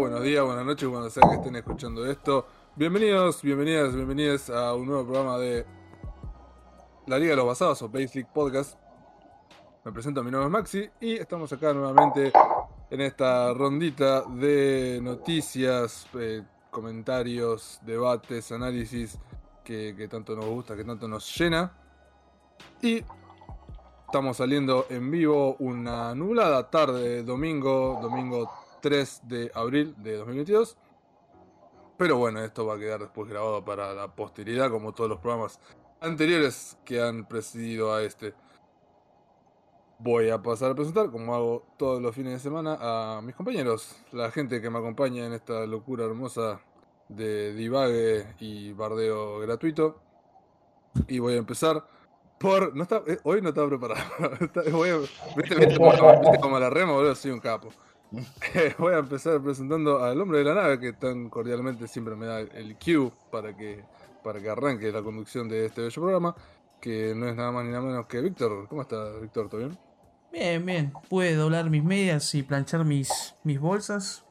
buenos días, buenas noches, cuando sea que estén escuchando esto. Bienvenidos, bienvenidas, bienvenidas a un nuevo programa de La Liga de los Basados o Basic Podcast. Me presento, mi nombre es Maxi y estamos acá nuevamente en esta rondita de noticias, eh, comentarios, debates, análisis que, que tanto nos gusta, que tanto nos llena. Y estamos saliendo en vivo una nublada tarde de domingo, domingo 3 de abril de 2022. Pero bueno, esto va a quedar después grabado para la posteridad, como todos los programas anteriores que han precedido a este. Voy a pasar a presentar, como hago todos los fines de semana, a mis compañeros, la gente que me acompaña en esta locura hermosa de divague y bardeo gratuito. Y voy a empezar por. No está, eh, hoy no estaba preparado. Está- voy a- ¿Viste, viste como, viste como la rema, boludo? Soy un capo. Eh, voy a empezar presentando al hombre de la nave que tan cordialmente siempre me da el cue para que, para que arranque la conducción de este bello programa. Que no es nada más ni nada menos que Víctor. ¿Cómo estás, Víctor? ¿Todo bien? Bien, bien. Pude doblar mis medias y planchar mis, mis bolsas.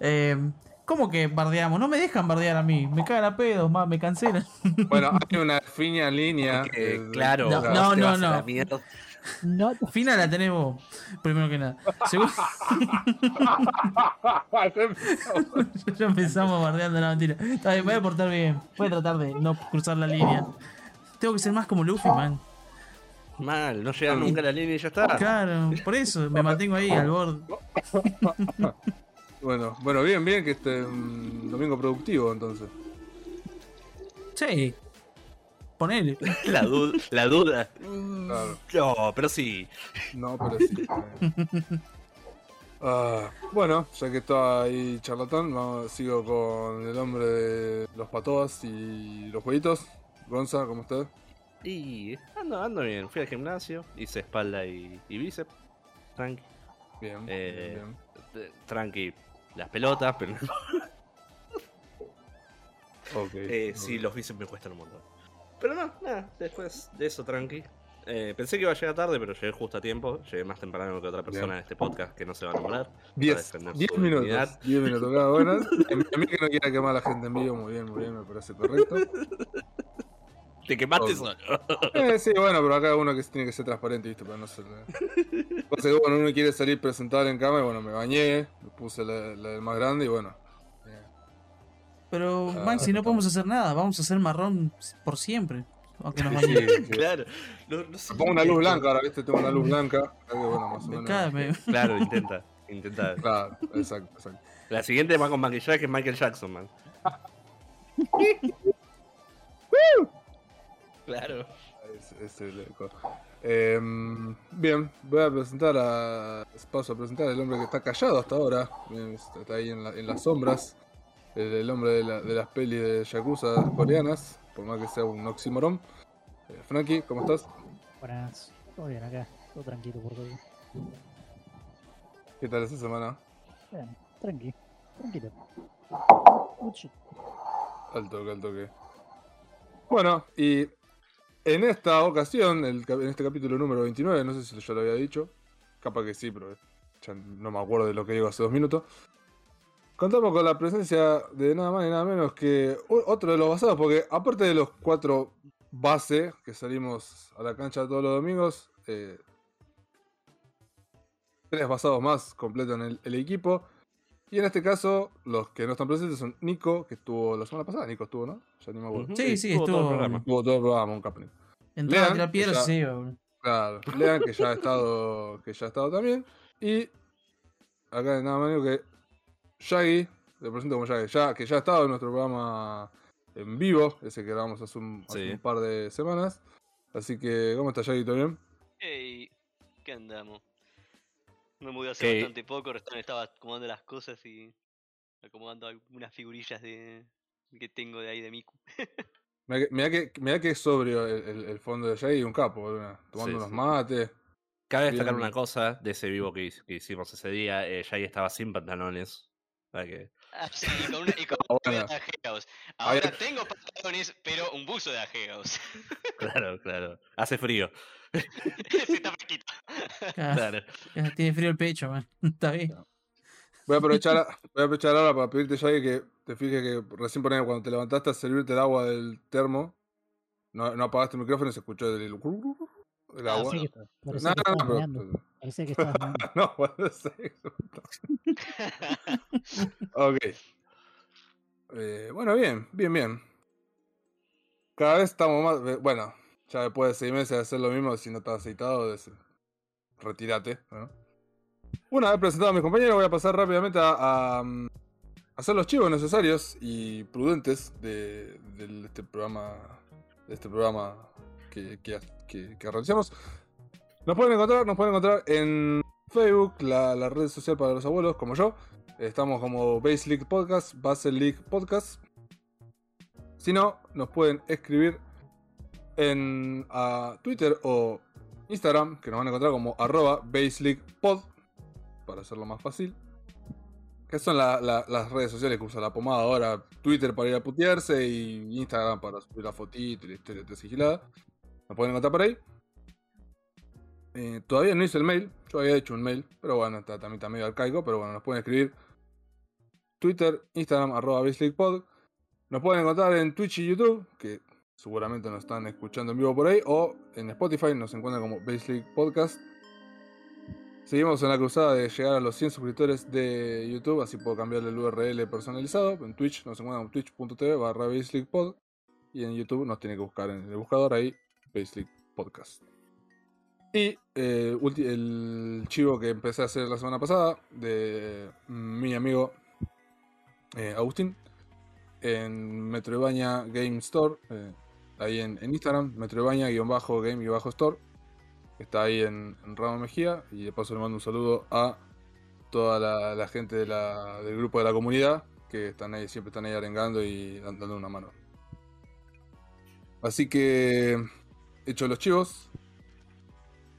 Eh, ¿Cómo que bardeamos? No me dejan bardear a mí. Me cagan a pedos, más, me cancelan. Bueno, hay una fina línea. Que, eh, claro, No, no, no, no. No, Fina la tenemos, primero que nada. Segundo, ya empezamos bardeando la mentira. Está bien, voy a portar bien. Voy a tratar de no cruzar la línea. Tengo que ser más como Luffy, man. Mal, no llega nunca a la línea y ya está. Claro, por eso me mantengo ahí al borde. Bueno, bueno, bien, bien que este un domingo productivo entonces. Sí. Ponele. La, du- la duda. Claro. No, pero sí. No, pero sí. Ah, bueno, ya que está ahí charlatán, vamos- sigo con el hombre de los patoas y los jueguitos. Gonza, ¿cómo estás? Y ando, ando bien. Fui al gimnasio, hice espalda y, y bíceps. Tranqui. Bien, Eh, bien, eh, Tranqui. Las pelotas, pero bien. Ok. eh, sí, los bíceps me cuestan un montón. Pero no, nada, después de eso, tranqui. Eh, pensé que iba a llegar tarde, pero llegué justo a tiempo. Llegué más temprano que otra persona Bien. en este podcast que no se va a nombrar. para Diez, defender diez su minutos. dignidad. Diez minutos cada bueno. A mí que no quiera quemar a la gente en vivo, muy bien, muy bien, me parece correcto. Te quemaste Ok. solo. Eh, sí, bueno, pero acá uno que tiene que ser transparente, ¿viste? Para no ser. Pasa que bueno, uno quiere salir presentar en cámara, y bueno, me bañé, me puse la, la del más grande y bueno. Eh, Pero, Ah, Maxi, no podemos hacer nada. Vamos a hacer marrón por siempre. Aunque nos Sí, sí. Claro. No, no sé Pongo una luz blanca ahora, ¿viste? Tengo una luz blanca. bueno, más o Me menos. me- Claro, intenta. Intenta. Claro, exacto, exacto. La siguiente va con maquillaje que es Michael Jackson, man. claro. Es, es el eco. Em, bien, voy a presentar a. Paso a presentar al hombre que está callado hasta ahora. Bien, Está está ahí en, la- en las sombras. El, el hombre de, la- de las pelis de Yakuza coreanas. Por más que sea un oxímoron. Eh, Frankie, ¿cómo estás? buenas. Todo bien acá. Todo tranquilo por todo. ¿Qué tal esta semana? Bien, tranqui. Tranquilo. Shit. Al toque, al toque. Bueno, y en esta ocasión, el en este capítulo número 29, no sé si ya lo había dicho, capaz que sí, pero ya no me acuerdo de lo que digo hace dos minutos. Contamos con la presencia de nada más y nada menos que otro de los basados, porque aparte de los cuatro base que salimos a la cancha todos los domingos, eh, tres basados más completan el, el equipo. Y en este caso, los que no están presentes son Nico, que estuvo la semana pasada. Nico estuvo, ¿no? Ya ni me acuerdo. Sí, sí, Estuvo todo el estuvo. programa. Estuvo todo el programa, un. Entraba a tirar piedras ya- boludo. Claro, lean que ya ha estado, que ya ha estado también. Y acá nada más que Shaggy, le presento como Shaggy, ya, que ya ha estado en nuestro programa en vivo, ese que grabamos hace un, hace Sí. un par de semanas. Así que, ¿cómo está Shaggy? ¿Todo bien? Hey, ¿qué andamos? Me mudé hace bastante poco, recién estaba acomodando las cosas y acomodando algunas figurillas de que tengo de ahí de Miku. Mirá que, mirá que, es sobrio el, el- el fondo de Shaggy, un capo, tomando Sí, unos sí. mates. Cabe destacar Bien. una cosa de ese vivo que, hic- que hicimos ese día. Eh, Jay estaba sin pantalones. Ah, sí, y con, una, y con Ah, un bueno. de Ajeos. Ahora tengo pantalones, pero un buzo de Ajeos. Claro, claro. Hace frío. sí, está fresquito. Ah, Claro. Tiene frío el pecho, man. Está bien. Voy a aprovechar, voy a aprovechar ahora para pedirte, ya que te fijes que recién poner cuando te levantaste a servirte el agua del termo, no, no apagaste el micrófono y se escuchó el, Ah, agua. Sí. parecía No, no, pero- que no, bueno, sé. Ok. Eh, bueno, bien, bien, bien. Cada vez estamos más. eh, Bueno, ya después de seis meses de hacer lo mismo, si no estás aceitado, des- retírate. ¿no? Una vez presentado a mis compañeros, voy a pasar rápidamente a, a, mm, hacer los chivos necesarios y prudentes de, de este programa. De este programa que, que, que- que realizamos. Nos pueden encontrar, nos pueden encontrar en Facebook, la, la red social para los abuelos, como yo. Estamos como Base League Podcast, Base League Podcast. Si no, nos pueden escribir en a Twitter o Instagram, que nos van a encontrar como arroba Base League Pod, para hacerlo más fácil. Que son la- la- las redes sociales que usa la pomada ahora. Twitter para ir a putearse y Instagram para subir la fotito y la historia sigilada. Nos pueden encontrar por ahí. Eh, todavía no hice el mail, yo había hecho un mail, pero bueno, está, también está medio arcaico, pero bueno, nos pueden escribir Twitter, Instagram, arroba BaseLeaguePod. Nos pueden encontrar en Twitch y YouTube, que seguramente nos están escuchando en vivo por ahí, o en Spotify nos encuentran como BaseLeague Podcast. Seguimos en la cruzada de llegar a los 100 suscriptores de YouTube, así puedo cambiarle el URL personalizado. En Twitch nos encuentran como twitch.tv barra BaseLeaguePod. Y en YouTube nos tiene que buscar en el buscador ahí, BaseLeague Podcast. Y eh, el chivo que empecé a hacer la semana pasada de mi amigo eh, Agustín en Metroidvania Game Store, eh, ahí en, Instagram, Metroidvania-Game-Store, está ahí en, en Ramo Mejía. Y de paso le mando un saludo a toda la, gente del grupo de la comunidad que están ahí, siempre están ahí arengando y dan- dando una mano. Así que, hecho los chivos,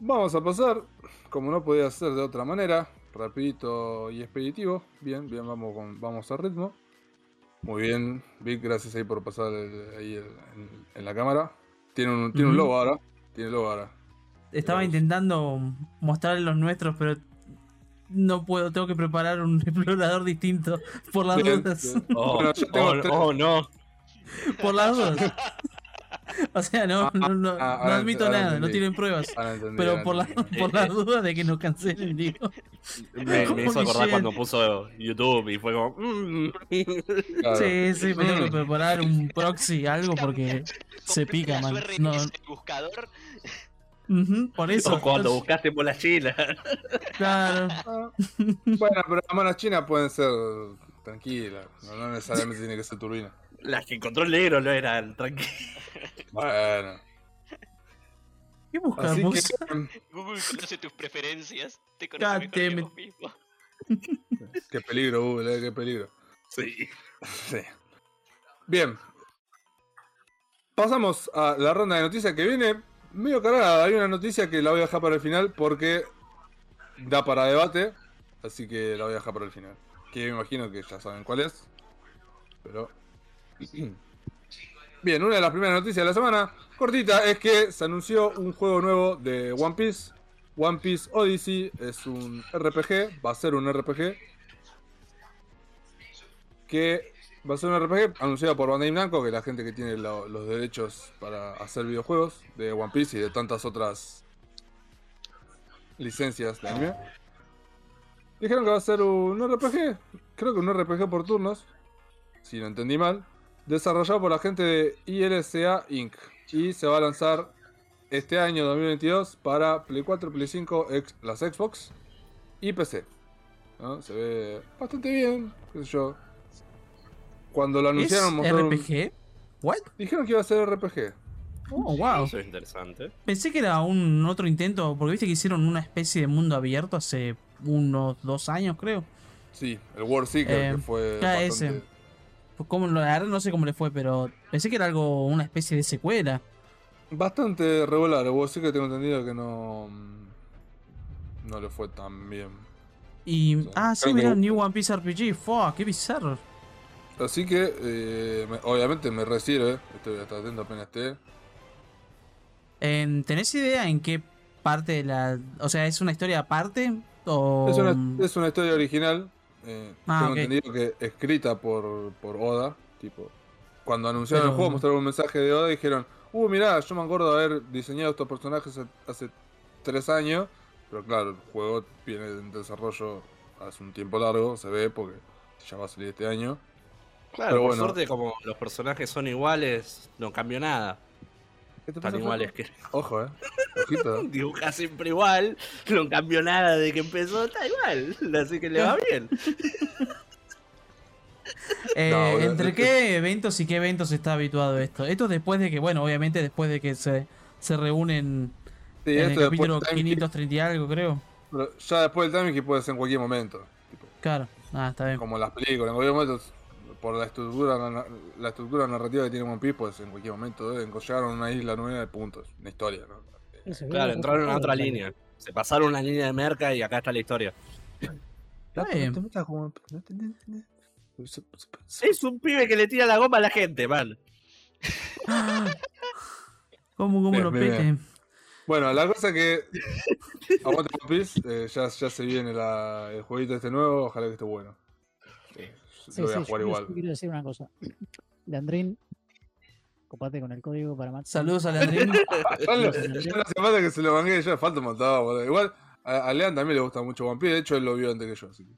Vamos a pasar, como no podía ser de otra manera, rapidito y expeditivo. Bien, bien, vamos, con, vamos a ritmo. Muy bien, Vic, gracias ahí por pasar el- ahí el- en, en la cámara. Tiene un, tiene un logo ahora. Tiene logo ahora. Estaba intentando mostrar los nuestros, pero no puedo, tengo que preparar un explorador distinto por las Bien, dudas. bien. Oh, Bueno, yo tengo oh, oh, no. Por las dudas. O sea, no, no, no, ah, no admito ahora nada, no tienen pruebas. Entendí, Pero por, la, por las dudas de que nos cancelen, digo. Me, me hizo acordar cuando puso YouTube y fue como. mm. Claro. Sí, sí, me tengo que preparar un proxy, algo, porque se pica, man. No, el buscador. ujú, por eso. O cuando buscaste por la China. Claro. Ah, Bueno, pero las manos chinas pueden ser tranquilas. No, no necesariamente tiene que ser turbina. Las que encontró el negro no eran tranquilas. Bueno. ¿Qué Así buscamos? que, Google conoce tus preferencias. Te conoce mejor vos mismo. qué peligro, Google, eh, qué peligro. Sí. Sí. Bien. Pasamos a la ronda de noticias que viene medio cargada. Hay una noticia que la voy a dejar para el final porque da para debate. Así que la voy a dejar para el final. Que me imagino que ya saben cuál es. Pero. Bien, una de las primeras noticias de la semana, cortita, es que se anunció un juego nuevo de One Piece. One Piece Odyssey es un RPG, va a ser un RPG que va a ser un RPG anunciado por Bandai Namco, que es la gente que tiene lo- los derechos para hacer videojuegos de One Piece y de tantas otras licencias de anime. Dijeron que va a ser un RPG, creo que un RPG por turnos, si no entendí mal, desarrollado por la gente de ILCA Inc. Y se va a lanzar este año 2022 para Play 4, Play 5, ex- las Xbox y PC. ¿no? Se ve bastante bien, qué sé yo. Cuando lo ¿Es anunciaron mostraron un- RPG? ¿What? dijeron que iba a ser RPG. Oh, wow. Eso es interesante. Pensé que era un otro intento, porque viste que hicieron una especie de mundo abierto hace unos dos años, creo. Sí, el World Seeker Eh, que fue ya bastante... ese. Como, la verdad no sé cómo le fue, pero pensé que era algo, una especie de secuela. bastante regular. El World Seeker tengo entendido que no mm, no le fue tan bien. Y. Sí. Ah, sí, Creo que- mira, New One Piece RPG. Fuck, qué bizarro. Así que eh, me- obviamente me resirve. Estoy hasta atento apenas esté. En- ¿Tenés idea en qué parte de la. O sea, ¿es una historia aparte? O. Es una, es una historia original. Eh, Ah, tengo entendido que escrita por, por Oda. Tipo, cuando anunciaron el juego, mostraron un mensaje de Oda y dijeron: Uh, mirá, yo me acuerdo de haber diseñado estos personajes hace, hace tres años. Pero claro, el juego viene en desarrollo hace un tiempo largo, se ve, porque ya va a salir este año. Claro, Pero por bueno. suerte, como los personajes son iguales, no cambió nada. ¿Qué te Están iguales que. Ojo, eh. Ojito. Dibuja siempre igual, no cambió nada de que empezó, está igual. Así que le va bien. Eh, No, ¿Entre qué eventos y qué eventos está habituado esto? Esto después de que, bueno, obviamente después de que se, se reúnen Sí, en el esto después capítulo del time skip, 530 y algo, creo. pero ya después del timing que puede ser en cualquier momento. Tipo, Claro, ah, está bien. como las películas, en cualquier momento, por la estructura, la estructura narrativa que tiene One Piece, pues en cualquier momento deben a una isla nueva de puntos. Una historia, Claro, entraron en otra línea. Se pasaron una línea de merca y acá está la historia. Es un pibe que le tira la goma a la gente, man. ¿Cómo, cómo Bien, lo pete? Bueno, la cosa que. Aguanta One Piece, eh, ya, ya se viene la- el jueguito este nuevo, ojalá que esté bueno. Eh, Sí, lo voy sí, a jugar igual. quiero decir una cosa. Leandrín, copate con el código para Matt. Saludos a Leandrín. Ya no hace falta que se lo banque, ya falta un montón, boludo. Igual, a, a Lean también le gusta mucho One Piece, de hecho él lo vio antes que yo, así que.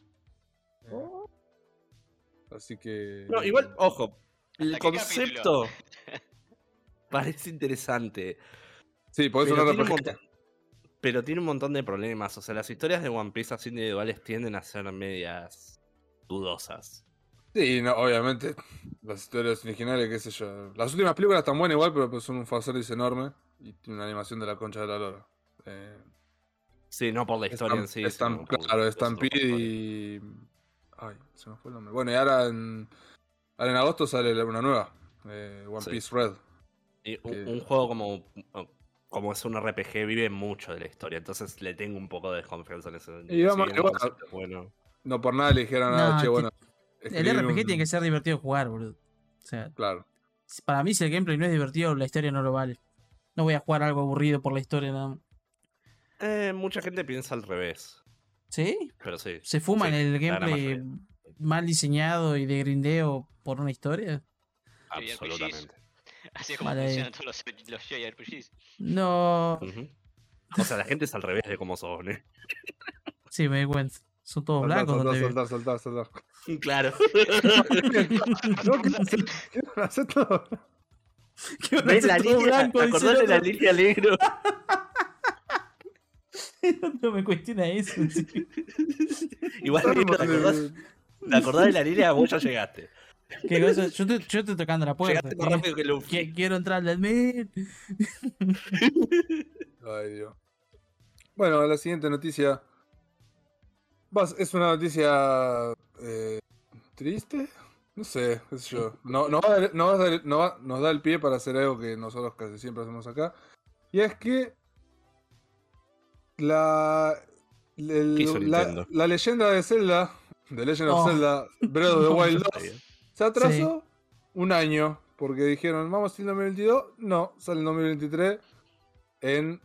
Así que. No, igual, ojo. El ¿Hasta qué concepto parece interesante. Sí, por eso no montón, pero tiene un montón de problemas. O sea, las historias de One Piece así individuales tienden a ser medias dudosas. Sí, no, obviamente. Las historias originales, qué sé yo. Las últimas películas están buenas igual, pero pues son un fanservice enorme. Y tiene una animación de la concha de la lora. Eh, Sí, no por la historia en sí. Estam- sino claro, Stampede y. Ay, se me fue el nombre. Bueno, y ahora en, ahora en agosto sale una nueva. eh, One Sí. Piece Red. Y un, que- un juego como, como es un RPG vive mucho de la historia, entonces le tengo un poco de desconfianza en ese Y vamos- concepto es bueno. No por nada le dijeron a No, che, que- El RPG un- tiene que ser divertido de jugar, boludo. O sea, Claro. para mí si el gameplay no es divertido, la historia no lo vale. No voy a jugar algo aburrido por la historia nada más. Eh, mucha gente piensa al revés, ¿Sí? pero sí. ¿Se fuman Sí, el gameplay mal diseñado y de grindeo por una historia? Absolutamente. Así es como Vale. funcionan todos los, los JRPGs. No. O sea, la gente es al revés de cómo son, ¿eh? Sí, me di cuenta. Son todos Saltar, blancos. saltar, saltar, saltar. Claro. No, ¿qué hacer? ¿Qué van a hacer todo? ¿Qué van a ¿Ves hacer la todo línea? blanco? ¿Te Dice acordás el de la línea negro? no me cuestiona eso. sí. Igual, ¿te acordás, ¿te acordás de la línea? Vos ya llegaste. ¿Qué cosa? Yo, te, yo estoy tocando la puerta. Llegaste más rápido que Luffy. Que- Quiero entrar al admin. Ay, Dios. Bueno, la siguiente noticia. Vas- es una noticia. eh, ¿Triste? No sé, qué sé yo. No, no va a dar- no va a dar- no va- nos da el pie para hacer algo que nosotros casi siempre hacemos acá. Y es que. La. el- ¿Qué hizo la, leyenda de Zelda, de Legend of Oh. Zelda, Breath of the Wild 2, Está bien. se atrasó un año. Porque dijeron, vamos en 2022. No, sale en 2023. En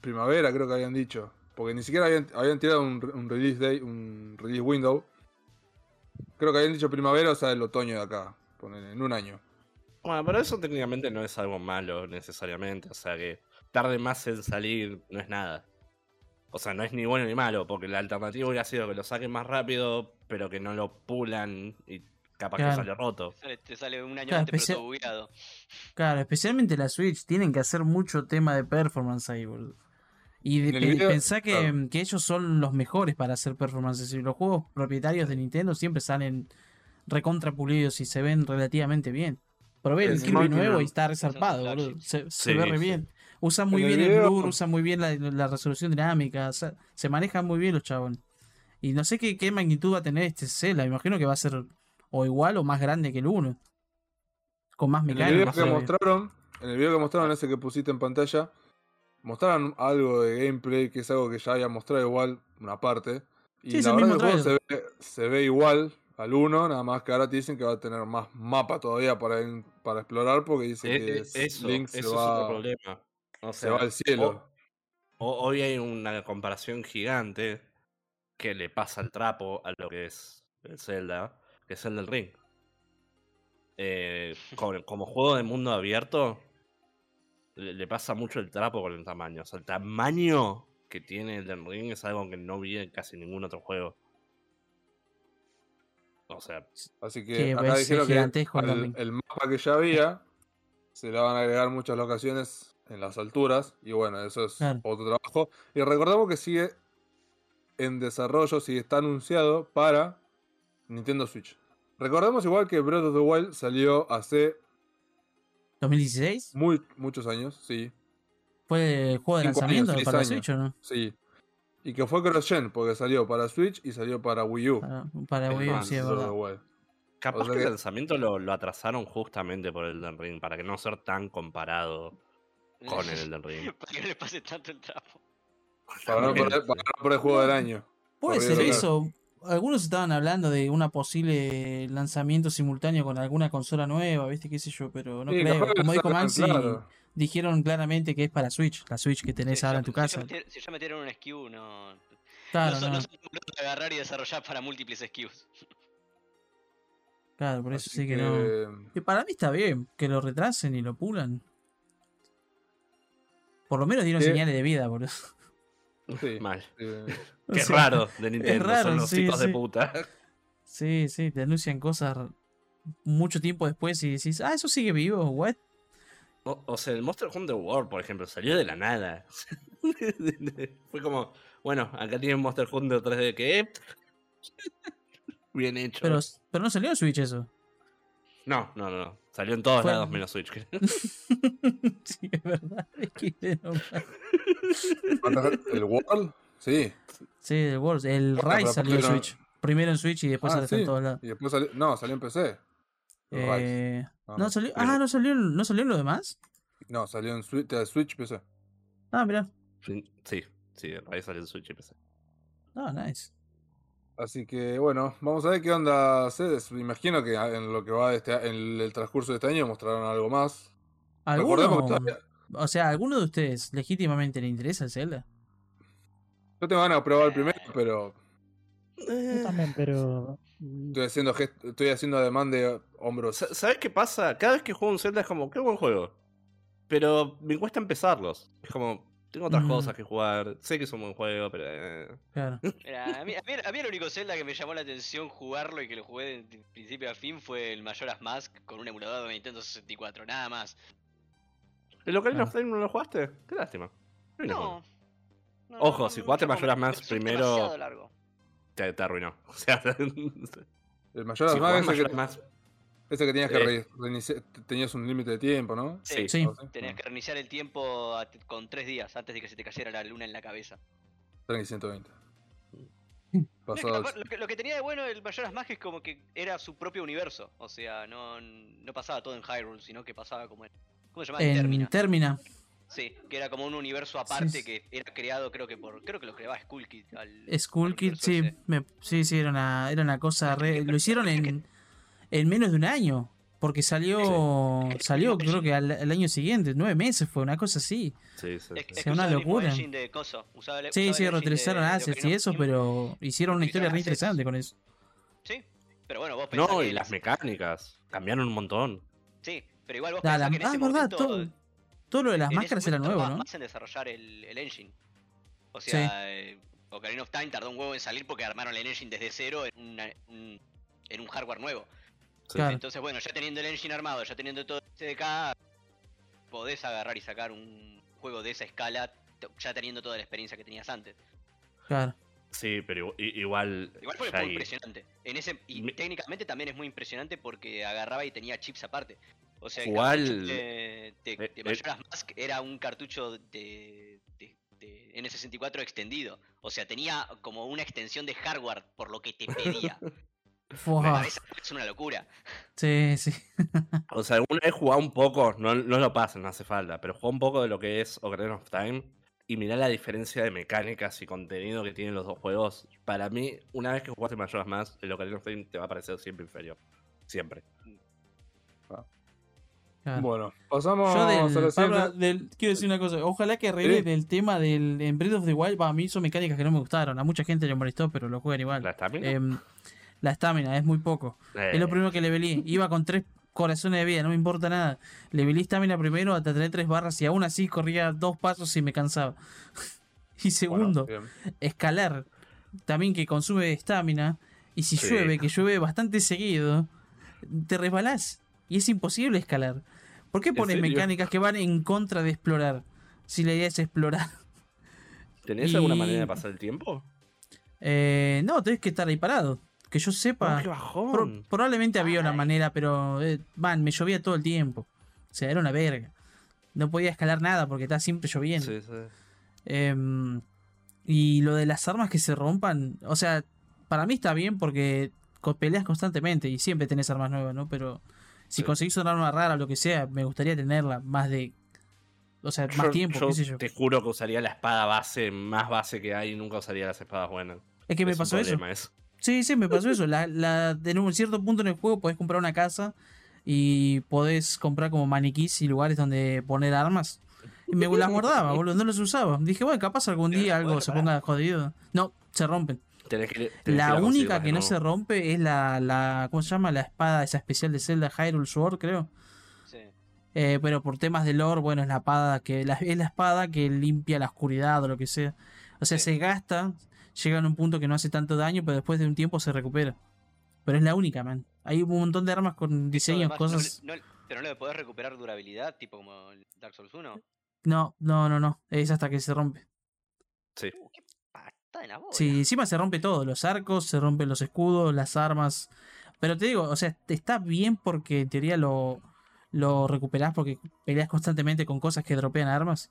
primavera, creo que habían dicho. Porque ni siquiera habían, habían tirado un, un release day, un release window. Creo que habían dicho primavera, o sea, el otoño de acá. En un año. Bueno, pero eso técnicamente no es algo malo necesariamente. O sea que tarde más en salir no es nada. O sea, no es ni bueno ni malo, porque la alternativa hubiera sido que lo saquen más rápido, pero que no lo pulan y capaz Claro. que sale roto. Sale- Te sale un año Claro, antes, pero todo bugueado. Claro, especialmente la Switch. Tienen que hacer mucho tema de performance ahí, boludo. Y de, el video- pensá que, claro. que ellos son los mejores para hacer performances. Y los juegos propietarios de Nintendo siempre salen recontra pulidos y se ven relativamente bien. Probé el Es Kirby nuevo y está resarpado, boludo. Se, ve re sí. bien. Usan muy En el bien el blur, usan muy bien la, la resolución dinámica. o sea, se manejan muy bien los chabones. Y no sé qué, qué magnitud va a tener este Zelda. Me imagino que va a ser o igual o más grande que el 1. Con más En el video que mostraron, en el video que mostraron, ese que pusiste en pantalla, mostraron algo de gameplay, que es algo que ya había mostrado igual, una parte. Y Sí, la verdad que el juego se ve, se ve igual al 1, nada más que ahora te dicen que va a tener más mapa todavía para, para explorar, porque dicen Eh, que eh, eso Link eso se es otro va, problema. O se va al cielo. ho- ho- hoy hay una comparación gigante que le pasa el trapo a lo que es el Zelda, que es el del Ring. Eh, como juego de mundo abierto, le, le pasa mucho el trapo con el tamaño. O sea, el tamaño que tiene el Ring es algo que no vi en casi ningún otro juego. O sea, Así que acá dijeron que el mapa que ya había se le van a agregar muchas locaciones en las alturas. Y bueno, eso es Claro. otro trabajo. Y recordamos que sigue en desarrollo, sigue está anunciado para Nintendo Switch. Recordemos igual que Breath of the Wild salió hace ¿2016? muy, muchos años, sí. ¿Fue el juego de Cinco lanzamiento años, para años. Switch o no? Sí. Y que fue cross-gen, porque salió para Switch y salió para Wii U. Para, para El Wii U, sí, es verdad. capaz O sea que el lanzamiento lo, lo atrasaron justamente por el Elden Ring, para que no ser tan comparado con el Elden Ring. Para que no le pase tanto el trapo. Para no perder, para no perder juego del año. Puede ser claro. eso. Algunos estaban hablando de una posible lanzamiento simultáneo con alguna consola nueva, ¿viste? ¿Qué sé yo? Pero no Sí, creo. que Como dijo claro. dijeron claramente que es para Switch, la Switch que tenés Sí, ahora ya- en tu casa. Si ya metieron un SKU, no. Claro, no, son, no, no son agarrar y desarrollar para múltiples SKUs. claro, por eso Así sí que, no. Y para mí está bien que lo retrasen y lo pulan. Por lo menos dieron Sí. señales de vida, por eso. Sí, Mal. eh, O Qué sea, raro de Nintendo, raro, son los sí, de puta. Sí, sí, te anuncian cosas mucho tiempo después y decís, ah, eso sigue vivo, what? O, o sea, el Monster Hunter World, por ejemplo, salió de la nada. Fue como, bueno, acá tienen Monster Hunter 3D que bien hecho. Pero, pero no salió en Switch eso. No, no, no, no. Salió en todos Fue- lados menos Switch. creo. sí, es verdad. ¿El World? Sí. Sí, el World. El Bueno, Rise salió en primero- Switch. Primero en Switch y después Ah, salió en todos lados. Y después salió. No, salió en PC. El Rise. Eh, Ah, no salió. pero- Ah, no salió, en- no salió en lo demás. No, salió en Switch, Switch PC. Ah, mira. Sí, sí, sí, ahí salió en Switch y PC. Ah, nice. Así que bueno, vamos a ver qué onda Cedes. Me imagino que en lo que va de este, en el transcurso de este año mostrarán algo más. ¿Alguno, todavía- o sea, ¿alguno de ustedes legítimamente le interesa el Zelda? Yo tengo ganas de probar el primero, pero Yo también, pero. estoy haciendo gest- estoy haciendo ademán de hombros. Sa- ¿Sabes qué pasa? Cada vez que juego un Zelda es como, qué buen juego. Pero me cuesta empezarlos. Es como, tengo otras Mm. cosas que jugar. Sé que es un buen juego, pero... eh. Claro. Mira, a, mí, a, mí, a mí el único Zelda que me llamó la atención jugarlo y que lo jugué de principio a fin fue el Majora's Mask con un emulador de Nintendo 64, nada más. ¿El Ocarina Ah. of Time no lo jugaste? Qué lástima. No, no, No. no, Ojo, no, si jugaste no, Majora's Mask primero- largo. Te, te arruinó. O sea, El mayor si Majora's Mask... ese que tenías que Eh. re- reiniciar, tenías un límite de tiempo, ¿no? Sí. Sí. ¿No? Tenías que reiniciar el tiempo a- con tres días antes de que se te cayera la luna en la cabeza. Tranqui 120. No, es que Pasado lo, lo que, lo que tenía de bueno el Majora's Mask es como que era su propio universo. O sea, no, no pasaba todo en Hyrule, sino que pasaba como en. ¿Cómo se llama? En Termina. Termina. Sí, que era como un universo aparte sí. que era creado, creo que por. Creo que lo creaba Skull Kid. Al, Skull al Kid, universo sí, me- sí, sí, era una, era una cosa re- Lo hicieron en, en menos de un año. Porque salió, salió creo que al, al año siguiente, nueve meses fue, una cosa así. Sí, sí, Es, sí. es Sí, que una locura. de coso, usaba el- Sí, usaba sí, reutilizaron assets y eso, pero hicieron una historia re interesante con eso. Sí, pero bueno, vos pensás No, y las mecánicas. Cambiaron un montón. Sí, pero igual vos pensás la- que en ah, ese es verdad, momento. todo, todo lo de las en ese máscaras era nuevo, ¿no? más en desarrollar el, el engine. O sea, eh, Ocarina of Time tardó un huevo en salir porque armaron el engine desde cero en, una- un, en un hardware nuevo. Claro. Entonces, bueno, ya teniendo el engine armado, ya teniendo todo el CDK, podés agarrar y sacar un juego de esa escala, ya teniendo toda la experiencia que tenías antes. Claro. Sí, pero igual. Igual fue muy impresionante. En ese, y Me- técnicamente también es muy impresionante porque agarraba y tenía chips aparte. O sea, el Igual- cartucho de, de, eh, de eh. Majora's Mask era un cartucho de, de, de N64 extendido. O sea, tenía como una extensión de hardware por lo que te pedía. Es una locura. Sí, sí. O sea, alguna vez jugá un poco, no, no lo pasen, no hace falta, pero jugá un poco de lo que es Ocarina of Time y mirá la diferencia de mecánicas y contenido que tienen los dos juegos. Para mí, una vez que jugaste Majora's Mask, el Ocarina of Time te va a parecer siempre inferior. Siempre. Claro. Bueno, pasamos Yo a del. Pablo, del- quiero decir una cosa, ojalá que arreglen Sí. el tema del en Breath of the Wild, para mí son mecánicas que no me gustaron, a mucha gente le molestó, pero lo juegan igual. ¿La estamina? La estamina es muy poco. Es lo Eh, primero que le velí. Iba con tres corazones de vida, no me importa nada. Le velí estamina primero hasta tener tres barras y aún así corría dos pasos y me cansaba. y segundo, Bueno, escalar también que consume estamina. Y si Sí. llueve, que llueve bastante seguido, te resbalás. Y es imposible escalar. ¿Por qué ¿En pones mecánicas que van en contra de explorar? Si la idea es explorar. ¿Tenés y- alguna manera de pasar el tiempo? Eh, no, tenés que estar ahí parado. Que yo sepa. Oh, ¡Qué bajón! Pro- probablemente había una manera, pero. eh, man, me llovía todo el tiempo. O sea, era una verga. No podía escalar nada porque estaba siempre lloviendo. Sí, sí. Em, y lo de las armas que se rompan. O sea, para mí está bien porque peleas constantemente y siempre tenés armas nuevas, ¿no? Pero si Sí. conseguís una arma rara o lo que sea, me gustaría tenerla más de. O sea, más Yo- tiempo, yo qué sé yo. Te juro que usaría la espada base, más base que hay, y nunca usaría las espadas buenas. Es que me Es pasó eso. eso. Sí, sí, me pasó eso. La, la, en un cierto punto en el juego podés comprar una casa y podés comprar como maniquís y lugares donde poner armas. Y me las guardaba, boludo, no las usaba. Dije, bueno, capaz algún día algo se ponga jodido. No, se rompen. Tenés que, tenés que ir La única que no se rompe es la, la. ¿Cómo se llama? La espada esa especial de Zelda Hyrule Sword, creo. Sí. Eh, pero por temas de lore, bueno, es la espada que la, es la espada que limpia la oscuridad o lo que sea. O sea, Sí. se gasta, llega a un punto que no hace tanto daño, pero después de un tiempo se recupera. Pero es la única, man. Hay un montón de armas con diseños, cosas. no no- pero no le podés recuperar durabilidad, tipo como Dark Souls 1. No, no, no, no. Es hasta que se rompe. Sí. Uh, qué pata de la bola. Sí, encima se rompe todo. Los arcos, se rompen los escudos, las armas. Pero te digo, o sea, está bien porque en teoría lo, lo recuperás porque peleas constantemente con cosas que dropean armas.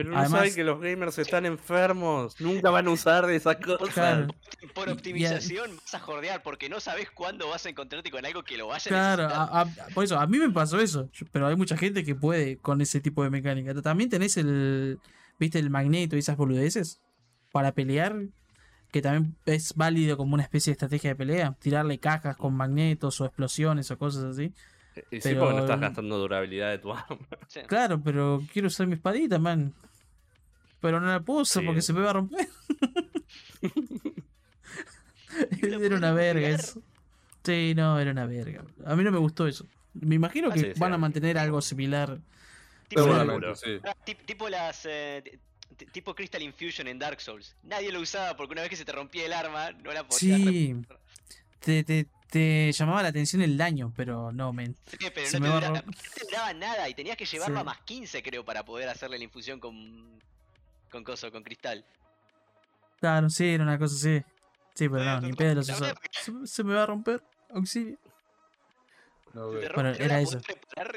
Pero no Además- saben que los gamers están enfermos. Nunca van a usar de esas cosas. Claro. Por a- optimización vas a jordear porque no sabes cuándo vas a encontrarte con algo que lo vaya a Claro, necesitar. a- a- por eso, a mí me pasó eso, pero hay mucha gente que puede con ese tipo de mecánica. También tenés el, viste, el magneto y esas boludeces para pelear, que también es válido como una especie de estrategia de pelea, tirarle cajas con magnetos o explosiones o cosas así. Y sí, Pero- porque no estás gastando durabilidad de tu arma. Sí. Claro, pero quiero usar mi espadita, man. Pero no la puso Sí. porque se me va a romper. La era una verga eso. Sí, no, era una verga. A mí no me gustó eso. Me imagino Ah, que sí, van a mantener algo similar. Tipo, sí. ah, tip- tipo las. eh, ti- ti- tipo Crystal Infusion en Dark Souls. Nadie lo usaba porque una vez que se te rompía el arma, no la podías Sí. Te, te, te llamaba la atención el daño, pero no, men. Sí, pero Se no me te, va a dura- rom- no te duraba nada y tenías que llevarlo Sí. a más 15, creo, para poder hacerle la infusión con. Con coso, con cristal. Claro, sí, era una cosa así. Sí, pero no, ni pedo los usaba. Se, se me va a romper. Auxilio. No. Bueno, era eso.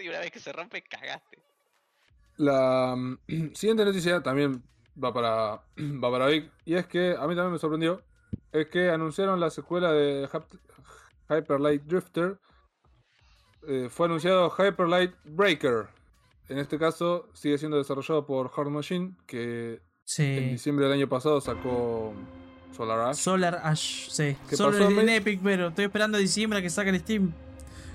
y una vez que se rompe, cagaste. La mm, siguiente noticia también va para, va para Vic. Y es que a mí también me sorprendió. Es que anunciaron la secuela de Hap- Hyper Light Drifter. Eh, fue anunciado Hyper Light Breaker. En este caso sigue siendo desarrollado por Hard Machine, que en diciembre del año pasado sacó Solar Ash. Solar Ash, sí. ¿Qué Solo en, en? Epic, pero estoy esperando a diciembre a que saquen Steam.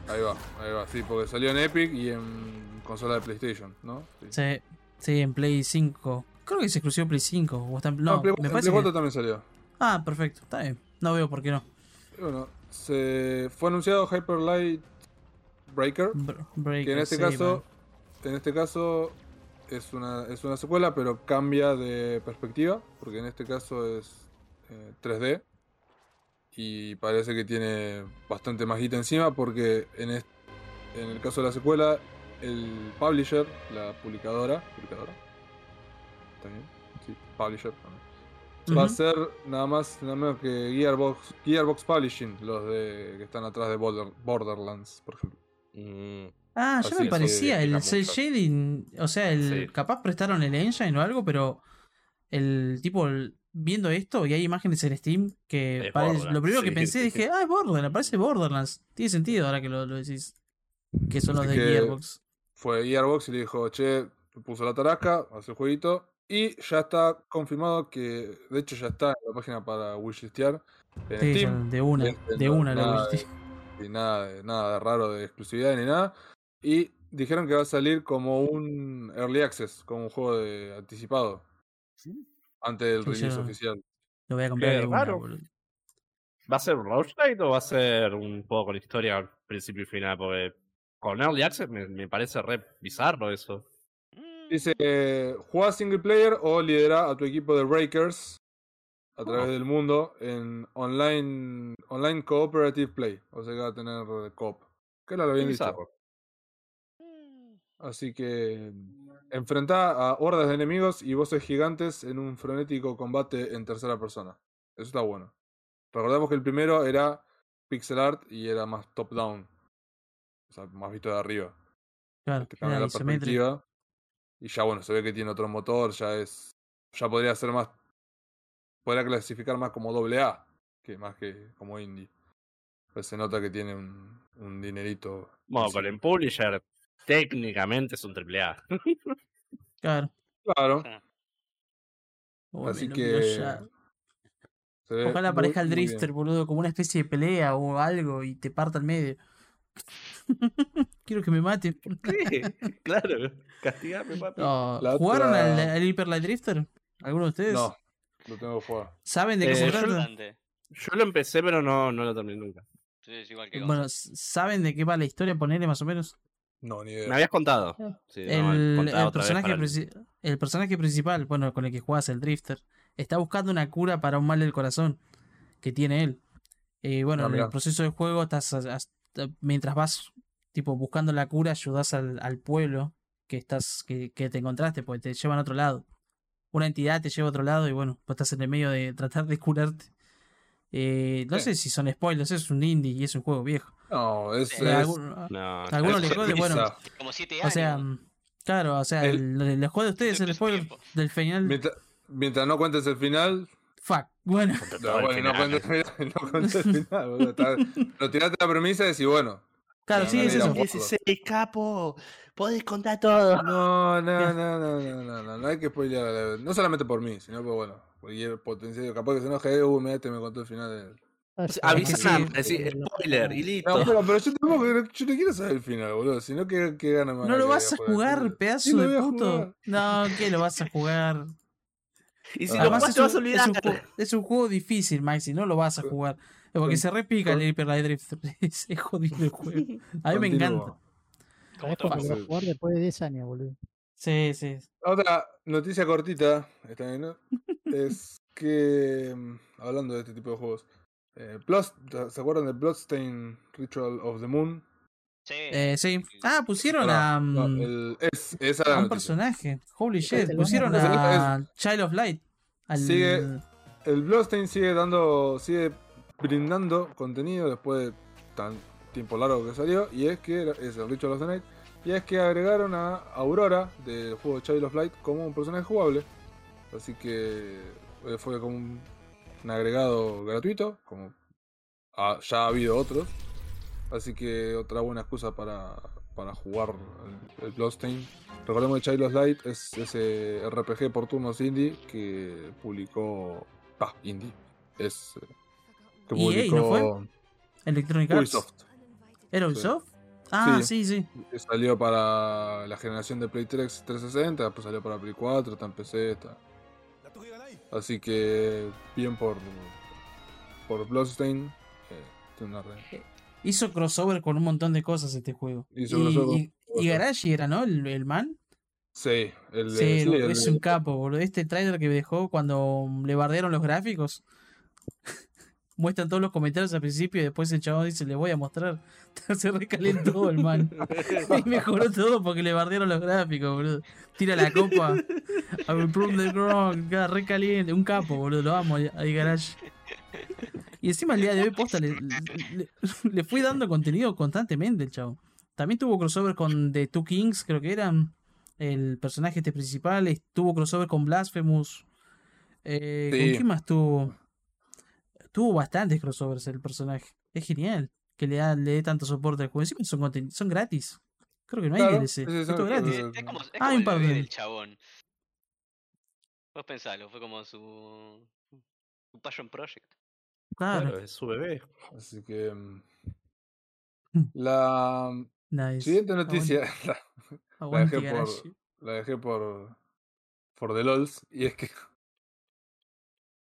Ahí va, ahí va, sí, porque salió en Epic y en consola de PlayStation, ¿no? Sí. Sí, sí, en Play 5. Creo que es exclusivo Play 5. O está en- no, No, Play, me en parece Play 4 que- también salió. Ah, perfecto, está bien. No veo por qué no. Bueno, se fue anunciado Hyper Light Breaker. Br- Breaker, que en este sí, caso en este caso es una es una secuela pero cambia de perspectiva porque en este caso es eh, 3D y parece que tiene bastante más hit encima porque en en el caso de la secuela el publisher la publicadora publicadora ¿Está bien? sí publisher también. va a ser nada más nada menos que Gearbox Gearbox Publishing los de que están atrás de Border- Borderlands por ejemplo Mm, Ah, ya me parecía. el cel shading. O sea, el Sí. capaz prestaron el engine o algo, pero el tipo el- viendo esto y hay imágenes en Steam que parece- lo primero que pensé sí, dije, ah, es Borderlands, parece Borderlands. Tiene sentido ahora que lo, lo decís. Que son los de Gearbox. fue Gearbox y le dijo, che, puso la tarasca, hace el jueguito. Y ya está confirmado que, de hecho ya está en la página para wishlistear en Sí, Steam. de una, Este, de no- una lo nada, y nada, de- nada de raro de exclusividad ni nada. Y dijeron que va a salir como un early access, como un juego de anticipado. Antes del Sí, release yo- oficial. Lo voy a comprar boludo. ¿Va a ser un roguelite o va a ser un juego con historia al principio y final? Porque con Early Access me, me parece re bizarro eso. Dice, eh, juega single player o lidera a tu equipo de Breakers a través Oh. del mundo en online online cooperative play. O sea que va a tener eh, coop. Que era lo Qué habían dicho. Así que enfrentá a hordas de enemigos y voces gigantes en un frenético combate en tercera persona. Eso está bueno. Recordemos que el primero era pixel art y era más top down. O sea, más visto de arriba. Claro, que cambia la perspectiva. Y ya bueno, se ve que tiene otro motor, ya es. Ya podría ser más. Podría clasificar más como doble A que más que como indie. Pues se nota que tiene un, un dinerito. Bueno, encima. el Publisher técnicamente es un triple A. Claro. Claro. Oh, Así que. Ojalá aparezca el drifter, boludo, como una especie de pelea o algo y te parta al medio. Quiero que me maten. ¿Qué? claro, castigame, papi. No, ¿Jugaron otra- al, al Hyper Light Drifter? ¿Alguno de ustedes? No, lo tengo que jugar. ¿Saben de qué Eh, se yo trata? Yo lo empecé, pero no, no lo terminé nunca. Sí, es igual que Bueno, ¿saben de qué va la historia? Ponerle más o menos. No, ni Me idea. habías contado. Ah. No, el, personaje para el- princi- el personaje principal, bueno, con el que juegas el Drifter, está buscando una cura para un mal del corazón que tiene él. Y bueno, Ah, en el proceso del juego, estás, as- as- mientras vas tipo buscando la cura, ayudas al, al pueblo que estás que, que te encontraste, porque te llevan a otro lado. Una entidad te lleva a otro lado y bueno, pues estás en el medio de tratar de curarte. Eh, no Sí. sé si son spoilers, es un indie y es un juego viejo. No, es. Es- algún- No, algunos es- les jode, bueno, Como siete o años. sea, mm, claro, o sea, El- el, el juego de ustedes es el spoiler del final. Mientras, mientras no cuentes el final. Fuck, bueno, No, el bueno, no cuentes el final. No cuentes el final boludo, está- Lo tiraste a la premisa y decís, bueno. claro, No, sí, no es eso. digamos. 16, capo. Podés contar todo. No, no, no, no, no, no, no, no hay que spoilear. a No solamente por mí, sino por, bueno, cualquier potencial. Capaz que se enoje, uh, mira, este me contó el final Ah, Avisar, sí. decir spoiler y listo. No, pero, pero yo tampoco, yo no quiero saber el final, boludo. Si no, ¿qué, qué gana van No lo que vas a jugar, sí, sí pedazo de puto. No, ¿qué lo vas a jugar? y si Ah. lo Además jugás es te vas a un, es, olvidar. un juego, es un juego difícil, Maxi, no lo vas a jugar. Porque se repica el Hyper Light Drifter. Es jodido el juego. A mí me encanta. Porque lo vas a jugar después de 10 años, boludo. Sí, sí. Otra noticia cortita, está bien, ¿no? es que, mm, hablando de este tipo de juegos, eh, Plus- ¿se acuerdan de Bloodstain Ritual of the Moon? Sí. Eh, sí. Ah, pusieron a, no, mm, el- es, a un noticia. personaje. Holy shit. Pusieron a Child of Light. Al, Sigue- El Bloodstain sigue dando, sigue brindando contenido después de tan tiempo largo que salió, y es que es el Ritual of the Night, y es que agregaron a Aurora del juego Child of Light como un personaje jugable. Así que eh, fue como un, un agregado gratuito, como ha- ya ha habido otros. Así que otra buena excusa para, para jugar el, el. Recordemos que Child of Light es ese RPG por turnos indie que publicó. Ah, indie. Es. eh, Que EA, publicó ¿no fue? Electronic Arts. Ubisoft. ¿Era Sí. Ubisoft? Ah, Sí. sí, sí. Salió para la generación de Play 3 360, después salió para Play 4, está en PC, está. Así que bien por por Bloodstain. eh, una re- Hizo crossover con un montón de cosas este juego. Hizo y. Garashi era, ¿no? El, el man. Sí, el, Sí, eh, sí, el- es un capo, boludo. Este trailer que dejó cuando le bardearon los gráficos. Muestran todos los comentarios al principio y después el chabón dice, le voy a mostrar. Se recalentó el man. y mejoró todo porque le bardearon los gráficos, boludo. Tira la copa. I will prove the wrong. Queda re caliente. Un capo, boludo. Lo amo ahí, Garage. Y encima el día de hoy, posta, le, le- le fui dando contenido constantemente el chavo. También tuvo crossover con The Two Kings, creo que eran. El personaje este principal. Tuvo crossover con Blasphemous. Eh, ¿Con quién más tuvo? Tuvo bastantes crossovers el personaje. Es genial que le, da, le dé tanto soporte al juego. Encima son, son gratis. Creo que no hay Claro, DLC. es son- todo gratis. eh, Es como, es Ah, como un el del chabón. Vos pensalo, fue como su. su passion project. Claro. Claro, es su bebé. Así que. mm, Mm. La. Nice. Siguiente noticia. Aguante, dejé por- la dejé por. por The LOLs. Y es que.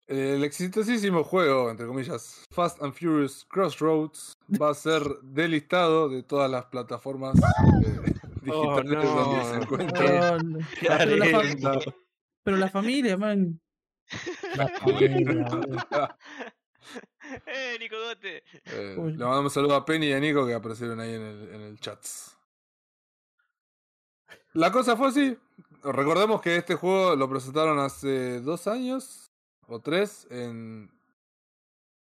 El exitosísimo juego, entre comillas, Fast and Furious Crossroads, va a ser delistado de todas las plataformas eh, Oh, digitales donde se no. encuentre. No. Qué pero, la pero familia, man. La familia. ¡Eh, Nicogote! Eh, le mandamos un saludo a Penny y a Nico que aparecieron ahí en el, en el chat. La cosa fue así. Recordemos que este juego lo presentaron hace dos años o tres en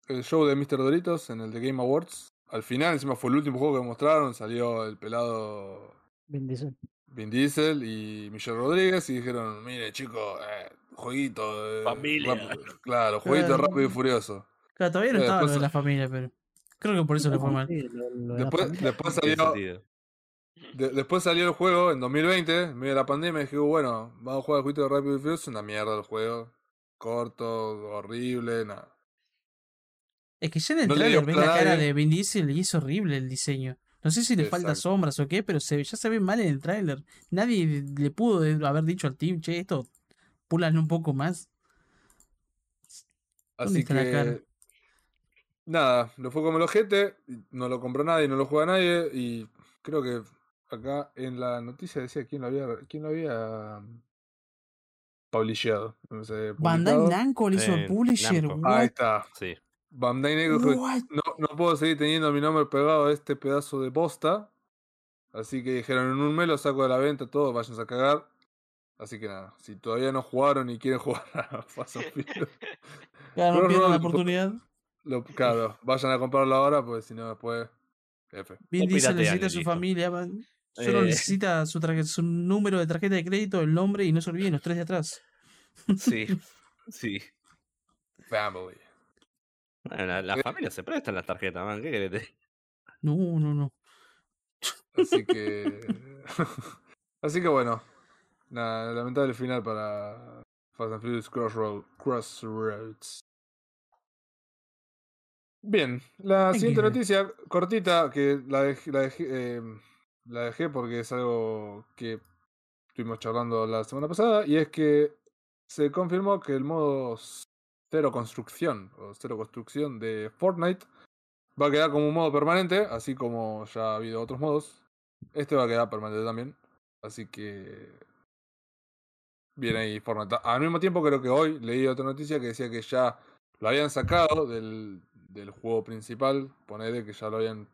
el show de Mr. Doritos, en el The Game Awards. Al final, encima fue el último juego que mostraron. Salió el pelado Vin Diesel. Vin Diesel y Michelle Rodríguez y dijeron, mire chicos, eh, jueguito. eh, Familia. rápido". Claro, jueguito rápido y furioso. Claro, todavía no Eh, estaba lo después- de la familia, pero. Creo que por eso le fue mal. Lo- lo de Después, salió. De- después salió el juego en 2020, en medio de la pandemia, y dije, bueno, vamos a jugar el jueguito de Rápido y Furioso, una mierda el juego. Corto, horrible, nada. Es que ya en el No trailer ves la cara de Vin Diesel y es horrible el diseño. No sé si le falta Exacto. sombras o qué, pero se, ya se ve mal en el tráiler. Nadie le pudo haber dicho al team, che, esto, púlanlo un poco más. ¿Dónde Así que. Nada, lo fue como el ojete, no lo compró nadie, no lo juega nadie, y creo que acá en la noticia decía quién lo había. quién lo había. Sé, Bandai publicado. Namco le hizo el publisher. Namco. Ahí está. Sí. Bandai Namco no, no puedo seguir teniendo mi nombre pegado a este pedazo de posta. Así que dijeron, en un mes lo saco de la venta, todo, váyanse a cagar. Así que nada, si todavía no jugaron y quieren jugar a Fast and Furious, Claro, no pierdan la por- oportunidad. lo- claro, vayan a comprarlo ahora, pues si no después, F. Vin Diesel necesita a su listo. familia, man. Solo Eh. necesita su, número de tarjeta de crédito, el nombre y no se olviden los tres de atrás. Sí. Sí. Family. Bueno, la, la familia se presta en las tarjetas, man. ¿Qué querés? No, no, no. Así que. Así que bueno. Nada, lamentable final para Fast and Furious Crossroad, Crossroads. Bien, la siguiente noticia, cortita, que la dejé, la, dejé, eh, la dejé porque es algo que estuvimos charlando la semana pasada, y es que se confirmó que el modo cero construcción o cero construcción de Fortnite va a quedar como un modo permanente, así como ya ha habido otros modos. Este va a quedar permanente también. Así que. Viene ahí Fortnite. Al mismo tiempo, creo que hoy leí otra noticia que decía que ya lo habían sacado del, del juego principal. Ponele que ya lo habían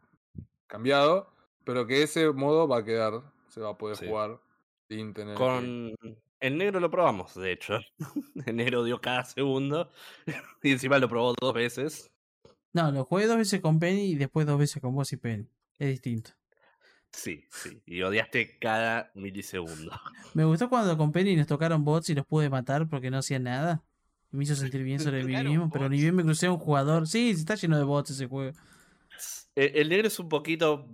cambiado. Pero que ese modo va a quedar. Se va a poder Sí. jugar sin tener. que- Con. En negro lo probamos, de hecho. En negro dio cada segundo. Y encima lo probó dos veces. No, lo jugué dos veces con Penny y después dos veces con vos y Penny. Es distinto. Sí, sí. Y odiaste cada milisegundo. Me gustó cuando con Penny nos tocaron bots y los pude matar porque no hacían nada. Me hizo sentir bien sobre mí ¿Tocaron mismo, pero ni bien me crucé a un jugador. Sí, está lleno de bots ese juego. El, el negro es un poquito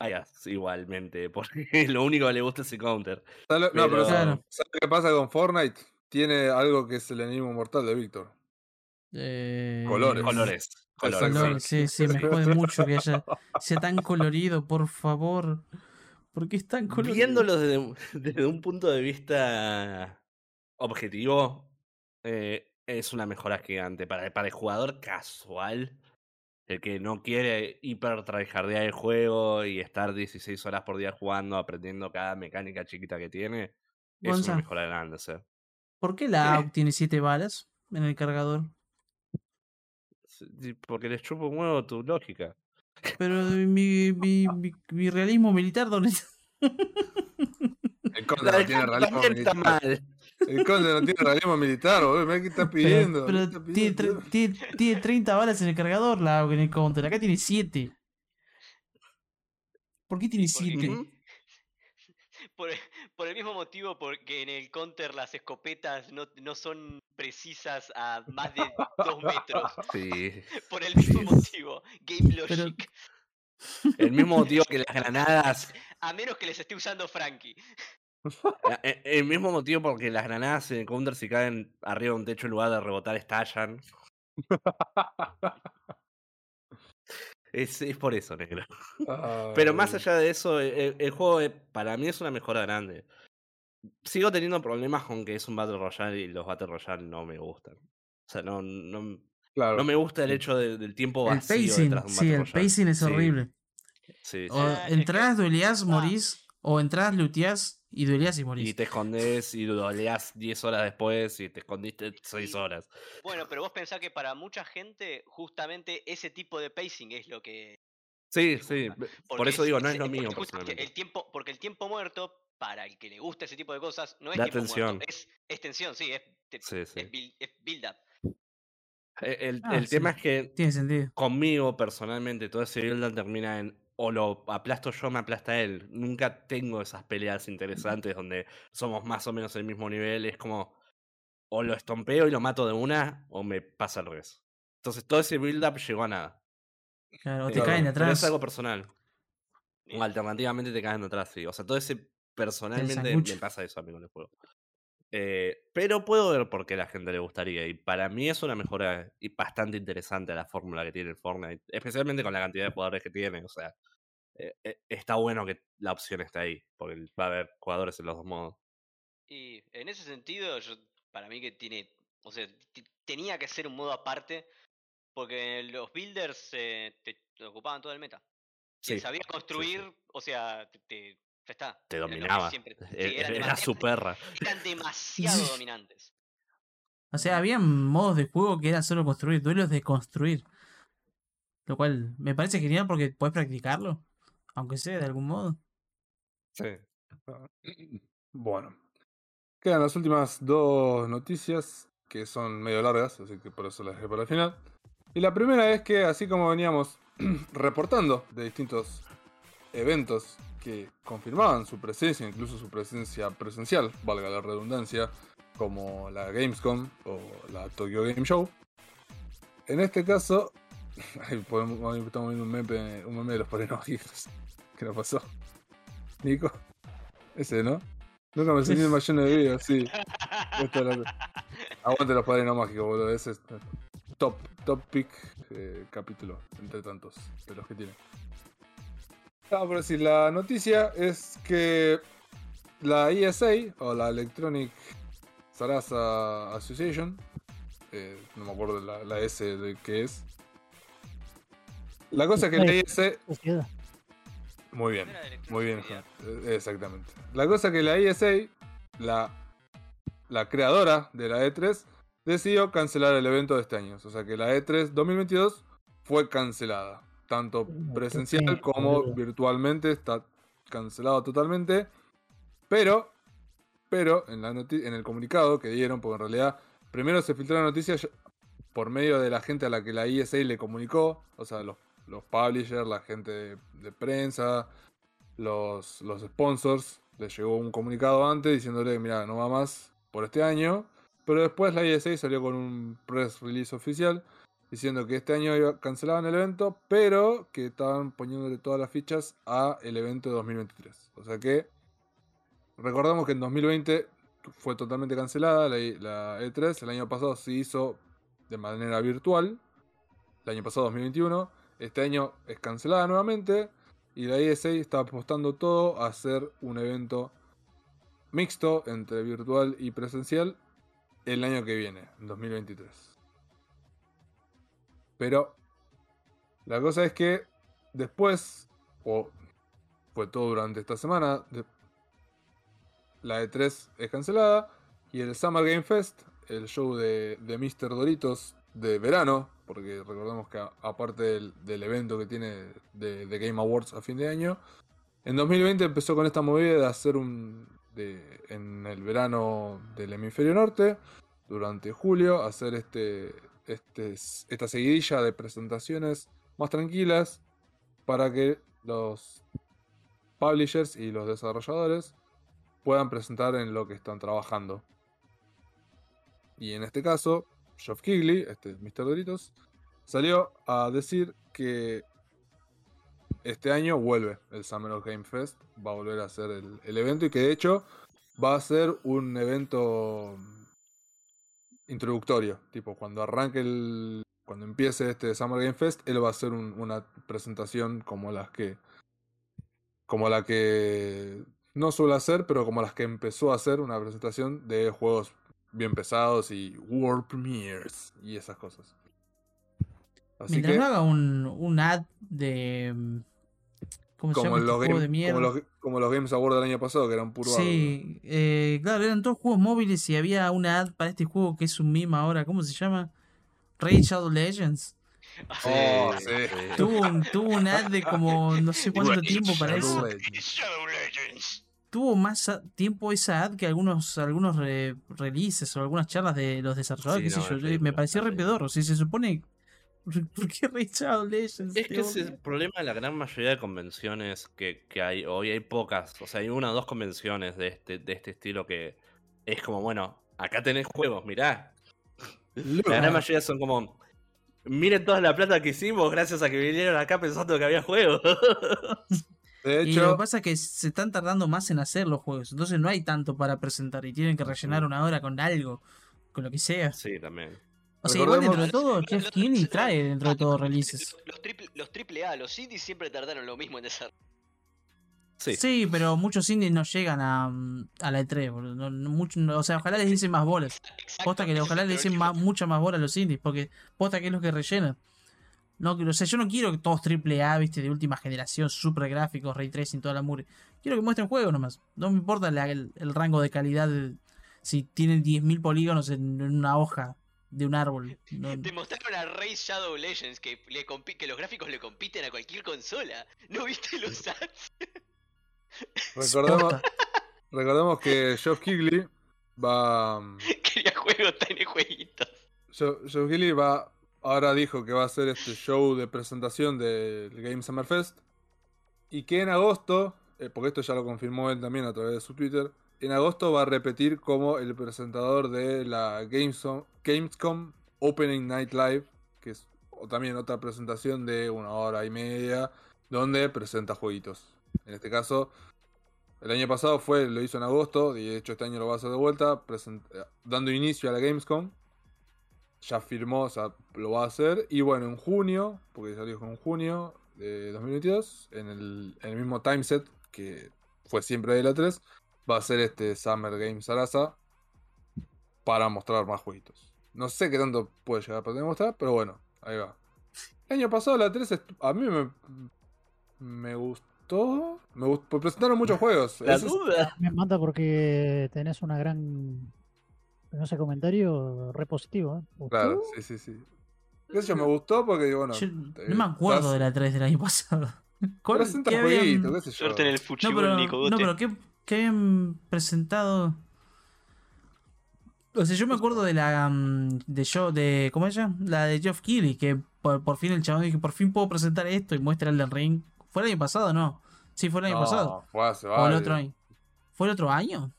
bias igualmente. Porque lo único que le gusta es el counter. ¿Sabes lo- No, pero Pero- Claro. ¿sabes qué pasa con Fortnite? Tiene algo que es el enemigo mortal de Víctor. Eh, Colores. Colores. Colores. Sí, sí, me jode mucho que haya, sea tan colorido, por favor. ¿Por qué es tan colorido? Viéndolo desde, un- desde un punto de vista objetivo, eh, es una mejora gigante. Para, para el jugador casual, el que no quiere hiper tryhardear el juego y estar 16 horas por día jugando, aprendiendo cada mecánica chiquita que tiene, es Gonza. una mejora grande. ¿Por qué la AUG tiene siete balas en el cargador? Porque les chupo un huevo tu lógica. Pero mi, mi, mi, mi realismo militar, ¿dónde está? El no del tiene Contra realismo también está militar. mal. El conde no tiene realismo militar, boludo. Mirá qué está pidiendo. Pero, ¿qué pero está tiene, pidiendo? tiene, tiene 30 balas en el cargador la en el counter. Acá tiene 7. ¿Por qué tiene Porque- 7? Ujú. Por, por el mismo motivo porque en el counter las escopetas no, no son precisas a más de dos metros. Sí. Por el mismo Sí. motivo. Game Pero- Logic. El mismo motivo que las granadas A menos que les esté usando Frankie. Eh, eh, El mismo motivo porque las granadas en el counter si caen arriba de un techo en lugar de rebotar estallan. Es, es por eso, negro. Ay, Pero más allá de eso, e- e- el, juego eh, para mí es una mejora grande. Sigo teniendo problemas con que es un Battle Royale y los Battle Royale no me gustan. O sea, no, no, Claro. no me gusta el hecho de- del tiempo El vacío pacing, detrás de un sí, Battle el Royale. pacing es Sí, horrible. Sí, sí. O entrás, dueleás, Ah. morís. O entrás, luteás y dueleás y morís. Y te escondes y leas 10 horas después y te escondiste 6 Sí. horas. Bueno, pero vos pensás que para mucha gente, justamente ese tipo de pacing es lo que. Sí, sí. Porque Por eso digo, no es lo mío personalmente. El tiempo, porque el tiempo muerto, para el que le gusta ese tipo de cosas, no es Da tiempo tensión. muerto, es, es tensión, sí, es, te- Sí, sí. es build, es build up. Eh, El, Ah, el tema es que Tiene sentido. conmigo personalmente todo ese build termina en o lo aplasto yo, me aplasta él. Nunca tengo esas peleas interesantes donde somos más o menos el mismo nivel. Es como o lo estompeo y lo mato de una o me pasa al revés. Entonces todo ese build up llegó a nada. Claro, o te caen de pero atrás. es algo personal. O alternativamente te caen de atrás, sí. O sea, todo ese personalmente me pasa eso a mí con el juego. Eh, pero puedo ver por qué a la gente le gustaría. Y para mí es una mejora y bastante interesante a la fórmula que tiene el Fortnite. Especialmente con la cantidad de jugadores que tiene. O sea, eh, eh, está bueno que la opción esté ahí. Porque va a haber jugadores en los dos modos. Y en ese sentido, yo, para mí que tiene, o sea, tenía que ser un modo aparte, porque los builders te, te ocupaban todo el meta. Si Sí, sabías sí, sí. construir, o sea, te, te- ya está. Te dominaba. siempre- Era su perra. Eran demasiado dominantes. O sea, había modos de juego que eran solo construir, duelos de construir. Lo cual me parece genial porque puedes practicarlo. Aunque sea de algún modo. Sí. Bueno. Quedan las últimas dos noticias que son medio largas, así que por eso las dejé para el final. Y la primera es que, así como veníamos reportando de distintos eventos que confirmaban su presencia, incluso su presencia presencial, valga la redundancia, como la Gamescom o la Tokyo Game Show. En este caso, ahí podemos- ahí estamos viendo un meme, un meme de los parenógicos. ¿Qué nos pasó? Nico. Ese, ¿no? Nunca me sentí más lleno de vida, sí. La- Aguante los padres no mágicos, boludo. Ese es top, top pick eh, capítulo, entre tantos de los que tiene. Ah, por decir, la noticia es que la ESA, o la Electronic Sarasa Association, eh, no me acuerdo la, la S de qué es. La cosa es que la ESA muy bien, muy bien. Eh, Exactamente. La cosa que la ESA, la, la creadora de la E3, decidió cancelar el evento de este año. O sea que la E E3 2022 fue cancelada. Tanto presencial como virtualmente está cancelado totalmente. Pero, pero en, la en el comunicado que dieron, porque en realidad primero se filtró la noticia por medio de la gente a la que la ESA le comunicó, o sea, los, los publishers, la gente de, de prensa, los, los sponsors, les llegó un comunicado antes diciéndole, mira, no va más por este año, pero después la ESA salió con un press release oficial diciendo que este año cancelaban el evento, pero que estaban poniéndole todas las fichas a el evento de 2023. O sea que recordamos que en 2020 fue totalmente cancelada la, la E3, el año pasado se hizo de manera virtual, el año pasado 2021, este año es cancelada nuevamente y la ESA está apostando todo a hacer un evento mixto entre virtual y presencial el año que viene, en 2023. Pero la cosa es que después, o fue todo durante esta semana, la E3 es cancelada y el Summer Game Fest, el show de, de Mr. Doritos de verano, porque recordemos que aparte del, del evento que tiene de, de Game Awards a fin de año, en 2020 empezó con esta movida de hacer un... De, en el verano del hemisferio norte, durante julio, hacer este, este, esta seguidilla de presentaciones más tranquilas para que los publishers y los desarrolladores puedan presentar en lo que están trabajando. Y en este caso, Geoff Keighley, este Mr. Doritos, salió a decir que este año vuelve el Summer of Game Fest, va a volver a hacer el, el evento y que de hecho va a ser un evento introductorio, tipo cuando arranque el, cuando empiece este Summer Game Fest, él va a hacer un- una presentación como las que. Como la que no suele hacer, pero como las que empezó a hacer, una presentación de juegos bien pesados y World Premieres y esas cosas. Así Mientras que, no haga un, un ad de. ¿Cómo se como llama? este los, juego game- de mierda? como, los, como los Games Awards del año pasado, que eran puro Sí, eh, claro, eran todos juegos móviles y había una ad para este juego que es un meme ahora, ¿cómo se llama? Raid Shadow Legends. Oh, sí. Tuvo un, tuvo un ad de como no sé cuánto tiempo para eso. Legends. Shadow Legends. Tuvo más tiempo esa ad que algunos algunos re- releases o algunas charlas de los desarrolladores, Sí, qué sé yo. es Me ridículo, pareció re pedorro. Si se supone. ¿Por qué Raid Shadow Legends? Es que ese es el problema de la gran mayoría de convenciones que, que hay. Hoy hay pocas. O sea, hay una o dos convenciones de este, de este estilo que es como, bueno, acá tenés juegos, mirá. La gran mayoría son como. Miren toda la plata que hicimos gracias a que vinieron acá pensando que había juegos. De Y lo hecho, que pasa es que se están tardando más en hacer los juegos. Entonces no hay tanto para presentar y tienen que rellenar una hora con algo, con lo que sea. sí, también. O sea, igual dentro de todo, Jeff Keighley trae dentro de todo releases. Los triple, los triple A, los indies siempre tardaron lo mismo en desarrollar. Sí. Sí, pero muchos indies no llegan a, mm, a la E3. boludo. No- no mucho- no- o sea, ojalá les dicen más bolas. Posta que ojalá le dicen más, mucha más bola a los indies, porque posta que es lo que rellenan. No, o sea, yo no quiero que todos triple A, viste, de última generación, super gráficos, ray tracing, toda la mure. Quiero que muestren juegos nomás. No me importa la- el, el rango de calidad de- si tienen 10.000 polígonos en, en una hoja de un árbol. No- Te mostraron a Raid Shadow Legends que, le compi- que los gráficos le compiten a cualquier consola. ¿No viste los ads? recordemos, que Geoff Keighley va. mm, Quería juegos, tiene jueguitos. Joe, Joe Keighley va, ahora dijo que va a hacer este show de presentación del Game Summer Fest y que en agosto, eh, porque esto ya lo confirmó él también a través de su Twitter, en agosto va a repetir como el presentador de la Gamescom, Gamescom Opening Night Live, que es también otra presentación de una hora y media, donde presenta jueguitos. En este caso, el año pasado fue, lo hizo en agosto, y de hecho este año lo va a hacer de vuelta, eh, dando inicio a la Gamescom ya firmó, o sea, lo va a hacer. Y bueno, en junio, porque ya lo dijo en junio de 2022, en el, en el mismo timeset que fue siempre de la 3, va a ser este Summer Games Sarasa para mostrar más jueguitos. No sé qué tanto puede llegar a mostrar, pero bueno, ahí va. El año pasado la 3 est- a mí me, me gustó. Me gustó, pues presentaron muchos juegos. La es- duda. Me manda porque tenés una gran. No sé, comentario re positivo. ¿eh? Claro, sí, sí, sí. Qué sé yo, me gustó porque, bueno. Yo no me acuerdo estás- de la 3 del año pasado. ¿Cuál- Presenta qué habían- jueguitos, qué sé yo. Suerte en el No, fuchibol, pero, Nico. no, pero ¿qué, qué habían presentado? O sea, yo me acuerdo de la mm, de yo de ¿cómo es ella? La de Geoff Keighley, que por, por fin el chabón dijo, por fin puedo presentar esto y muestra el del ring. ¿Fue el año pasado o no? Sí, fue el año No, pasado. Fue hace O el otro año. ¿Fue el otro año?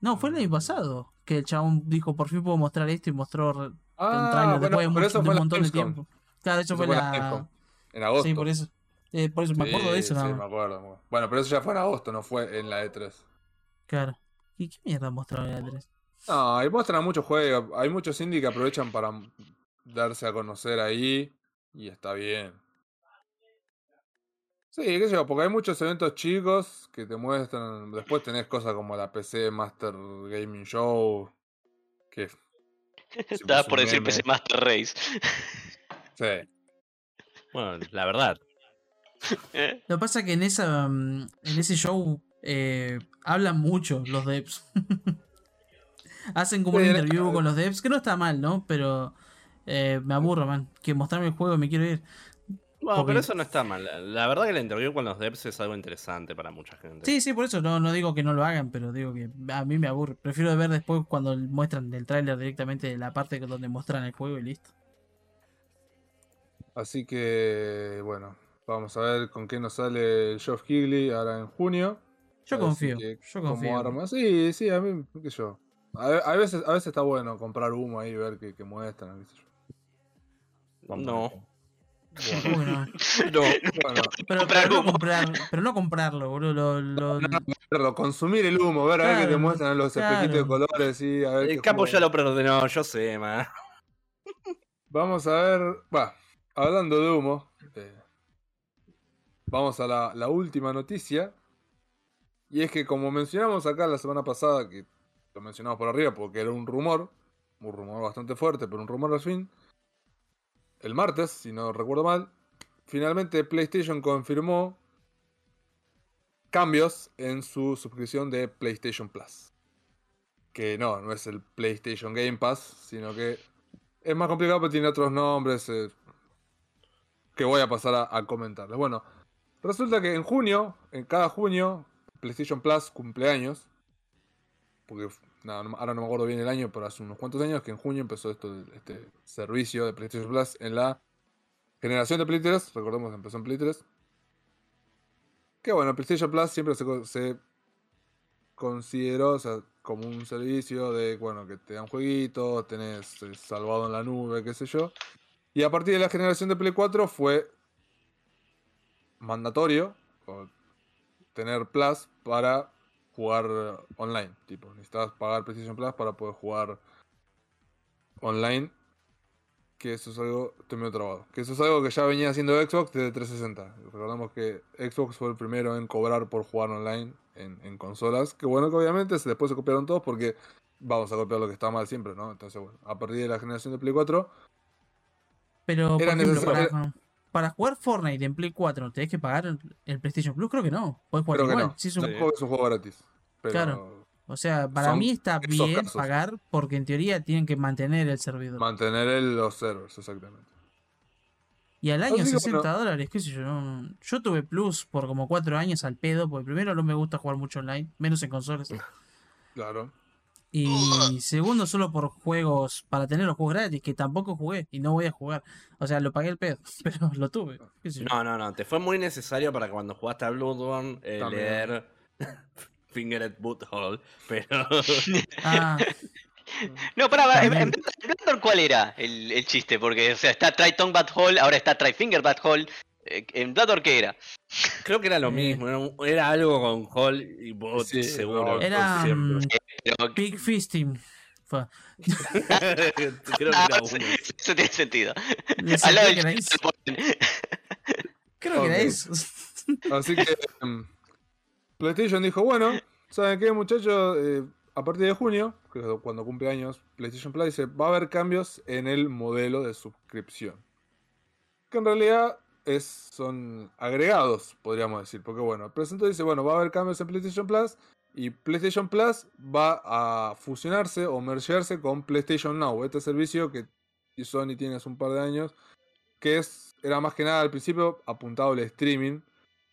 No, fue el año pasado. Que el chabón dijo, por fin puedo mostrar esto y mostró re- un Ah, trailer bueno, después de, de un la montón de tiempo. Claro, eso, Eso fue fue la En agosto. Sí, por eso. Eh, por eso me acuerdo de eso Sí, nada me acuerdo. Bueno, pero eso ya fue en agosto, no fue en la E3. Claro. ¿Y qué mierda mostraron en la 3? No, ahí muestran muchos juegos. Hay muchos indie que aprovechan para darse a conocer ahí. Y está bien. Sí, qué sé yo, porque hay muchos eventos chicos que te muestran. Después tenés cosas como la PC Master Gaming Show. Que. Estabas por decir meme. PC Master Race. Sí. Bueno, la verdad. Lo que pasa es que en esa mm, en ese show eh, hablan mucho los devs. Hacen como un interview con los devs, que no está mal, ¿no? Pero eh, me aburro, man. Que mostrarme el juego y me quiero ir. Bueno, Porque- pero eso no está mal. La- verdad que la interview con los devs es algo interesante para mucha gente. Sí, sí, por eso no, no digo que no lo hagan, pero digo que a mí me aburre. Prefiero ver después cuando muestran el tráiler directamente la parte donde muestran el juego y listo. Así que, bueno, vamos a ver con qué nos sale el Geoff Keighley ahora en junio. Yo confío, que- yo confío. arma. Sí, sí, a mí, qué sé yo. A, ve- a veces, a veces está bueno comprar humo ahí y ver qué, muestran, qué sé yo. No. ver. ¿Cómo que no? No. Bueno, Pero, Comprar pero no comprar, pero no comprarlo, boludo. Lo, lo- verlo, consumir el humo, ver a ver qué te muestran los claro. espejitos de colores y a ver El qué capo juego. ya lo preordenó, yo sé, ma. Vamos a ver. Va, hablando de humo. eh, vamos a la, última noticia. Y es que, como mencionamos acá la semana pasada, que lo mencionamos por arriba porque era un rumor, un rumor bastante fuerte, pero un rumor al fin. El martes, si no recuerdo mal, finalmente PlayStation confirmó cambios en su suscripción de PlayStation Plus. Que no, no es el PlayStation Game Pass, sino que es más complicado, pero tiene otros nombres eh, que voy a pasar a, a comentarles. Bueno, resulta que en junio, en cada junio, PlayStation Plus cumpleaños. Porque nada, ahora no me acuerdo bien el año, pero hace unos cuantos años que en junio empezó esto, este servicio de PlayStation Plus en la generación de Play 3. Recordemos que empezó en Play 3. Que bueno, PlayStation Plus siempre se, co- se consideró como un servicio de, bueno, que te dan jueguitos, tenés eh, salvado en la nube, qué sé yo. Y a partir de la generación de Play 4 fue mandatorio o tener Plus para jugar online. Tipo, necesitabas pagar PlayStation Plus para poder jugar online. Que eso es algo. Estoy medio trabado. Que eso es algo que ya venía haciendo Xbox desde 360. Recordamos que Xbox fue el primero en cobrar por jugar online en, en consolas. Que bueno, que obviamente después se copiaron todos porque vamos a copiar lo que está mal siempre, ¿no? Entonces, bueno, a partir de la generación de Play 4, Pero, por Era ejemplo, para, para jugar Fortnite en Play 4, ¿tenés que pagar el, PlayStation Plus? Creo que no. Puedes jugar creo que igual. no. Sí, es un- Sí. Es un juego gratis. Pero Claro. O sea, para Son mí está bien casos. pagar porque en teoría tienen que mantener el servidor. mantener el- los servers, exactamente. Y al año Así que, 60 bueno. dólares, qué sé yo. no- Yo tuve Plus por como 4 años al pedo, porque primero no me gusta jugar mucho online, menos en consolas. Claro. Y segundo, solo por juegos, para tener los juegos gratis, que tampoco jugué y no voy a jugar. O sea, lo pagué el pedo, pero lo tuve. qué sé yo. No, no, no. Te fue muy necesario para cuando jugaste a Bloodborne eh, leer Fingered Butthole. Pero. Ah, No, pará, en, en Bloodborne, ¿cuál era el, el chiste? Porque, o sea, está Try Tongue Bat Hole, ahora está Try Finger Bat Hole. Eh, ¿En Bloodborne qué era? Creo que era lo Eh. mismo. Era, un- era algo con Hall y Bot, Sí, seguro. no, era Pero- Big Fisting. Creo que Ah, era eso, uno. eso tiene sentido. Al lado sentía que del era eso. Creo que era eso. Así que em, PlayStation dijo, bueno, ¿saben qué muchachos? Eh, a partir de junio, que es cuando cumple años PlayStation Plus, dice, va a haber cambios en el modelo de suscripción. Que en realidad es, son agregados, podríamos decir. Porque bueno, presentó y dice, bueno, va a haber cambios en PlayStation Plus. Y PlayStation Plus va a fusionarse o mergearse con PlayStation Now, este servicio que Sony tiene hace un par de años, que es, era más que nada al principio apuntado al streaming,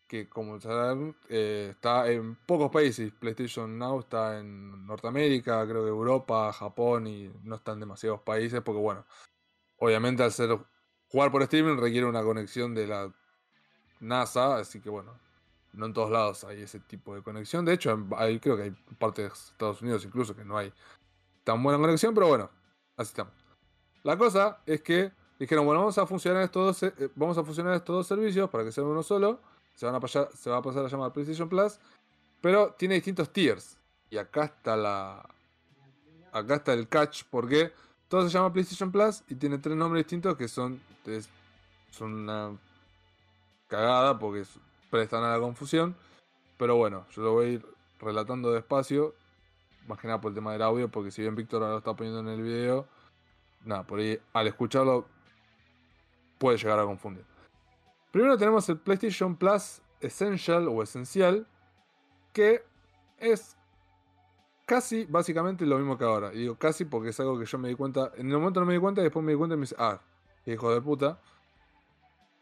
que como saben, eh, está en pocos países. PlayStation Now está en Norteamérica, creo que Europa, Japón y no está en demasiados países, porque bueno, obviamente al ser jugar por streaming requiere una conexión de la NASA, así que bueno, no en todos lados hay ese tipo de conexión. De hecho, creo que hay partes de Estados Unidos incluso que no hay tan buena conexión, pero bueno, así estamos. La cosa es que dijeron, bueno, vamos a funcionar estos dos, eh, vamos a fusionar estos dos servicios para que sea uno solo. Se, van a pasar, se va a pasar a llamar PlayStation Plus, pero tiene distintos tiers. Y acá está la acá está el catch porque todo se llama PlayStation Plus y tiene tres nombres distintos que son es- son una cagada porque es- prestan a la confusión. Pero bueno, yo lo voy a ir relatando despacio. Más que nada por el tema del audio, porque si bien Víctor ahora lo está poniendo en el video, nada, por ahí al escucharlo puede llegar a confundir. Primero tenemos el PlayStation Plus Essential o Esencial, que es casi básicamente lo mismo que ahora. Y digo casi porque es algo que yo me di cuenta. En el momento no me di cuenta y después me di cuenta y me dice, ah, hijo de puta.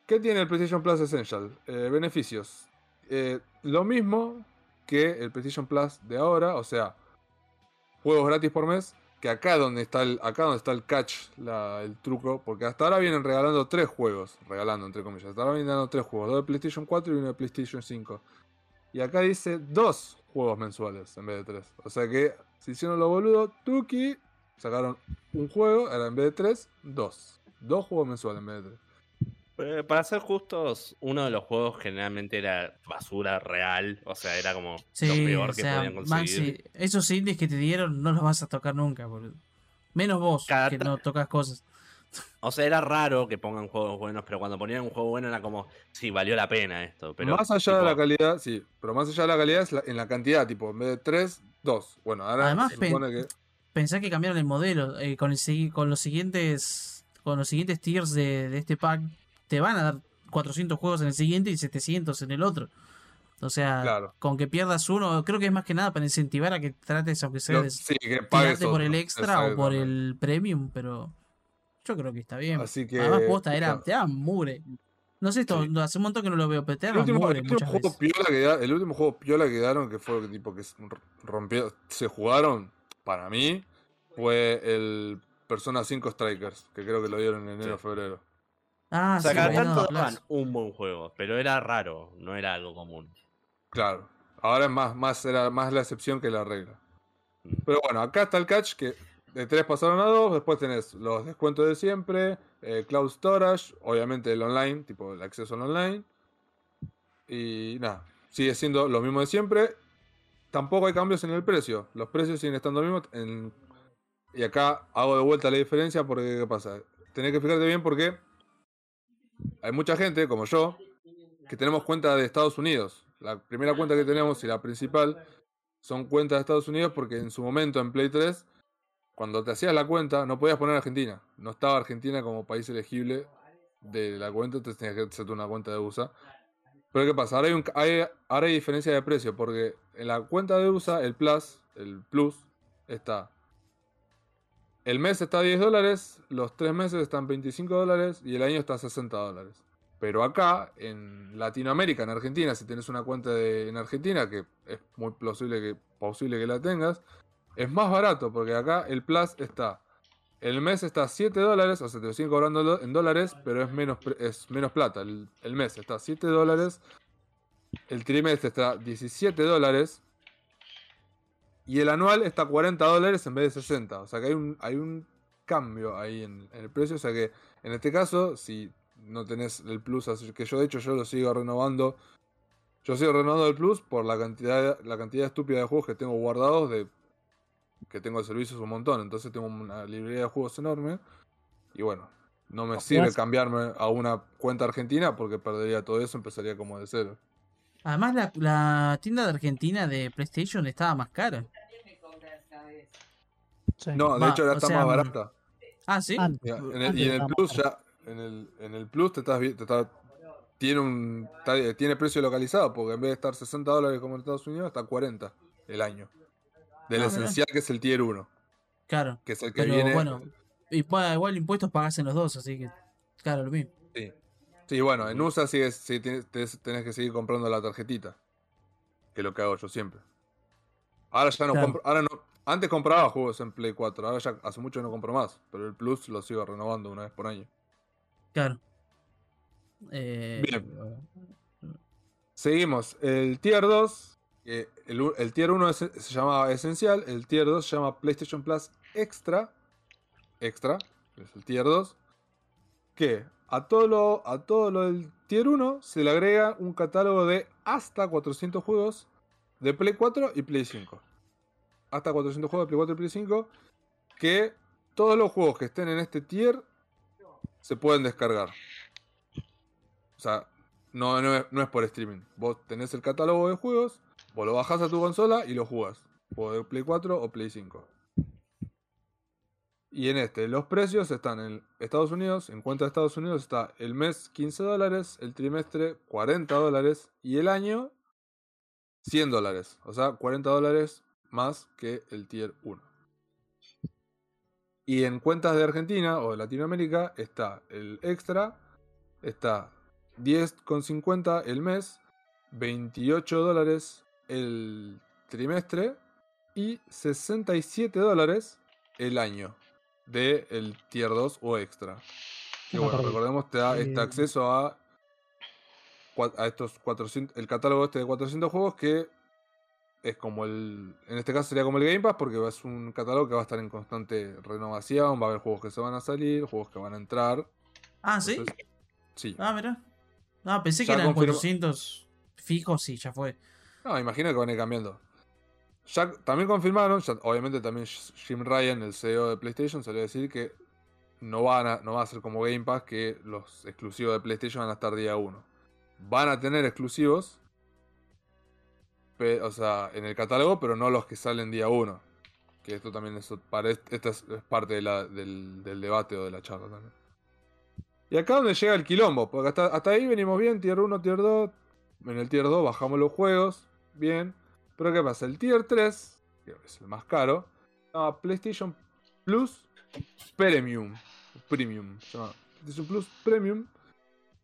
¿Qué tiene el PlayStation Plus Essential? Eh, beneficios. Eh, lo mismo que el PlayStation Plus de ahora, o sea, juegos gratis por mes. Que acá donde está el, acá donde está el catch, el truco, porque hasta ahora vienen regalando tres juegos, regalando entre comillas, hasta ahora vienen dando tres juegos, dos de PlayStation 4 y uno de PlayStation 5. Y acá dice dos juegos mensuales en vez de tres. O sea que si hicieron lo boludo, Tuki sacaron un juego, era en vez de tres, dos. Dos juegos mensuales en vez de tres. Eh, Para ser justos, uno de los juegos generalmente era basura real. O sea, era como lo peor o que sea, podían conseguir. Maxi, esos indies que te dieron no los vas a tocar nunca, boludo. Menos vos, Cada que no tocas cosas. O sea, era raro que pongan juegos buenos, pero cuando ponían un juego bueno era como, sí, valió la pena esto. Pero, más allá de la calidad, sí, pero más allá de la calidad es la- en la cantidad, tipo, en vez de 3, 2. Bueno, ahora Además, se supone que. Pensá que cambiaron el modelo. eh, con, el, con los siguientes con los siguientes tiers de, de este pack, te van a dar 400 juegos en el siguiente y 700 en el otro. O sea, Claro. con que pierdas uno, creo que es más que nada para incentivar a que trates, aunque sea, de sí, que pagues tirarte por el extra o por el premium, pero yo creo que está bien. Así que. Además, posta, era, te daban mugre. No sé, esto, Sí. hace un montón que no lo veo, pero te El último, mugre el último juego veces. piola que da- el último juego piola que daron, que fue tipo que rompió, se jugaron, para mí, fue el Persona 5 Strikers, que creo que lo dieron en enero o Sí. febrero. Ah, O sea, sí, cada bueno, tanto daban un buen juego, pero era raro, no era algo común. Claro. Ahora es más, más, era más la excepción que la regla. Mm. Pero bueno, acá está el catch que de 3 pasaron a 2, después tenés los descuentos de siempre, eh, Cloud Storage, obviamente el online, tipo el acceso al online. Y nada, sigue siendo lo mismo de siempre. Tampoco hay cambios en el precio. Los precios siguen estando los mismos. en- Y acá hago de vuelta la diferencia porque ¿qué pasa? Tenés que fijarte bien porque hay mucha gente, como yo, que tenemos cuenta de Estados Unidos. La primera cuenta que tenemos y la principal son cuentas de Estados Unidos porque en su momento en Play 3, cuando te hacías la cuenta, no podías poner Argentina. No estaba Argentina como país elegible de la cuenta, entonces tenías que hacerte una cuenta de USA. Pero ¿qué pasa? Ahora hay, ahora hay diferencia de precio porque en la cuenta de USA, el Plus, el Plus, está... El mes está a 10 dólares, los 3 meses están 25 dólares y el año está a 60 dólares. Pero acá, en Latinoamérica, en Argentina, si tenés una cuenta en Argentina, que es muy plausible que, posible que la tengas, es más barato, porque acá el Plus está. El mes está a 7 dólares, o sea, te lo siguen cobrando do- en dólares, pero es menos, es menos plata. El, el mes está a 7 dólares, el trimestre está a 17 dólares, y el anual está a 40 dólares en vez de 60. O sea que hay un, hay un cambio ahí en, en el precio. O sea que en este caso, si no tenés el plus, que yo de hecho yo lo sigo renovando. Yo sigo renovando el plus por la cantidad, la cantidad estúpida de juegos que tengo guardados de que tengo de servicios un montón. Entonces tengo una librería de juegos enorme. Y bueno, no me sirve cambiarme a una cuenta argentina porque perdería todo eso, empezaría como de cero. Además, la, la tienda de Argentina de PlayStation estaba más cara. Sí. No, de Va, hecho ahora está sea, más mm, barata. Ah, sí. Antes, Ya, en el- antes y en el Plus ya, en el, en el Plus te estás te está- tiene un está- tiene precio localizado, porque en vez de estar 60 dólares como en Estados Unidos, está 40 el año. Del Ah, esencial que es el tier 1, Claro. que es el que Pero viene. bueno, y pa- igual impuestos pagas en los dos, así que. Claro, lo mismo. Sí. Bueno, en USA sigues, sí, tenés, tenés que seguir comprando la tarjetita. Que es lo que hago yo siempre. Ahora ya no Claro. compro, ahora no, antes compraba juegos en Play 4, ahora ya hace mucho no compro más, pero el Plus lo sigo renovando una vez por año. Claro. Eh, Bien. Seguimos. El tier 2. que el, tier 1 es- se llamaba Esencial. El tier 2 se llama PlayStation Plus Extra. Extra. Es el tier 2. Que a todo lo, a todo lo del tier 1 se le agrega un catálogo de hasta 400 juegos de Play 4 y Play 5. Hasta 400 juegos de Play 4 y Play 5. Que todos los juegos que estén en este tier se pueden descargar. O sea, no, no, es, no es por streaming. Vos tenés el catálogo de juegos, vos lo bajás a tu consola y lo jugás. O de Play 4 o Play 5. Y en este, los precios están en Estados Unidos, en cuenta de Estados Unidos está el mes 15 dólares, el trimestre 40 dólares y el año 100 dólares. O sea, 40 dólares más que el tier 1. Y en cuentas de Argentina o de Latinoamérica está el extra, está 10,50 el mes, 28 dólares el trimestre y 67 dólares el año de el tier 2 o extra. Que me bueno, recordemos te da este Eh, acceso a, a estos 400, el catálogo este de 400 juegos que es como el, en este caso sería como el Game Pass porque es un catálogo que va a estar en constante renovación, va a haber juegos que se van a salir, juegos que van a entrar. Ah, sí. Entonces, sí. Ah, mira. Ah, pensé que eran confirmo- 400 fijos y ya fue. No, imagino que van a ir cambiando. También confirmaron, obviamente también Jim Ryan, el CEO de PlayStation, salió a decir que no, van a, no va a ser como Game Pass que los exclusivos de PlayStation van a estar día 1. Van a tener exclusivos, o sea, en el catálogo, pero no los que salen día 1. Que esto también es, para, esta es, parte del, del debate o de la charla también. Y acá donde llega el quilombo, porque hasta, hasta ahí venimos bien, tier 1, tier 2. En el tier 2 bajamos los juegos, bien. Pero ¿qué pasa? El tier 3, que es el más caro, llama PlayStation Plus Premium. Premium. Se llama PlayStation Plus Premium.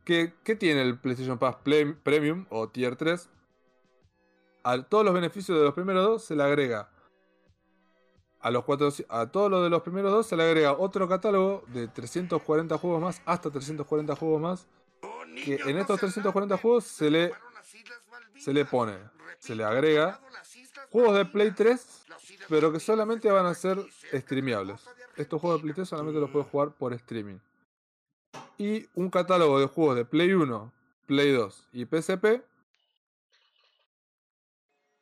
¿Qué, qué tiene el PlayStation Pass Premium o Tier 3? A todos los beneficios de los primeros dos se le agrega. A, los cuatro, a todos los de los primeros dos se le agrega otro catálogo de 340 juegos más, hasta 340 juegos más. Que en estos 340 juegos se le, se le pone, se le agrega juegos de Play 3, pero que solamente van a ser streameables. Estos juegos de Play 3 solamente los puedes jugar por streaming. Y un catálogo de juegos de Play 1, Play 2 y PSP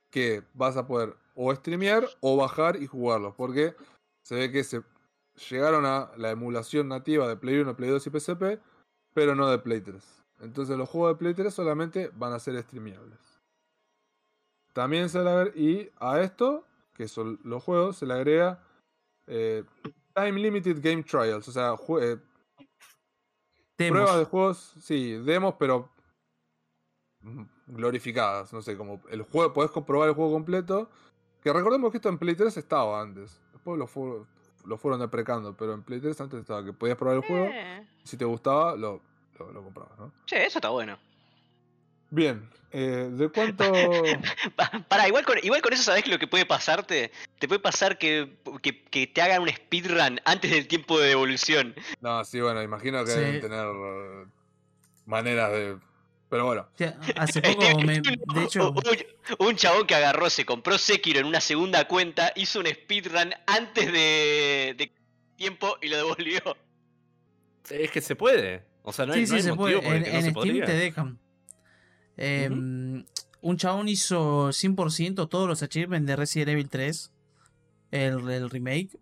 que vas a poder o streamear o bajar y jugarlos. Porque se ve que se llegaron a la emulación nativa de Play 1, Play 2 y PSP, pero no de Play 3. Entonces los juegos de Play 3 solamente van a ser streameables. También se le agrega, y a esto, que son los juegos, se le agrega eh, Time Limited Game Trials, o sea, eh, pruebas de juegos, sí, demos, pero glorificadas, no sé, como el juego, podés comprobar el juego completo, que recordemos que esto en Play 3 estaba antes, después lo, fu- lo fueron deprecando, pero en Play 3 antes estaba, que podías probar el juego, Eh, si te gustaba, lo, lo, lo comprabas, ¿no? Che, eso está bueno. Bien, eh, ¿de cuánto...? Pa- Pará, igual con, igual con eso sabés que lo que puede pasarte. Te puede pasar que, que, que te hagan un speedrun antes del tiempo de devolución. No, sí, bueno, imagino que Sí. deben tener maneras de... Pero bueno, hace poco, me- de hecho, Un, un chabón que agarró, se compró Sekiro en una segunda cuenta, hizo un speedrun antes de, de tiempo y lo devolvió. Es que se puede. O sea, no hay, sí, no hay se motivo puede. por el En, que no en se Steam podría. te dejan. Em, Un chabón hizo 100% todos los achievements de Resident Evil 3, el, el remake,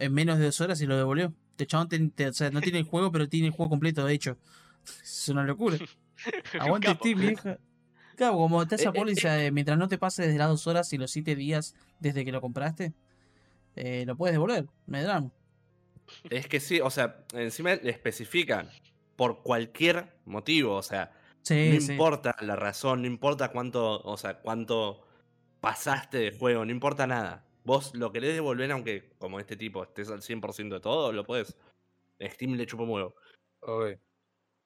en menos de dos horas y lo devolvió. Este chabón ten- te- o sea, no tiene el juego, pero tiene el juego completo, de hecho. Es una locura. Aguante. Steam, vieja. Claro, como está Eh, esa eh, póliza de mientras no te pase desde las dos horas y los siete días desde que lo compraste, eh, lo puedes devolver, no hay drama. Es que sí, o sea, encima le especifican por cualquier motivo, o sea, Sí, no sí. importa la razón, no importa cuánto, o sea, cuánto pasaste de juego, no importa nada. Vos lo querés devolver aunque como este tipo estés al 100% de todo, lo puedes. Steam le chupa un huevo. Ok.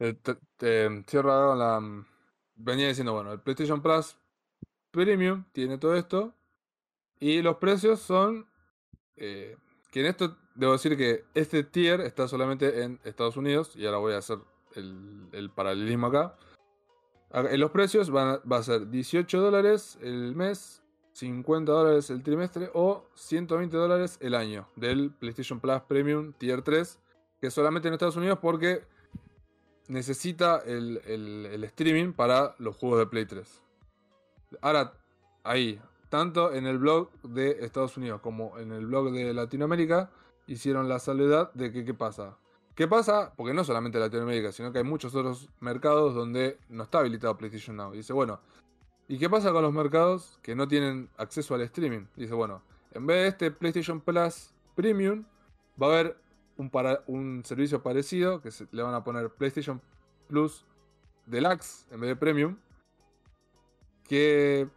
Eh, te- te- cierro ahora la. mm, Venía diciendo, bueno, el PlayStation Plus Premium tiene todo esto. Y los precios son. eh, que en esto debo decir que este tier está solamente en Estados Unidos. Y ahora voy a hacer el, el paralelismo acá. En los precios van a, va a ser 18 dólares el mes, 50 dólares el trimestre o 120 dólares el año del PlayStation Plus Premium Tier 3 que solamente en Estados Unidos porque necesita el- el streaming para los juegos de Play 3. Ahora, ahí, tanto en el blog de Estados Unidos como en el blog de Latinoamérica, hicieron la salvedad de que qué pasa. ¿Qué pasa? Porque no solamente Latinoamérica, sino que hay muchos otros mercados donde no está habilitado PlayStation Now. Y dice, bueno, ¿y qué pasa con los mercados que no tienen acceso al streaming? Dice, bueno, en vez de este PlayStation Plus Premium, va a haber un, para- un servicio parecido que le van a poner PlayStation Plus Deluxe en vez de Premium. Que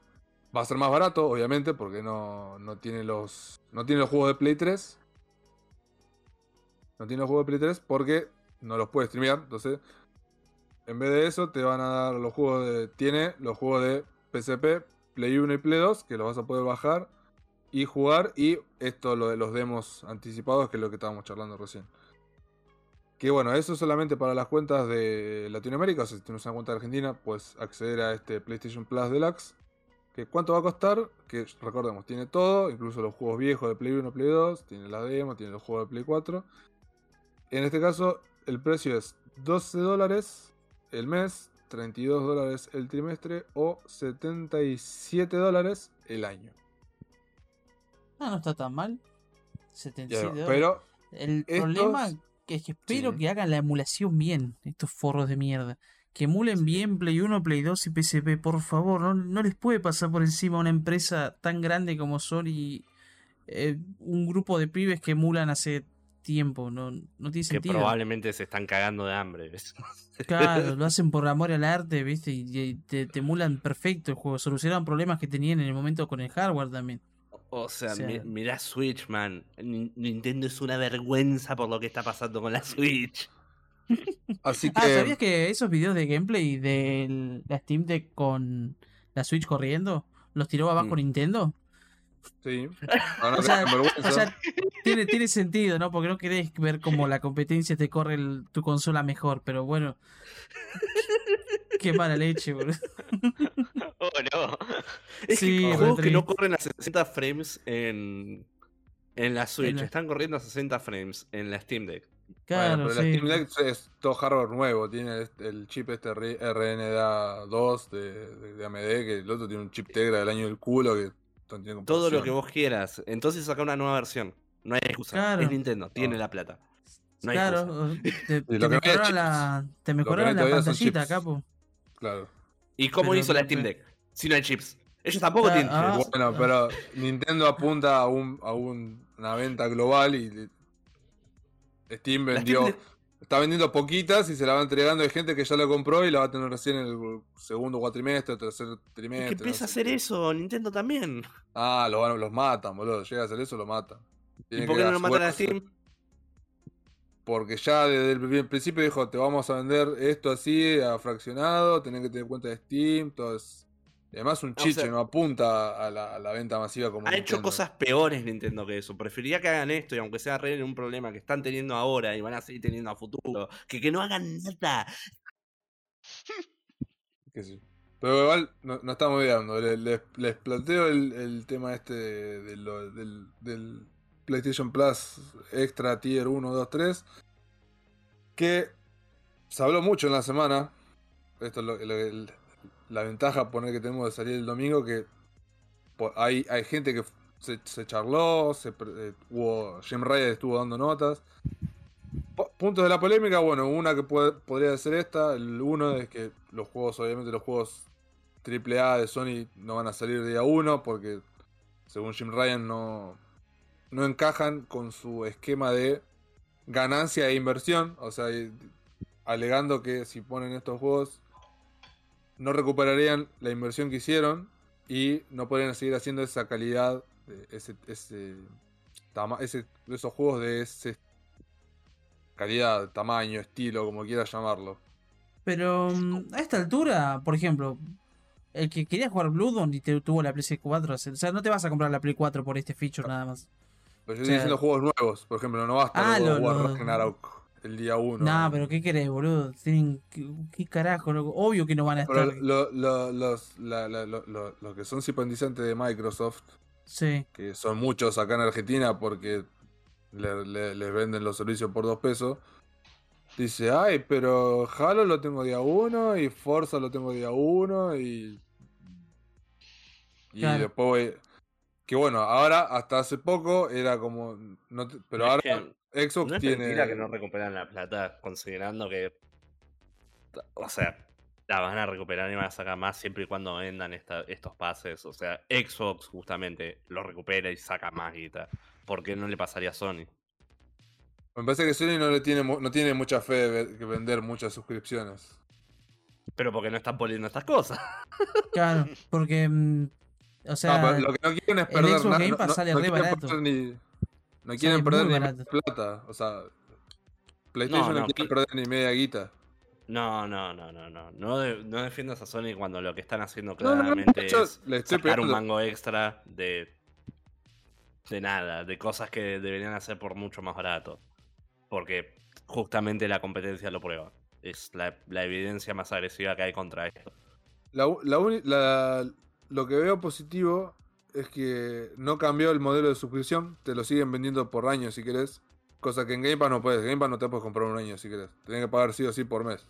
va a ser más barato, obviamente, porque no, no tiene los. No tiene los juegos de Play 3. No tiene los juegos de Play 3 porque no los puede streamear. Entonces, en vez de eso, te van a dar los juegos de. Tiene los juegos de PSP, Play 1 y Play 2, que los vas a poder bajar y jugar. Y esto, lo de los demos anticipados, que es lo que estábamos charlando recién. Que bueno, eso es solamente para las cuentas de Latinoamérica. O sea, si tienes una cuenta de Argentina, puedes acceder a este PlayStation Plus Deluxe. Que cuánto va a costar, que recordemos, tiene todo, incluso los juegos viejos de Play 1, Play 2, tiene la demo, tiene los juegos de Play 4. En este caso, el precio es 12 dólares el mes, 32 dólares el trimestre o 77 dólares el año. No, no está tan mal. Ya, 77 dólares. pero El estos- problema que, que espero Sí. que hagan la emulación bien, estos forros de mierda. Que emulen bien Play 1, Play 2 y PSP, por favor. No, no les puede pasar por encima a una empresa tan grande como Sony. eh, un grupo de pibes que emulan hace tiempo. No, no tiene Que sentido. probablemente se están cagando de hambre. ¿ves? Claro, lo hacen por amor al arte, ¿viste? Y, y te, te emulan perfecto el juego. Solucionaron problemas que tenían en el momento con el hardware también. O sea, O sea- mi- mirá Switch, man. Ni- Nintendo es una vergüenza por lo que está pasando con la Switch. Así Ah, que. ¿sabías que esos videos de gameplay de la Steam Deck con la Switch corriendo los tiró abajo Mm. Nintendo? Sí. Ahora O sea. O tiene, tiene sentido, ¿no? Porque no querés ver cómo la competencia te corre el- tu consola mejor, pero bueno. Qué mala leche, boludo. Oh, no. Es Sí, que juegos que no corren a 60 frames en, en la Switch, la- están corriendo a 60 frames en la Steam Deck. Claro, bueno, pero sí. la Steam Deck es todo hardware nuevo. Tiene este- el chip este R- RNDA2 de, de- AMD, que el otro tiene un chip Tegra del año del culo que Todo lo que vos quieras. Entonces saca una nueva versión. No hay excusa. Claro. Es Nintendo, tiene No. la plata. No hay excusa. Claro, te, te mejoraron la, te mejoraron la pantallita, capo. Claro. ¿Y cómo Pero- hizo la Steam Deck? Si no hay chips. Ellos tampoco Claro, tienen ah. chips. Bueno, pero Nintendo apunta a, un, a un- una venta global y Steam La vendió. Steam Deck- Está vendiendo poquitas y se la va entregando a gente que ya la compró y la va a tener recién en el segundo cuatrimestre, tercer Es trimestre. que empieza no a hacer qué. eso, Nintendo también. Ah, los, van- los matan, boludo. Llega a hacer eso, lo matan. ¿Y por qué no lo matan a Steam? Porque ya desde el pri- principio dijo, te vamos a vender esto así, a fraccionado, tenés que tener cuenta de Steam, todo es... y además un O chiche, sea, no apunta a la, a la venta masiva como Ha hecho cosas peores Nintendo que eso. Preferiría que hagan esto y aunque sea arreglen un problema que están teniendo ahora y van a seguir teniendo a futuro, que que no hagan nada. sé yo. Pero igual no, no estamos le- Les, les planteo el, el tema este de lo- del, del PlayStation Plus Extra Tier 1, 2, 3. Que se habló mucho en la semana. Esto es lo, lo- el- la ventaja poner que tenemos de salir el domingo. Que hay, hay gente que se, se charló. Se, eh, hubo, Jim Ryan estuvo dando notas. Puntos de la polémica, bueno, una que puede- podría ser esta, el uno es que los juegos, obviamente los juegos AAA de Sony no van a salir día uno porque según Jim Ryan no, no encajan con su esquema de ganancia e inversión, o sea, alegando que si ponen estos juegos no recuperarían la inversión que hicieron y no podrían seguir haciendo esa calidad, ese, ese, tama- ese- esos juegos de ese calidad, tamaño, estilo, como quieras llamarlo. Pero mm, a esta altura, por ejemplo, el que quería jugar Bloodborne y te tuvo la Play 4, o sea, no te vas a comprar la Play 4 por este feature nada más. Pero yo O estoy sea- diciendo juegos nuevos, por ejemplo, no va a estar Ah, lo- Ragnarok el día 1. Nah, pero ¿qué querés, boludo? Tienen, ¿qué, qué carajo? loco? Obvio que no van a Pero estar. lo- lo- los, la- la- lo- lo- los que son simpatizantes de Microsoft, Sí. que son muchos acá en Argentina porque le- le- les venden los servicios por dos pesos, dice, ay, pero Halo lo tengo día 1 y Forza lo tengo día 1 y... Y Claro. después voy... Que bueno, ahora hasta hace poco era como... No te- pero Es ahora que Xbox No es tiene... mentira que no recuperan la plata, considerando que. O sea, la van a recuperar y van a sacar más siempre y cuando vendan esta- estos pases. O sea, Xbox justamente lo recupera y saca más guita. ¿Por qué no le pasaría a Sony? Me parece que Sony no le tiene mu- no tiene mucha fe de vender muchas suscripciones. Pero porque no están poniendo estas cosas. Claro, porque. mm, O sea, Ah, pero lo que no quieren es el perder Xbox nada. Game No, Pass no- sale no re barato. ni, no quieren perder ni plata. O sea, PlayStation no, no, quiere pl- perder ni media guita. No, no, no, no, no. No, de- no defiendas a Sony cuando lo que están haciendo No, no, no, claramente yo es le estoy sacar un mango extra de. de nada, de cosas que deberían hacer por mucho más barato. Porque justamente la competencia lo prueba. Es la, la evidencia más agresiva que hay contra esto. La, la- lo que veo positivo es que no cambió el modelo de suscripción. Te lo siguen vendiendo por año si querés. Cosa que en Game Pass no puedes. En Game Pass no te puedes comprar un año si querés. Tenés que pagar sí o sí por mes.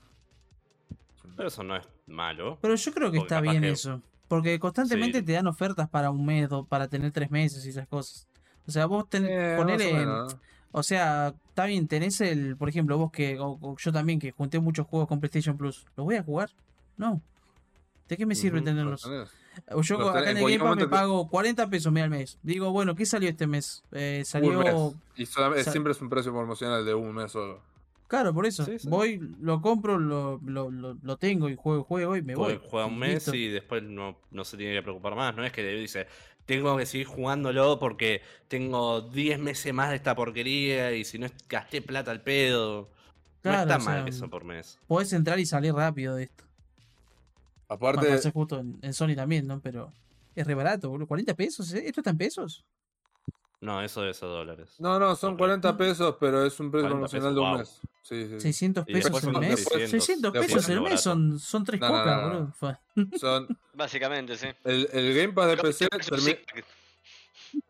Pero eso no es malo. pero yo creo que está bien que- eso. Porque constantemente Sí. te dan ofertas para un mes o para tener tres meses y esas cosas. O sea, vos tenés. Eh, más o en-. O sea, está bien, tenés el, por ejemplo, vos que, o- o yo también, que junté muchos juegos con PlayStation Plus. ¿Los voy a jugar? No. ¿De qué me sirve Ujú, tenerlos? ¿Tenés? Yo acá en en el Game Pass me te- pago 40 pesos mira, al mes. Digo, bueno, ¿qué salió este mes? Eh, salió. mes. Y siempre es un precio promocional de un mes solo. Claro, por eso. Sí, sí. Voy, lo compro, lo, lo, lo, lo tengo y juego, juego y me voy. Juega, juega un Y mes listo. y después no, no se tiene que preocupar más. No es que dice, tengo que seguir jugándolo porque tengo 10 meses más de esta porquería y si no gasté plata al pedo. Claro, no está o sea, mal eso por mes. Podés entrar y salir rápido de esto. Bueno, Aparte, pasé justo en, en Sony también, ¿no? Pero es re barato, boludo. ¿40 pesos? ¿eh? ¿Esto está en pesos? No, eso esos dólares. no, no, son Ok. 40 pesos, pero es un precio 40 promocional pesos, de un wow. mes. Sí, sí. 600 Y pesos el mes. 600, 600 después pesos el mes son, son tres No, no, cocas, no, no. boludo. Fue- Son, Básicamente, sí. el, el Game Pass de PC, Es termi-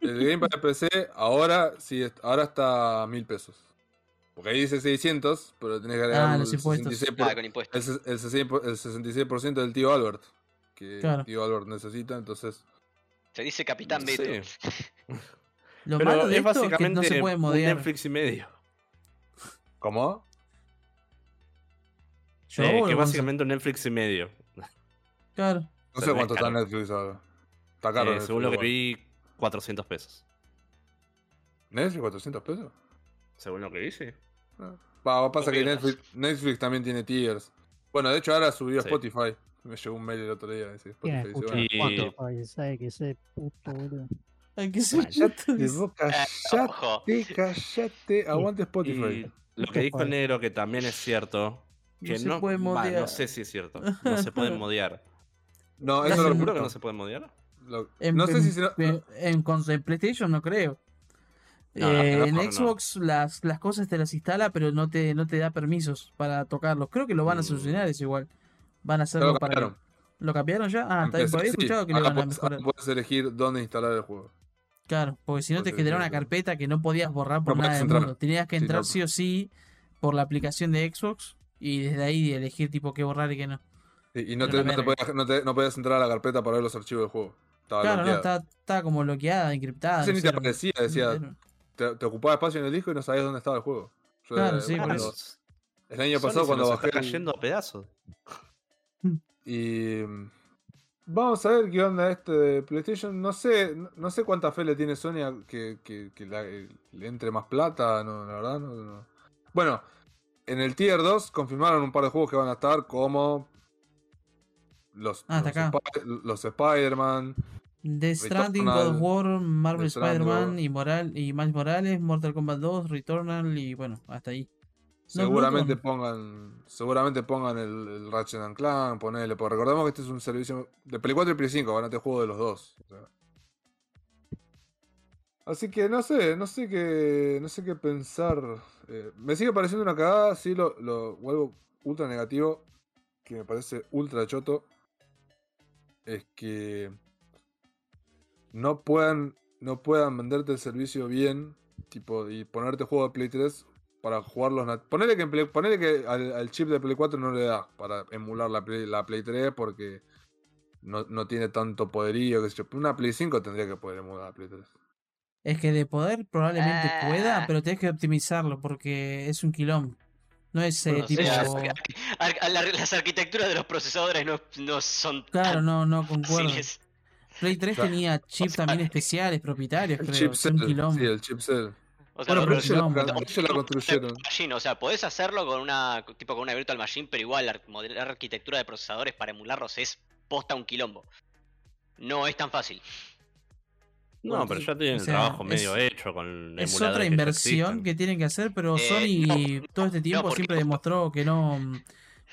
el Game Pass de PC ahora sí, ahora está a 1000 pesos. Porque ahí dice 600, pero tenés que agregar Ah, el los impuestos. 66%, por- Ah, con impuestos. el, el 66%, el 66% del tío Albert. Que Claro. el tío Albert necesita, entonces. Se dice Capitán. Beto. Lo Pero malo de es esto es que básicamente no se puede un modear. Netflix y medio. ¿Cómo? Yo, Eh, que básicamente un Netflix y medio. Claro. No sé cuánto es está. Netflix ahora. Está caro. Eh, Netflix, según lo que vi, 400 pesos. ¿Netflix 400 pesos? Según lo que sí. Ah. Va, pasa que. Netflix, Netflix también tiene tiers. Bueno, de hecho ahora subió Sí. Spotify. Me llegó un mail el otro día. Dice ¿Quién Spotify. Dice, bueno, Y- Spotify? ¿Sabe que ese puto, boludo? Hay que ser Callate, vos, callate, callate. Aguante Spotify. Y lo que dijo el negro que también es cierto. No Que se no, puede no sé si es cierto. No se pueden modear. No, eso lo ¿Seguro que no, no se pueden modear? lo- En, no sé en- si se lo- en- en- con PlayStation no creo. No, Eh, no, en no, no. Xbox las, las cosas te las instala, pero no te, no te da permisos para tocarlos. Creo que lo van a Mm. solucionar eso igual. Van a hacerlo lo para que-. ¿Lo cambiaron ya? Ah, está bien. Por ahí he sí, escuchado que lo ahora van a puedes- mejorar. ahora puedes elegir dónde instalar el juego. Claro, porque si no te genera una carpeta que no podías borrar por No nada del entrar. mundo. Tenías que Sí, entrar no. sí o sí por la aplicación de Xbox y desde ahí elegir tipo qué borrar y qué no. Y, y no, te, no, te podías, no, te- no podías entrar a la carpeta para ver los archivos del juego. Estaba Claro, no, bloqueado. está, está como bloqueada, encriptada. No ni te aparecía, decía, te, te ocupaba espacio en el disco y no sabías dónde estaba el juego. Yo, Claro, eh, sí, por eso. El año Sony pasado se cuando nos bajé está el- cayendo a pedazos. Y mm, vamos a ver qué onda este de PlayStation. No sé, no, sé cuánta fe le tiene Sony a que, que- que la- eh, le entre más plata, no, la verdad. No, no. Bueno, en el Tier 2 confirmaron un par de juegos que van a estar como los, Ah, los. Spi- los Spider-Man. The Stranding, God of War, Marvel Spider-Man y, Moral, y Miles Morales, Mortal Kombat 2, Returnal y bueno, hasta ahí. Seguramente pongan seguramente pongan el, el Ratchet and Clank, ponele, porque recordemos que este es un servicio de Play 4 y Play 5, van a juego de los dos. o sea. Así que no sé, no sé qué, no sé qué pensar. Eh, me sigue pareciendo una cagada, sí lo, lo vuelvo ultra negativo, que me parece ultra choto, es que no puedan, no puedan venderte el servicio bien, tipo, y ponerte juego de Play 3 para jugarlos. nat- Ponele que, en Play- ponele que al, al chip de Play 4 no le da para emular la Play, la Play 3 porque no, no tiene tanto poderío. Que. Una Play 5 tendría que poder emular la Play 3. Es que de poder probablemente pueda, Ah. pero tenés que optimizarlo porque es un quilombo. No es eh, Bueno, tipo. sea, las arquitecturas de los procesadores no, no son Claro, tan no, no concuerdo. fáciles. Play 3 Claro. tenía chips también especiales, propietarios, El creo. chip es un cell, quilombo. sí, el chip cell. O sea, Bueno, no, pero ellos la- no, ellos la construyeron. Machine, o sea, podés hacerlo con una tipo con una virtual machine, pero igual la arquitectura de procesadores para emularlos es posta un quilombo. No es tan fácil. No, pero sí, ya tienen o el sea, trabajo medio hecho con Es otra inversión que tienen que hacer, pero Eh, Sony no, todo este tiempo siempre demostró que no,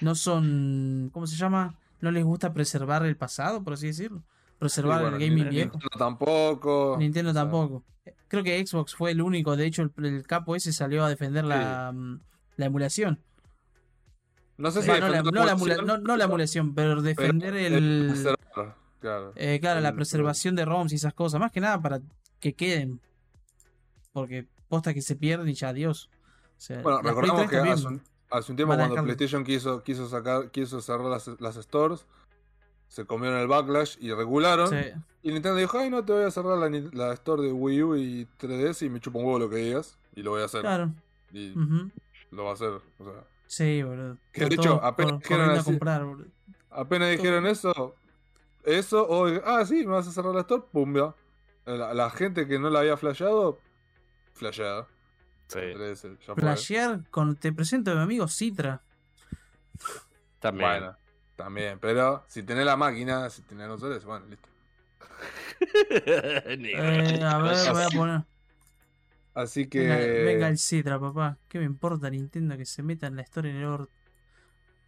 no son, ¿cómo se llama? No les gusta preservar el pasado, por así decirlo. Preservar bueno, el gaming viejo. Nintendo tampoco. Nintendo o sea, tampoco. Creo que Xbox fue el único, de hecho el, el capo ese salió a defender la, mm, la emulación. No sé si no, la, no la emula- emulación, no- no la emulación, pero pero defender el el... claro. eh, claro, la preservación de ROMs y esas cosas. Más que nada para que queden. Porque posta que se pierden y ya adiós. O sea, Bueno, 3 que hace un, hace un tiempo cuando. PlayStation quiso, quiso sacar, quiso cerrar las, las stores, se comieron el backlash y regularon. Sí. Y Nintendo dijo, ay no te voy a cerrar la, la store de Wii U y 3DS y me chupa un huevo lo que digas. y lo voy a hacer. Claro. Y lo va a hacer. O sea, Sí, boludo. Que de hecho, apenas dijeron así- comprar, apenas dijeron eso, eso, o ah, sí, me vas a cerrar la store, pum, ya. La, la gente que no la había flasheado, flasheada. Sí, ya. Flashear con. Te presento a mi amigo Citra. también. Bueno, también, pero si tenés la máquina, si tenés nosotros, bueno, listo. Eh, a ver, voy a poner. Así que. Venga, venga el Citra, papá. ¿Qué me importa Nintendo que se meta en la historia en el orto?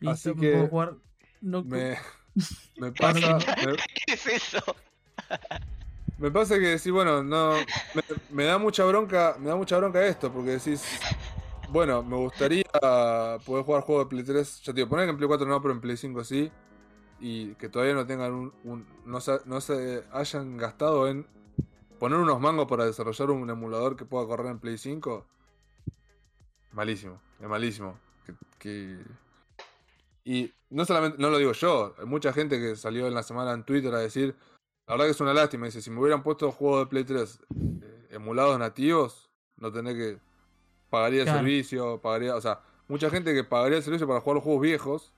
Listo, Así que puedo jugar. No, Me, me pasa. me- ¿Qué es eso? Me pasa que decir, bueno, no. Me, me da mucha bronca. Me da mucha bronca esto, porque decís. Bueno, me gustaría poder jugar juegos de Play 3. Ya te digo, poner en Play 4 no, pero en Play 5 sí. Y que todavía no tengan un. no, se, no se hayan gastado en poner unos mangos para desarrollar un emulador que pueda correr en Play 5. Malísimo, es malísimo. Y no solamente, no lo digo yo, hay mucha gente que salió en la semana en Twitter a decir. La verdad que es una lástima. Dice, si me hubieran puesto juegos de Play 3 eh, emulados nativos, no tener que. Pagaría el Claro. servicio, pagaría. O sea, mucha gente que pagaría el servicio para jugar los juegos viejos.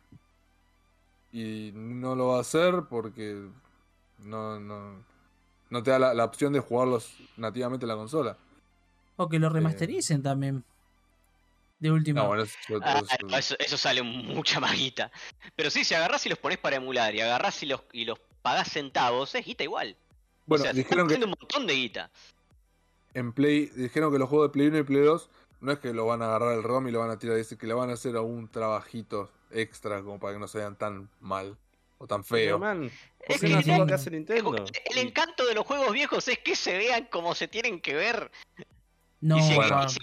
Y no lo va a hacer porque no, no, no te da la, la opción de jugarlos nativamente en la consola. O que lo remastericen también. De última. No, bueno, eso, Ah, eso- no, eso, eso sale mucha más guita. Pero sí, si agarrás y los pones para emular y agarrás y los, y los pagás centavos, es guita igual. bueno, o sea, se dijeron están que un montón de guita. en Play, dijeron que los juegos de Play 1 y Play 2 no es que lo van a agarrar el ROM y lo van a tirar, dice que le van a hacer algún trabajito extra como para que no se vean tan mal o tan feo. man, ¿por Es que no no- lo que hace Nintendo? El encanto de los juegos viejos es que se vean como se tienen que ver. no, y, si, bueno. y si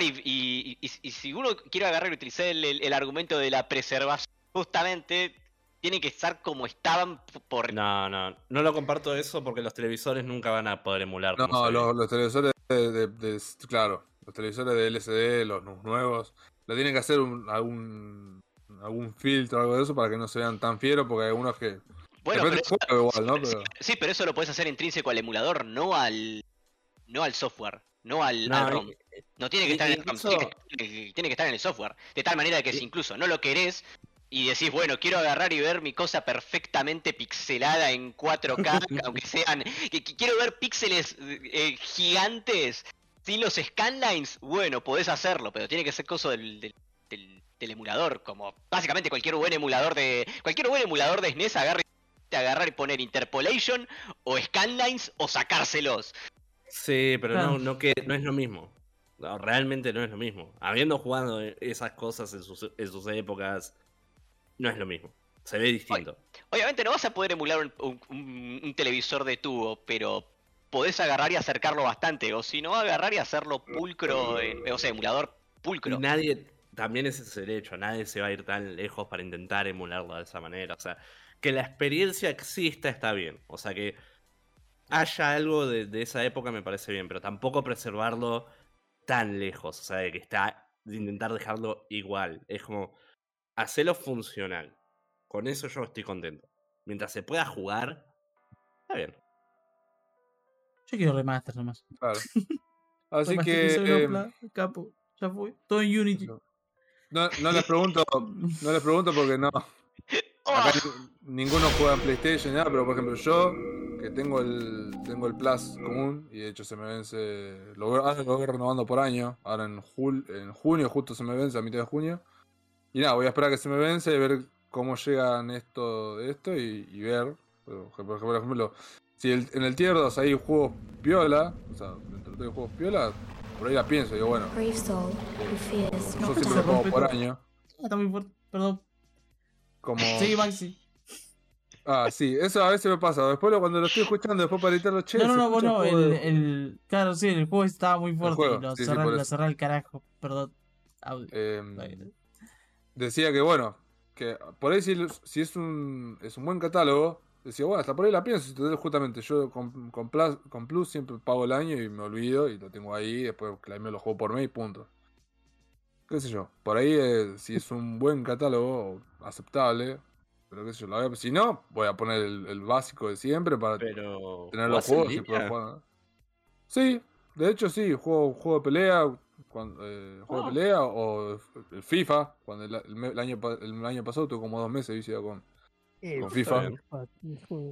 y, y- y- y si uno quiere agarrar y utilizar el, el- el argumento de la preservación, justamente tiene que estar como estaban por... No, no, no lo comparto eso porque los televisores nunca van a poder emular. No, ve. los, los televisores de, de- de- Claro, los televisores de LCD, los nu- nuevos, le tienen que hacer un, algún, algún filtro o algo de eso para que no se vean tan fieros, porque hay algunos que. Bueno, pero del eso, juego igual, ¿no? sí, Pero, sí, pero eso lo puedes hacer intrínseco al emulador, no al no al software, no al, No, al y- ROM. No tiene que estar en el RAM, tiene que, tiene que estar en el software. De tal manera que si incluso no lo querés y decís, bueno, quiero agarrar y ver mi cosa perfectamente pixelada en 4K, aunque sean. que- que quiero ver píxeles eh, gigantes sin los scanlines, bueno, podés hacerlo, pero tiene que ser cosa del, del, del- del emulador. Como básicamente cualquier buen emulador de. Cualquier buen emulador de SNES agarre, agarrar y poner interpolation o scanlines o sacárselos. Sí, pero no, no, que, no es lo mismo. No, realmente no es lo mismo. Habiendo jugado esas cosas en sus, en sus épocas, no es lo mismo. Se ve distinto. Obviamente no vas a poder emular un, un- un- un televisor de tubo, pero podés agarrar y acercarlo bastante. O si no, agarrar y hacerlo pulcro, en- o sea, emulador pulcro. Nadie, también ese es el hecho, nadie se va a ir tan lejos para intentar emularlo de esa manera. O sea, que la experiencia exista está bien. O sea, que haya algo de, de esa época me parece bien, pero tampoco preservarlo tan lejos. O sea, de que está, de intentar dejarlo igual. Es como, hacerlo funcional. Con eso yo estoy contento. Mientras se pueda jugar, está bien. Yo quiero remaster nomás. claro. Así que. Eh, pla- capo. Ya fue. Todo en Unity. no, no les pregunto. No les pregunto porque no. Acá ni- ninguno juega en PlayStation nada, pero por ejemplo yo, que tengo el tengo el Plus común, y de hecho se me vence, lo voy, ahora lo voy renovando por año, ahora en, jul- en junio justo se me vence, a mitad de junio. Y nada, voy a esperar a que se me vence y ver cómo llegan esto, esto y, y ver, por ejemplo, si el- en el tier 2 hay juegos piola, o sea, dentro de juegos piola, por ahí la pienso, digo, bueno, Brave soul who fears yo not siempre se juego por año, Ah, está muy fuerte. Perdón. como... Sí, Maxi. Ah, sí, eso a veces me pasa. Después lo- cuando lo estoy escuchando, después para editarlo, che, No, no, no, vos no. El, de- el, claro, sí, el juego estaba muy fuerte juego, y lo sí, lo al carajo. Perdón. Audio. Em, decía que bueno, que por ahí si, si es un es un buen catálogo, decía, bueno, hasta por ahí la pienso. Entonces, justamente yo con, con, Plus, con Plus siempre pago el año y me olvido y lo tengo ahí. Después me lo juego por mes y punto. Qué sé yo, por ahí eh, si es un buen catálogo aceptable, pero qué sé yo, la voy a- si no, voy a poner el, el básico de siempre para Pero. tener los ¿jugás en juegos y poder jugar. Sí, de hecho sí, juego, juego de pelea, cuando, eh, juego Ah. de pelea o el FIFA, cuando el, el el año, el año pasado tuve como dos meses viciado con... Eh, Con FIFA.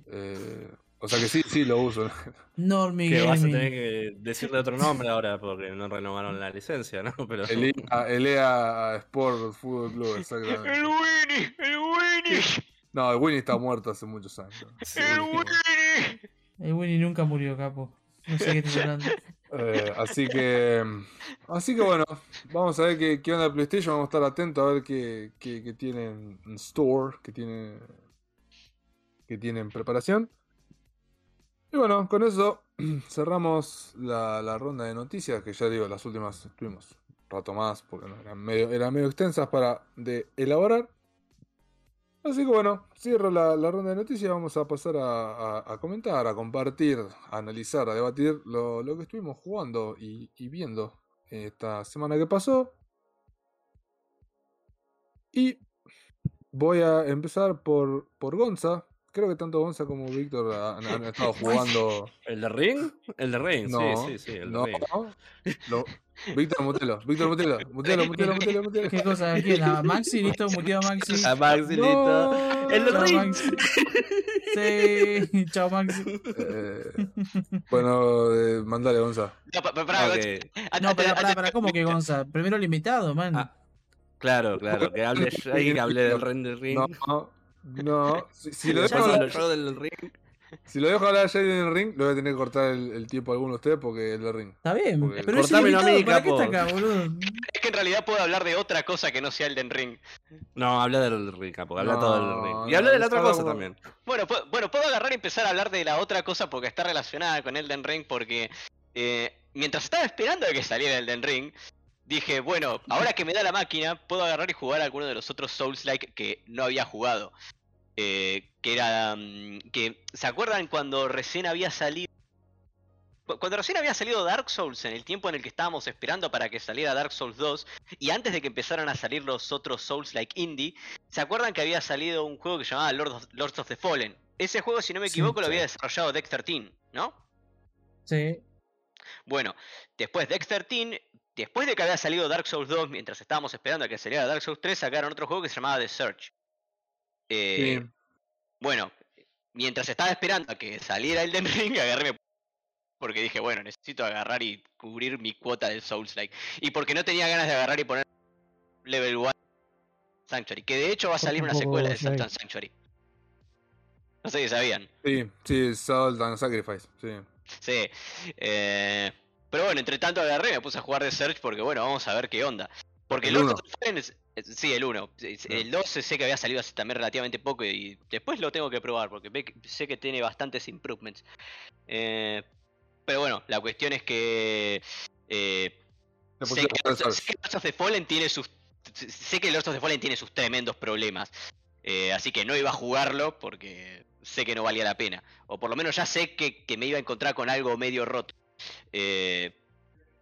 eh, o sea que sí, sí lo uso. Normie Que vas a tener que decirle otro nombre ahora porque no renovaron la licencia, ¿no? Pero El EA, el EA Sport Fútbol Club, exactamente. ¡El Winnie! ¡El Winnie! No, el Winnie está muerto hace muchos años. Sí. ¡El Winnie! El Winnie nunca murió, capo. No sé qué estás hablando. Eh, así que así que bueno, vamos a ver qué, qué onda PlayStation, vamos a estar atentos a ver qué, qué, qué tienen en store, qué tiene que tienen en preparación. Y bueno, con eso cerramos la, la ronda de noticias, que ya digo, las últimas estuvimos un rato más, porque eran, medio, eran medio extensas para elaborar. Así que bueno, cierro la, la ronda de noticias, vamos a pasar a, a- a comentar, a compartir, a analizar, a debatir lo, lo que estuvimos jugando y, y viendo esta semana que pasó. Y voy a empezar por, por Gonza. Creo que tanto Gonza como Víctor han, han estado jugando. ¿El de Ring? El de Ring, No, sí, sí, sí, el de no. Ring. Lo- Víctor Mutelo, Víctor Mutelo, Mutelo, Mutelo, Mutelo, Mutelo. ¿Qué cosa? ¿Quién? ¿A Maxi? ¿Listo? ¿Muteado a Maxi? A Maxi, listo. No. El de Chao, Ring. Maxi. Sí, chao, Maxi. Eh, bueno, eh, mandale, Gonza. No, pa- pa- pará, Ok. antes- No, pará, antes- pará, pará, ¿cómo que Gonza? Primero el invitado, man. Ah, Claro, claro, que hable alguien que hable del Ring Ring. No, no. Si, si lo dejo hablar, del Ring. si lo dejo hablar ya en el ring, le voy a tener que cortar el, el tiempo a alguno de ustedes porque es el ring. Está bien, Porque- pero Cortámelo a mí, ¿para qué capo. está acá, boludo? Es que en realidad puedo hablar de otra cosa que no sea Elden Ring. No, habla del Ring, capo, habla No, todo del Ring. Y no, habla de la otra cosa como- también. Bueno, bueno, puedo agarrar y empezar a hablar de la otra cosa porque está relacionada con Elden Ring porque eh, mientras estaba esperando a que saliera Elden Ring, dije, bueno, ahora que me da la máquina, puedo agarrar y jugar alguno de los otros Souls-like que no había jugado. Eh, que era... mm, que ¿Se acuerdan cuando recién había salido... cu- Cuando recién había salido Dark Souls, en el tiempo en el que estábamos esperando para que saliera Dark Souls 2, y antes de que empezaran a salir los otros Souls-like indie, ¿Se acuerdan que había salido un juego que se llamaba Lord of- Lords of the Fallen? Ese juego, si no me Sí, equivoco, lo había desarrollado Dexter Team, ¿no? Sí. Bueno, después Dexter Team, después de que había salido Dark Souls 2, mientras estábamos esperando a que saliera Dark Souls 3, sacaron otro juego que se llamaba The Search. Eh, Bueno, mientras estaba esperando a que saliera Elden Ring, agarré mi- porque dije, bueno, necesito agarrar y cubrir mi cuota del Souls-like. Y porque no tenía ganas de agarrar y poner Level 1 Sanctuary, que de hecho va a salir una secuela de and Sanctuary. No sé si sabían. Sí, sí, Salt and Sacrifice. Sí. Sí. eh, pero bueno, entre tanto agarré, me puse a jugar de Search porque bueno, vamos a ver qué onda. Porque El otro es- es- sí, el 1. El 2 sé que había salido hace también relativamente poco y después lo tengo que probar porque sé que tiene bastantes improvements. Eh, pero bueno, la cuestión es que eh, sé, que, sé que Lords of the Fallen tiene sus sé que Lords of the Fallen tiene sus tremendos problemas. Eh, así que no iba a jugarlo porque sé que no valía la pena. O por lo menos ya sé que, que me iba a encontrar con algo medio roto. Eh,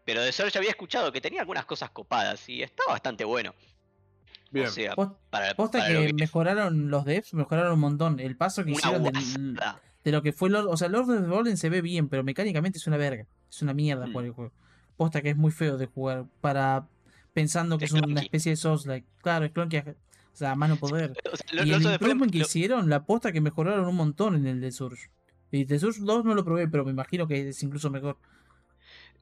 pero de Search había escuchado que tenía algunas cosas copadas y está bastante bueno. Bien. O sea, Post- para, Posta para lo que mejoraron los devs, mejoraron un montón. El paso que una hicieron del- de lo que fue Lord, o sea, Lord of the Fallen se ve bien, pero mecánicamente es una verga. Es una mierda Mm. jugar el juego. Posta que es muy feo de jugar para pensando que Es es, una especie de Souls like. Claro, es clunky, o sea, a mano poder. O sea, lo- y el improvement que lo- hicieron, la posta que mejoraron un montón en el de Surge. Y de Surge 2 no lo probé, pero me imagino que es incluso mejor.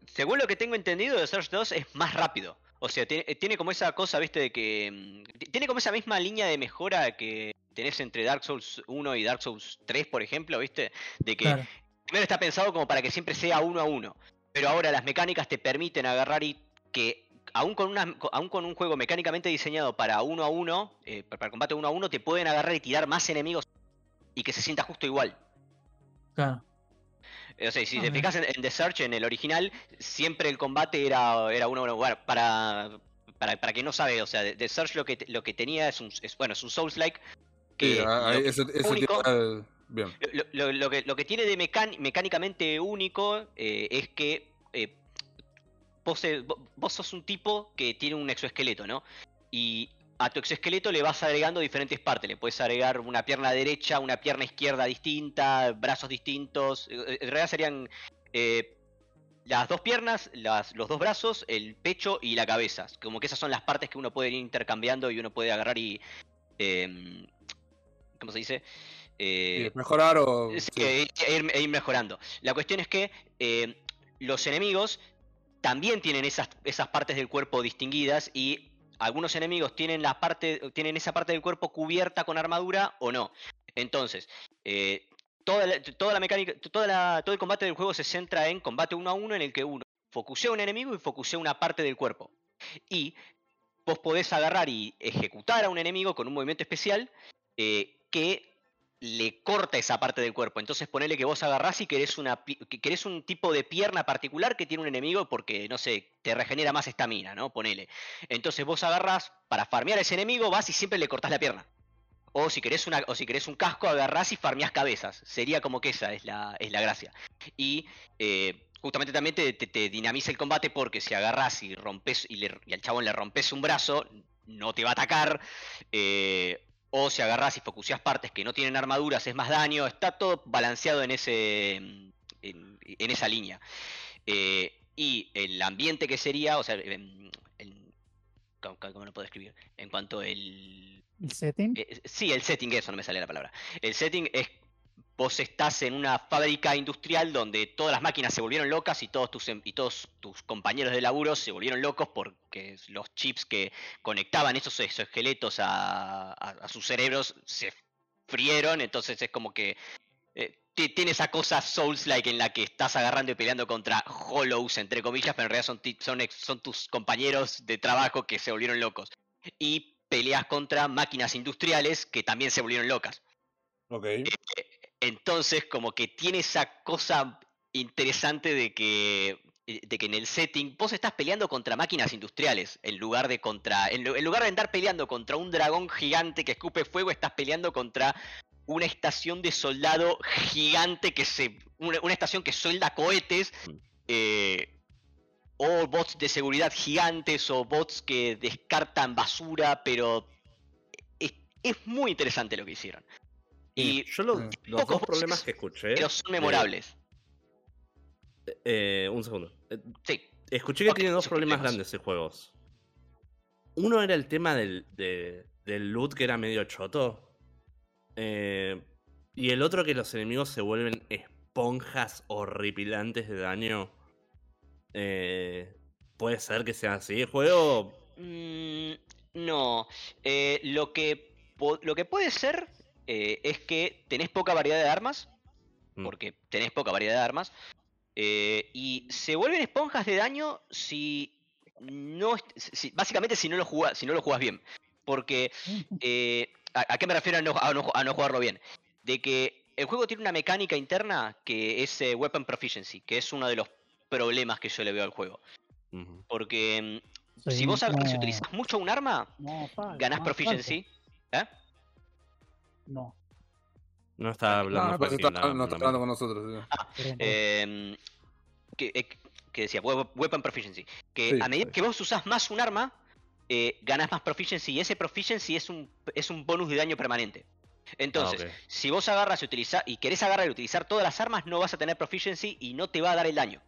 Según lo que tengo entendido, de Search 2 es más rápido. O sea, tiene, tiene como esa cosa, viste, de que. mm, Tiene como esa misma línea de mejora que tenés entre Dark Souls 1 y Dark Souls 3, por ejemplo, viste. De que Claro. primero está pensado como para que siempre sea uno a uno. Pero ahora las mecánicas te permiten agarrar y que. Aún con, una, co- aún con un juego mecánicamente diseñado para uno a uno, eh, pa- para combate uno a uno, te pueden agarrar y tirar más enemigos y que se sienta justo igual. Claro. O sea, si te fijas en, en The Search, en el original, siempre el combate era, era uno a uno. Bueno, para, para, para quien no sabe, o sea, The- Search lo que, lo que tenía es un, es, bueno, es un Souls-like. Que Sí, ahí- lo, único- Bien. que, lo que tiene de mecán- mecánicamente único eh, es que eh, vos, eh, vo- vos sos un tipo que tiene un exoesqueleto, ¿no? Y a tu exoesqueleto le vas agregando diferentes partes. Le puedes agregar una pierna derecha, una pierna izquierda distinta, brazos distintos. eh, En realidad serían eh, las dos piernas, las, los dos brazos, el pecho y la cabeza. Como que esas son las partes que uno puede ir intercambiando y uno puede agarrar y... em, ¿Cómo se dice? Eh, mejorar o. Sí, sí. e- e ir, e ir mejorando. La cuestión es que eh, los enemigos también tienen esas, esas partes del cuerpo distinguidas y algunos enemigos tienen, la parte, tienen esa parte del cuerpo cubierta con armadura o no. Entonces, eh, toda, la, mecánica, toda la- todo el combate del juego se centra en combate uno a uno en el que uno focusea un enemigo y focusea una parte del cuerpo. Y vos podés agarrar y ejecutar a un enemigo con un movimiento especial eh, que le corta esa parte del cuerpo. Entonces ponele que vos agarrás y querés, una, que querés un tipo de pierna particular que tiene un enemigo porque, no sé, te regenera más estamina, ¿no? Ponele. Entonces vos agarrás, para farmear a ese enemigo, vas y siempre le cortás la pierna. O si querés, una, o si querés un casco, agarrás y farmeás cabezas. Sería como que esa es la, es la gracia. Y eh, justamente también te, te- dinamiza el combate porque si agarrás y rompes y al chabón le rompes un brazo, no te va a atacar. eh, o si agarrás y focuseas partes que no tienen armaduras, es más daño. Está todo balanceado en ese. en, en esa línea. Eh, y el ambiente que sería, o sea, em, el- ¿cómo, lo puedo escribir? En cuanto el. El setting. eh, sí, el setting, eso no me sale la palabra. El setting es. Vos estás en una fábrica industrial donde todas las máquinas se volvieron locas y todos tus, em- y todos tus compañeros de laburo se volvieron locos porque los chips que conectaban esos exoesqueletos a, a- a sus cerebros se frieron, entonces es como que eh, ti- tiene esa cosa Souls-like en la que estás agarrando y peleando contra Hollows, entre comillas, pero en realidad son, son, son tus compañeros de trabajo que se volvieron locos. Y peleas contra máquinas industriales que también se volvieron locas. Ok. Entonces, como que tiene esa cosa interesante de que eh, de que en el setting vos estás peleando contra máquinas industriales en lugar de contra en, lu- en lugar de andar peleando contra un dragón gigante que escupe fuego estás peleando contra una estación de soldado gigante que se una, una estación que suelda cohetes Mm. eh, o bots de seguridad gigantes o bots que descartan basura pero es, es muy interesante lo que hicieron y yo lo- Mm. los dos problemas que escuché. pero son de- memorables eh, un segundo. Eh, sí Escuché que Ok, tiene dos problemas grandes ese juego. Uno era el tema del, de- del loot que era medio choto. Eh, y el otro que los enemigos se vuelven esponjas horripilantes de daño. Eh, Puede ser que sea así el juego. Mm, no. Lo, que lo que puede ser eh, es que tenés poca variedad de armas. Mm. Porque tenés poca variedad de armas. eh, y se vuelven esponjas de daño si no. si- básicamente si no lo jugás, si no lo jugás bien. Porque. eh, ¿a, a qué me refiero a no, a no- a no jugarlo bien? De que el juego tiene una mecánica interna que es eh, Weapon Proficiency, que es uno de los problemas que yo le veo al juego. Porque mm, Sí, si vos y no, utilizás mucho un arma, ganás proficiency. ¿Eh? No. No está hablando No, está, la- no está la- hablando con nosotros. sí. pero no. Em, que, eh, que decía, we- Weapon Proficiency. Que Sí, a medida sí. que vos usás más un arma, eh, ganás más Proficiency. Y ese Proficiency es un, es un bonus de daño permanente. Entonces, Ah, si vos agarras y, utilizar, y querés agarrar y utilizar todas las armas, no vas a tener Proficiency y no te va a dar el daño.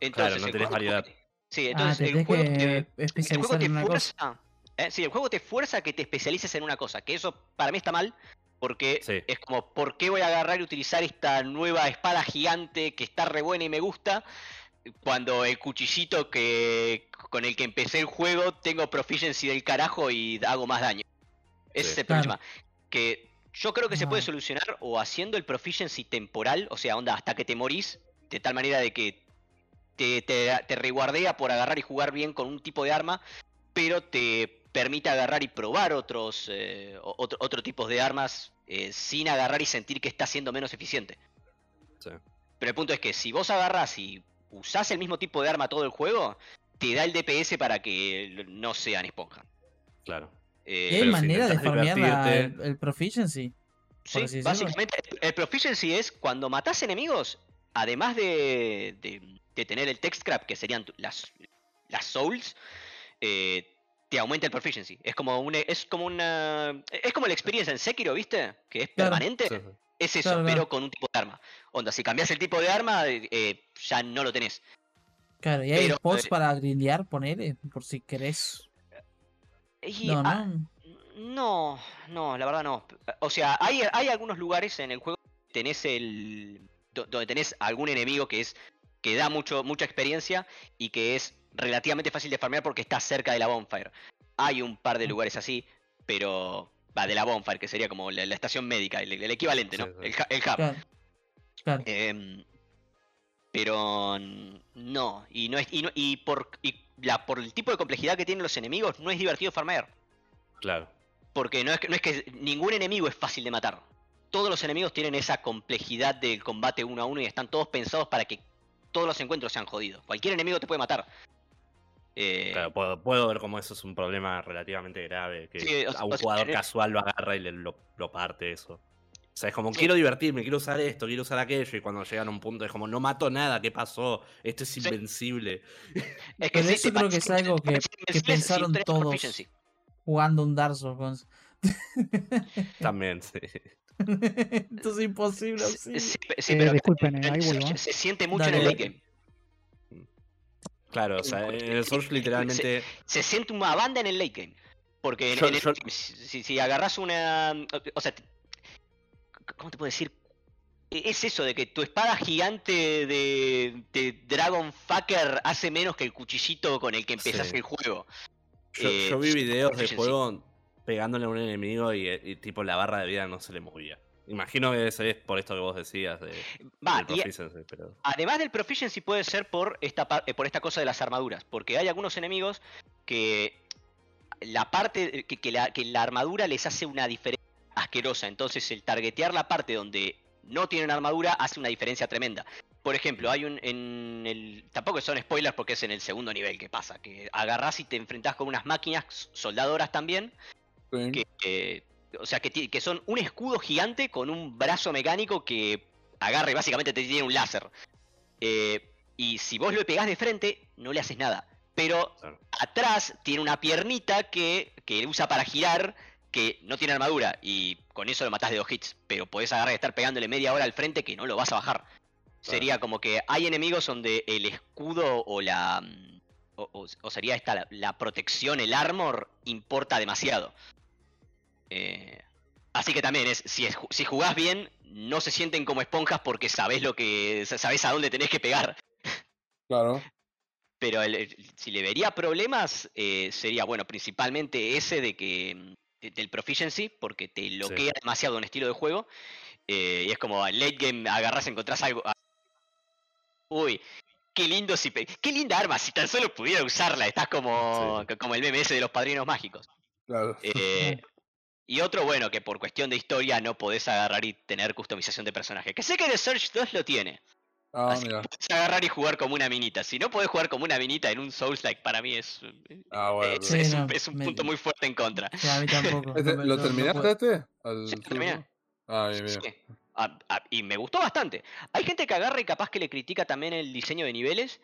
Entonces, no el tenés variedad. Sí, Ah, entonces te el juego que te, el juego especializar te en una cosa. fuerza. eh, sí, el juego te fuerza a que te especialices en una cosa. Que eso para mí está mal. Porque Sí. es como, ¿por qué voy a agarrar y utilizar esta nueva espada gigante que está re buena y me gusta? Cuando el cuchillito que con el que empecé el juego tengo proficiency del carajo y hago más daño. Ese Sí. es el Claro. problema. Que yo creo que se puede solucionar o haciendo el proficiency temporal, o sea, onda, hasta que te morís, de tal manera de que te, te, te reguardea por agarrar y jugar bien con un tipo de arma, pero te permite agarrar y probar otros eh, otro, otro tipos de armas eh, sin agarrar y sentir que está siendo menos eficiente. Sí. Pero el punto es que si vos agarras y usás el mismo tipo de arma todo el juego, te da el DPS para que no sean esponja. Claro. Eh, ¿Y hay si manera de farmear la- el, el proficiency? Sí, básicamente el- el proficiency es cuando matás enemigos, además de, de- de tener el text crap, que serían las, las souls, eh, te aumenta el proficiency. Es como una, es como una, es como la experiencia en Sekiro, ¿viste? Que es Claro. permanente. Sí, sí. Es eso, Claro, pero claro. con un tipo de arma. Onda, si cambias el tipo de arma, eh, ya no lo tenés. Claro, y hay Pero, spots eh, para grindear, ponele, por si querés. Y, No, ah, no. No, no, la verdad no. O sea, hay, hay algunos lugares en el juego que tenés el. do- donde tenés algún enemigo que es. que da mucho, mucha experiencia y que es relativamente fácil de farmear porque está cerca de la bonfire. Hay un par de lugares así, pero. Va, de la bonfire, que sería como la, la estación médica, el, el equivalente, ¿no? Sí, sí. El, hub. Claro. Claro. Em, pero no, y no es, y, no- y por y la, por el tipo de complejidad que tienen los enemigos, no es divertido farmear. Claro. Porque no es, que, no es que ningún enemigo es fácil de matar. Todos los enemigos tienen esa complejidad del combate uno a uno y están todos pensados para que todos los encuentros sean jodidos. Cualquier enemigo te puede matar. Eh, Claro, puedo, puedo ver cómo eso es un problema relativamente grave. Que Sí, o sea, a un jugador eh, casual lo agarra y le, lo, lo parte eso. O sea, es como, Sí. quiero divertirme, quiero usar esto, quiero usar aquello. Y cuando llegan a un punto es como, no mato nada, ¿qué pasó? Esto es Sí. invencible. es Pero sí, eso creo que es algo que- que pensaron todos. Jugando un Dark Souls. También, sí. Esto es imposible Sí, sí, sí, Eh, pero disculpen, eh, se- ahí vuelvo, se, se siente mucho Dale, en el game. Claro, o sea, en el Source literalmente. se siente una banda en el late game. Porque en, Yo- en el- yo- si, si agarras una. O sea, ¿cómo te puedo decir? E- Es eso de que tu espada gigante de, de Dragon Fucker hace menos que el cuchillito con el que empezás Sí. el juego. Yo, Eh, yo vi videos de juego pegándole a un enemigo y, y tipo la barra de vida no se le movía. Imagino que ese es por esto que vos decías de, Va, del y proficiency, pero. además del proficiency puede ser por esta, eh, por esta cosa de las armaduras. Porque hay algunos enemigos que la parte que, que la, que la armadura les hace una diferencia asquerosa. Entonces el targetear la parte donde no tienen armadura hace una diferencia tremenda. Por ejemplo, hay un en el tampoco son spoilers porque es en el segundo nivel que pasa, que agarrás y te enfrentás con unas máquinas soldadoras también, Sí. que eh, o sea que, que son un escudo gigante con un brazo mecánico que agarra y básicamente te tiene un láser. Eh, y si vos lo pegás de frente, no le haces nada. Pero Claro. atrás tiene una piernita que, que usa para girar, que no tiene armadura. Y con eso lo matás de dos hits. Pero podés agarrar y estar pegándole media hora al frente que no lo vas a bajar. Sería como que hay enemigos donde el escudo o la. mm, O, o- o sería esta la, la protección, el armor, importa demasiado. Eh, así que también es, si, es, si jugás bien, no se sienten como esponjas porque sabés lo que. sabés a dónde tenés que pegar. Claro. Pero el- el- si le vería problemas, eh, sería, bueno, principalmente ese de que mm, de- del proficiency, porque te bloquea demasiado un estilo de juego. eh, y es como late game agarras, encontrás algo. ah, Uy, qué lindo si pe- qué linda arma, si tan solo pudiera usarla. Estás como, como el MMS de los padrinos mágicos. Claro. Eh, y otro, bueno, que por cuestión de historia no podés agarrar y tener customización de personaje. Que sé que The Surge 2 lo tiene. Ah, Así que mira. podés agarrar y jugar como una minita. Si no podés jugar como una minita en un Souls like, para mí es, Ah, bueno. es, Sí, es no, un, es un me- punto muy fuerte en contra. Sí, a mí tampoco. Este, no me- ¿Lo no- no terminaste puedo. este? Al Sí, Soulsborne? terminé. Ah, bien. Ah, ah, y me gustó bastante. Hay gente que agarra y capaz que le critica también el diseño de niveles,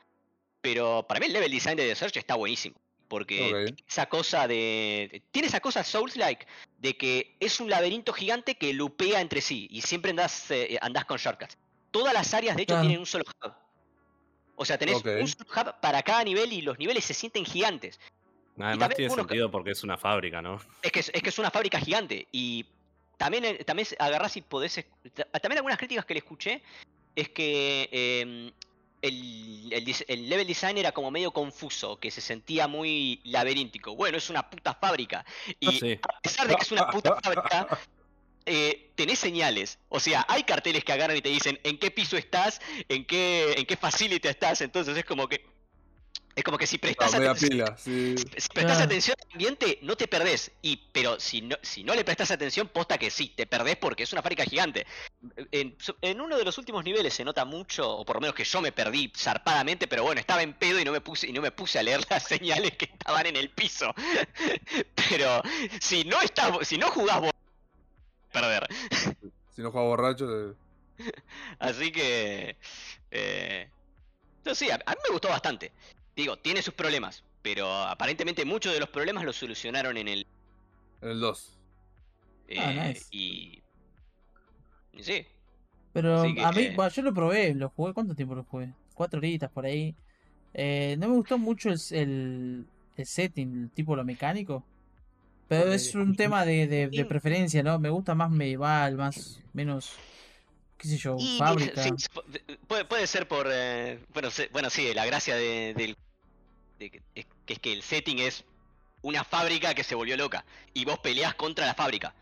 pero para mí el level design de The Search está buenísimo. Porque esa cosa de. Tiene esa cosa Souls-like de que es un laberinto gigante que lupea entre sí y siempre andás, eh, andás con shortcuts. Todas las áreas, de hecho, tienen un solo hub. O sea, tenés un solo hub para cada nivel y los niveles se sienten gigantes. Además tiene sentido porque es una fábrica, ¿no? Es que es, es que es una fábrica gigante y también, eh, también agarrás y podés... ta- También algunas críticas que le escuché es que eh, el, el level design era como medio confuso, que se sentía muy laberíntico. Bueno, es una puta fábrica. Y Sí. a pesar de que es una puta fábrica, eh, tenés señales. O sea, hay carteles que agarran y te dicen en qué piso estás, en qué, en qué facility estás. Entonces es como que... Es como que si prestás media atención, pila, sí. si prestas atención al ambiente, no te perdés. Y, pero si no, si no le prestas atención, posta que sí, te perdés porque es una fábrica gigante. En, uno de los últimos niveles se nota mucho, o por lo menos que yo me perdí zarpadamente, pero bueno, estaba en pedo y no me puse, y no me puse a leer las señales que estaban en el piso. Pero si no estás, si no jugás vos, perder. Si no juega borracho, te- Así que. Eh, sí, a, a mí me gustó bastante. Digo, tiene sus problemas, pero aparentemente muchos de los problemas los solucionaron en el. en el 2. Ah, eh, nice. Y. y sí. Pero a mí, bueno, yo lo probé, lo jugué, ¿cuánto tiempo lo jugué? Cuatro horitas por ahí. Eh, no me gustó mucho el, el, el setting, el tipo lo mecánico. Pero es un tema de, de, de preferencia, ¿no? Me gusta más medieval, más, menos, qué sé yo, Y fábrica. sí, puede, puede ser por. eh, bueno, se- bueno, sí, la gracia de, del. de que, es, que es que el setting es una fábrica que se volvió loca. Y vos peleás contra la fábrica.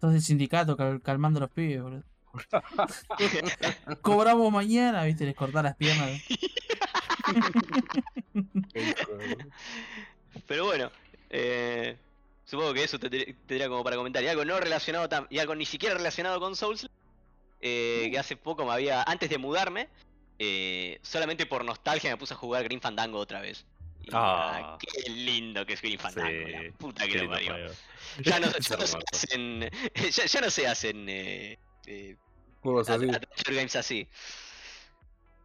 Sos del sindicato cal- calmando a los pibes, boludo. Cobramos mañana, viste, les cortás las piernas. Pero bueno, eh, supongo que eso te te- tendría como para comentar. Y algo no relacionado tam- y algo ni siquiera relacionado con Souls. eh, que hace poco me había. Antes de mudarme, eh, solamente por nostalgia me puse a jugar Green Fandango otra vez. Y, Ah. ah, qué lindo que es Green Fandango, la puta que lo parió. Ya no, Es ya no se hacen. Ya, ya no se hacen. Eh, eh, Juegos así. games así.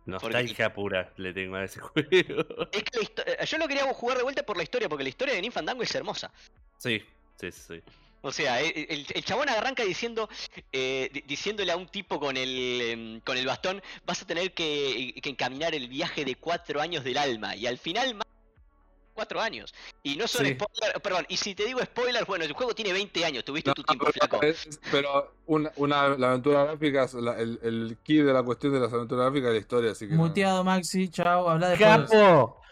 Nostalgia pura le tengo a ese juego. Es que la histo- eh, yo lo quería jugar de vuelta por la historia, porque la historia de Green Fandango es hermosa. Sí, sí, sí. O sea, el, el chabón arranca diciendo, eh, di- diciéndole a un tipo con el, em, con el bastón, vas a tener que, que encaminar el viaje de cuatro años del alma. Y al final, 4 años. Y no son sí. spoilers, perdón, y si te digo spoilers, bueno, el juego tiene 20 años, tuviste no, tu tiempo pero, flaco. Es, pero una, una, la aventura gráfica, la, el, el key de la cuestión de las aventuras gráficas es la historia, así que. Muteado, no. Maxi, chao, habla de. ¡Capo!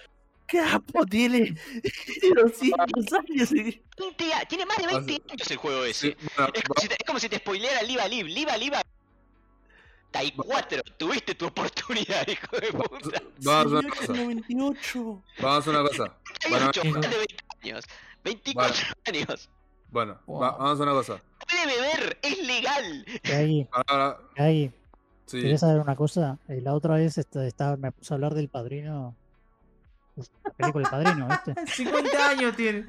capo tiene, tiene 200 años. Y... Tiene más de 20 ah, años el juego ese. Sí, bueno, es, como si te, es, como si te, spoileara Liva Liv. Liva Liva 94, tuviste tu oportunidad, hijo de puta. Vamos a una cosa. 98. Vamos a una cosa. 98, años. 24 años. Bueno, vamos a una cosa. Puede beber, es legal. Ahí. Ahí. Sí. ¿Querés saber una cosa? Eh, la otra vez me puse a hablar del padrino. La película El Padrino, ¿viste? 50 años tiene.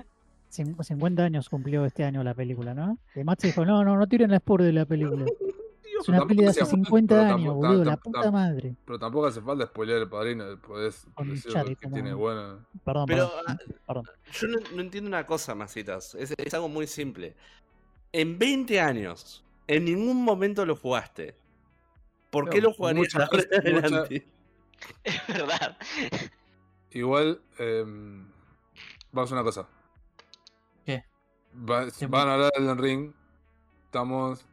50 años cumplió este año la película, ¿no? Y Max dijo, no, no, no tiren la spur de la película. Es una peli de hace hacía falta, 50 pero años, tampoco- boludo, la puta madre. Pero tampoco hace falta spoilear el padrino. Podés Con decir Charlie que como- tiene bueno. Perdón, Pero perdón, ah, perdón. yo no, no entiendo una cosa, masitas. Es, es algo muy simple. En 20 años, en ningún momento lo jugaste. ¿Por qué No, lo jugarías adelante? Es verdad. Igual, em, vamos a una cosa. ¿Qué? Va- van a hablar del Ring. Estamos.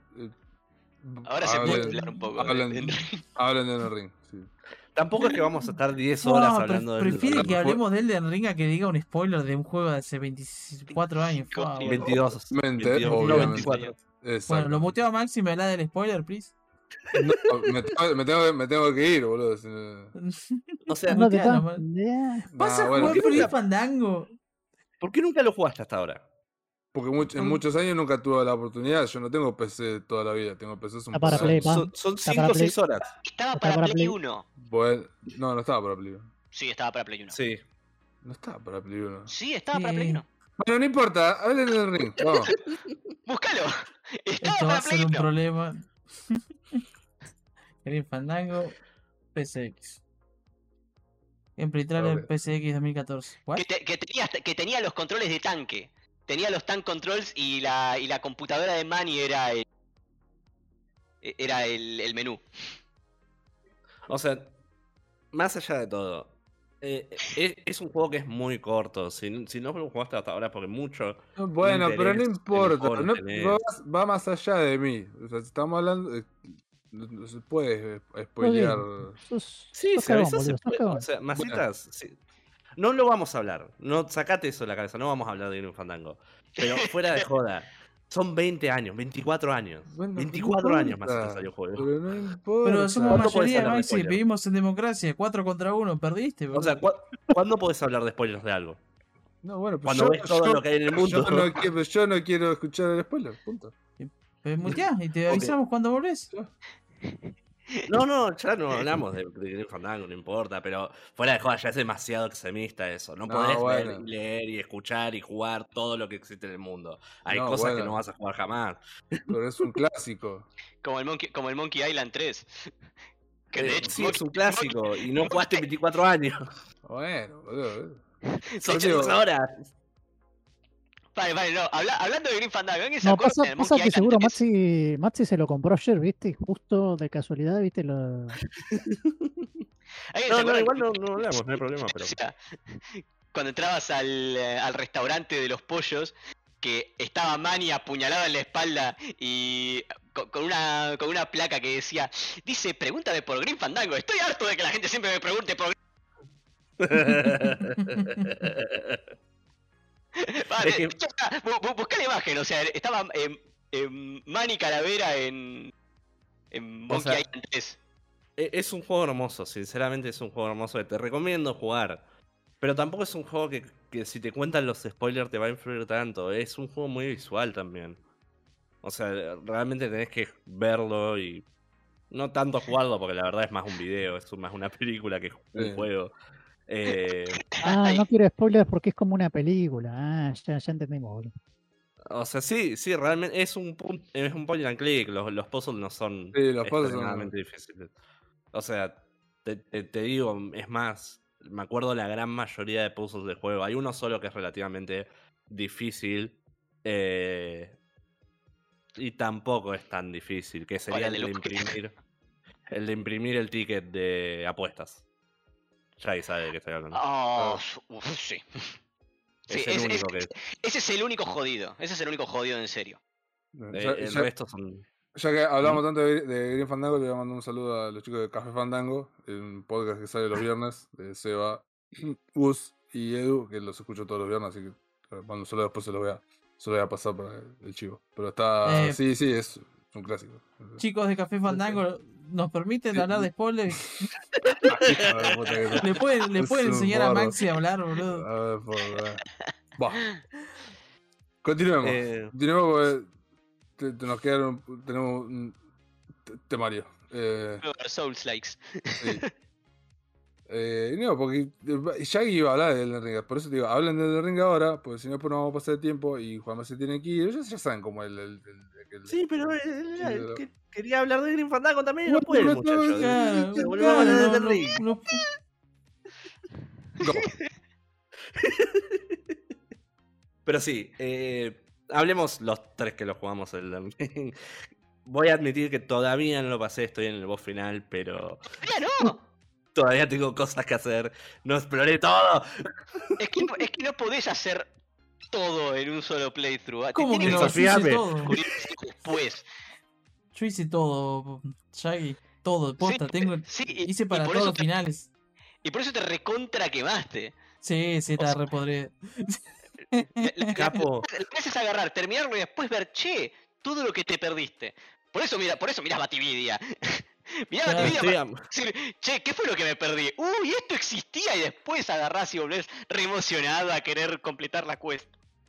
Ahora se puede hablen- hablar un poco. Hablen, en- hablen de Elden Ring. Sí. Tampoco es que vamos a estar 10 No, horas pre- hablando de prefiere que hablemos de Elden Ring a que diga un spoiler de un juego de hace 24 años. Boludo. 22. Mente, 22, obviamente. 24. Exacto. Bueno, lo muteo a Maxi y me habla del spoiler, please. No, me, tengo, me tengo- me tengo que ir, boludo. no- O sea, No. Yeah. Vas a jugar ¿qué Free Fandango. ¿por qué nunca lo jugaste hasta ahora? Porque much- en muchos años nunca tuve la oportunidad. Yo no tengo PC toda la vida. Tengo PC Ah, para Play. Son, son Está 5 para o 6 horas. Estaba para para Play Play. 1. Bueno, no, no estaba para Play 1. Sí, estaba para Play 1. Sí. No estaba para Play 1. Sí, estaba para Play Sí. 1. Bueno, no importa. Hablen del Ring. Vamos. Búscalo. Estaba Esto va para a Play ser un 1. problema. Green Fandango, PSX. Gameplay trailer Ok. PSX 2014. ¿What? Que, te- que tenía, que tenía los controles de tanque. Tenía los tank controls y la, y la computadora de Manny era el, era el, el menú. O sea, más allá de todo, eh, es, es un juego que es muy corto. Si, si no lo jugaste hasta ahora, porque mucho. Bueno, pero no importa. no- va, más- va más allá de mí. O sea, si estamos hablando. eh, No, no se puede eh, spoilear. Sos- Sí, sos se puede. O sea, masitas. sí. No lo vamos a hablar. No, sacate eso de la cabeza. No vamos a hablar de Green Fandango. Pero fuera de joda. Son 20 años, 24 años. Bueno, no 24 años más que salió el juego. Pero no importa. Pero somos ¿Cuánto podés mayoría, Maxi. Vivimos en democracia. 4 contra 1. Perdiste, O sea. ¿cu- ¿cuándo podés hablar de spoilers de algo? No, bueno, pero Cuando yo, ves todo yo- lo que hay en el mundo. Yo no, quiero, yo no quiero escuchar el spoiler. Punto. Pues muteá y te avisamos cuando volvés. No, no, ya no hablamos de, de Green Fandango, no importa, pero fuera de joda ya es demasiado extremista eso. No, No, podés ver bueno. y leer y escuchar y jugar todo lo que existe en el mundo. Hay No, cosas que no vas a jugar jamás. Pero es un clásico. Como el Monkey, como el Monkey Island 3. Que Eh, de hecho, sí, es un clásico y no jugaste 24 años. Bueno, boludo. Son digo- 6 horas. Vale, vale, no. habla- hablando de Green Fandango, ¿alguien se No, pasa, que Island seguro 3? Maxi, Maxi se lo compró ayer, ¿viste? Justo de casualidad, ¿viste? Lo... ¿Alguien se No, no, igual que- no, no hablamos, no hay problema, pero. O sea, cuando entrabas al, eh, al restaurante de los pollos, que estaba Manny apuñalado en la espalda y con, con una, con una placa que decía, dice, pregúntame por Green Fandango, estoy harto de que la gente siempre me pregunte por... Vale, Es que- ya está, bu- bu- buscá la imagen, o sea, estaba Manny Calavera en, en O Monkey sea, Island 3. E- Es un juego hermoso, sinceramente es un juego hermoso te recomiendo jugar. Pero tampoco es un juego que, que si te cuentan los spoilers te va a influir tanto. Es un juego muy visual también. O sea, realmente tenés que verlo y no tanto jugarlo porque la verdad es más un video, es más una película que un Sí. juego. Eh, Ah, no quiero spoilers porque es como una película. Ah, ya, ya entendimos, boludo. o sea, sí, sí, realmente es un, es un point and click. Los, los puzzles no son Sí, los puzzles son- extremadamente difíciles. O sea, te, te- te digo, es más, me acuerdo la gran mayoría de puzzles del juego. Hay uno solo que es relativamente difícil. eh, y tampoco es tan difícil, que sería el el de imprimir. El de imprimir el ticket de apuestas. Ya sabe de qué estoy hablando. Oh, uf, sí. Sí, es el es- único es- que. Ese es el único jodido. Ese es el único jodido en serio. eh, Ya, el ya- resto son. ya que hablamos tanto de, de Green Fandango, le voy a mandar un saludo a los chicos de Café Fandango, un podcast que sale los viernes, de Seba, Gus y Edu, que los escucho todos los viernes, así que eh, cuando solo después se los voy a, se los voy a pasar para el, el chivo. Pero está, Eh, sí, sí, es, un clásico. Chicos de Café Fandango, ¿nos permiten Sí. hablar de spoilers? ¿Le pueden, le pueden enseñar a. Maxi a hablar, boludo? A ver, por. Continuemos. Eh, Continuemos porque te- te nos quedaron, tenemos un te- temario. Eh, Souls likes. sí. Eh, no, porque eh, Shaggy iba a hablar de Elden Ring, por eso te digo, hablen de Elden Ring ahora, porque si no, después no vamos a pasar el tiempo y Juan se tiene que ir. Ellos ya saben cómo el. el, el- el- Sí, pero eh, pero- que- quería hablar de Green Fandango también y No, no puede, pero muchacho. todo- Claro, volvamos claro, a de no, Elden no- Ring. no- No, Pero sí, eh, hablemos los tres que lo jugamos el Elden Ring. Voy a admitir que todavía no lo pasé, estoy en el boss final, pero ¡Ya no! Todavía tengo cosas que hacer. No exploré todo. Es que, no- es que no podés hacer todo en un solo playthrough. Te ¿Cómo que no? Yo hice desafiame. después. Yo hice todo, Shaggy. Todo, posta. Sí, tengo, sí, y- hice para todos los te- finales. Y por eso te recontra quemaste. Sí, sí. La- la- Capo. Lo que haces es agarrar, terminarlo y después ver, che, todo lo que te perdiste. Por eso mira, por eso mirás Batividia. Mirá Claro, am- decir, che, ¿qué fue lo que me perdí? Uy, esto existía y después agarrás y volvés re emocionado a querer completar la quest.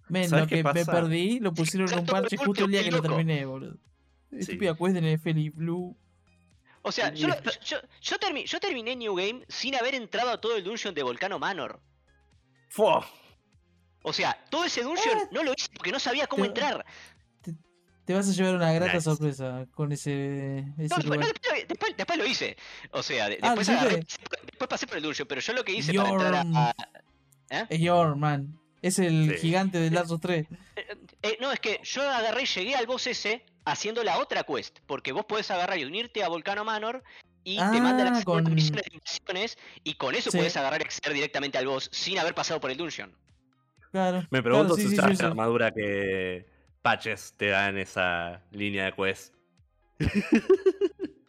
Men, ¿Sabes lo que me perdí lo pusieron en un parche justo el día que lo terminé, boludo. Estúpida quest en FL Blue. O sea, Y yo, yo, yo, termi- yo terminé New Game sin haber entrado a todo el dungeon de Volcano Manor. Fua. O sea, todo ese dungeon Ah. no lo hice porque no sabía cómo Te- entrar. Te vas a llevar una grata Nice. sorpresa con ese, ese No, después, no, después, lo hice. O sea, de- Ah, después, ¿lo agarré- después pasé por el dungeon, pero yo lo que hice Your- para entrar a... Es Your Man. Es el Sí. gigante de Last of 3. Eh, no, es que yo agarré y llegué al boss ese haciendo la otra quest. Porque vos podés agarrar y unirte a Volcano Manor y te manda Ah, las con- misiones de invasiones y con eso Sí. podés agarrar y acceder directamente al boss sin haber pasado por el dungeon. Claro. Me pregunto claro, sí, si sí, usas sí, la sí. armadura que Patches te da en esa línea de quest.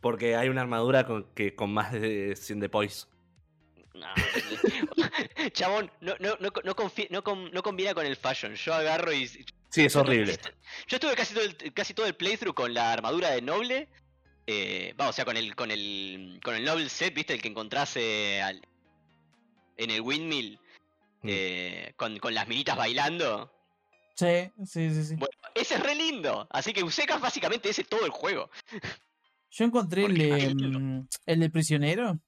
Porque hay una armadura con, que con más de 100 de poise. No. Chabón, no, no, no, no, confi- no, com- no combina con el fashion. Yo agarro y. Sí, es horrible. Yo estuve casi todo el, casi todo el playthrough con la armadura de Noble. Eh, vamos, o sea, con el, con el. con el Noble set, ¿viste? El que encontrase al- en el windmill. Mm. eh, con, con las minitas bailando. Sí, sí, sí, sí. Bueno, ese es re lindo. Así que usé casi básicamente ese todo el juego. Yo encontré el de, mm, el de prisionero.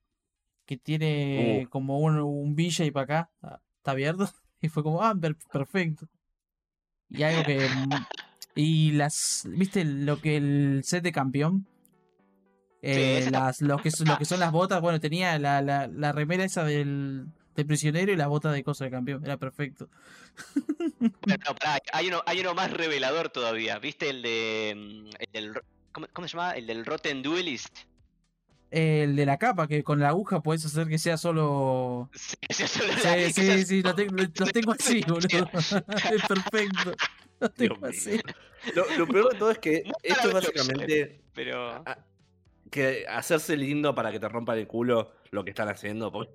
Que tiene Uh. como un, un y para acá. ah, Está abierto. Y fue como, ah, per- perfecto. Y algo que. mm, Y las. ¿Viste lo que el set de campeón? Eh, las, lo, que, lo que son las botas. Bueno, tenía la, la, la remera esa del, de prisionero y la bota de cosa de campeón. Era perfecto. Pero no, pará, hay uno, hay uno más revelador todavía. ¿Viste el de. mm, el del ro- ¿cómo, cómo se llama? El del Rotten Duelist. El de la capa, que con la aguja puedes hacer que sea solo. Sí, que sea solo la- Sí, que sí, sea sí, lo tengo, lo solo tengo así, la- boludo. Es perfecto. Lo tengo Dios así. Lo, lo peor de todo es que esto es básicamente Pero. a- que hacerse lindo para que te rompan el culo lo que están haciendo. porque-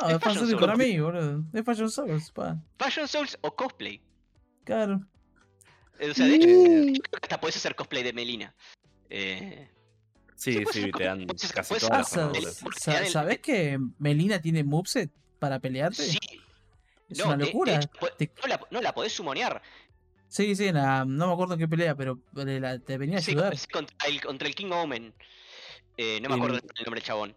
No, Es Fashion Souls para mí, boludo. Es Fashion Souls, pa. Fashion Souls o cosplay. Claro. Eh, O sea, de hecho, yo creo que hasta puedes hacer cosplay de Melina. Eh, Sí, Sí, te dan casi todas Ah, las el- ¿Sabés que Melina tiene moveset para pelearte? sí. Es no, una de- de locura. hecho, po- Te- no, la, no la podés sumonear. Sí, sí, la- no me acuerdo en qué pelea, pero eh, la- te venía a Sí, ayudar. sí, contra, el, contra el King Omen. Eh, no me acuerdo el nombre del chabón.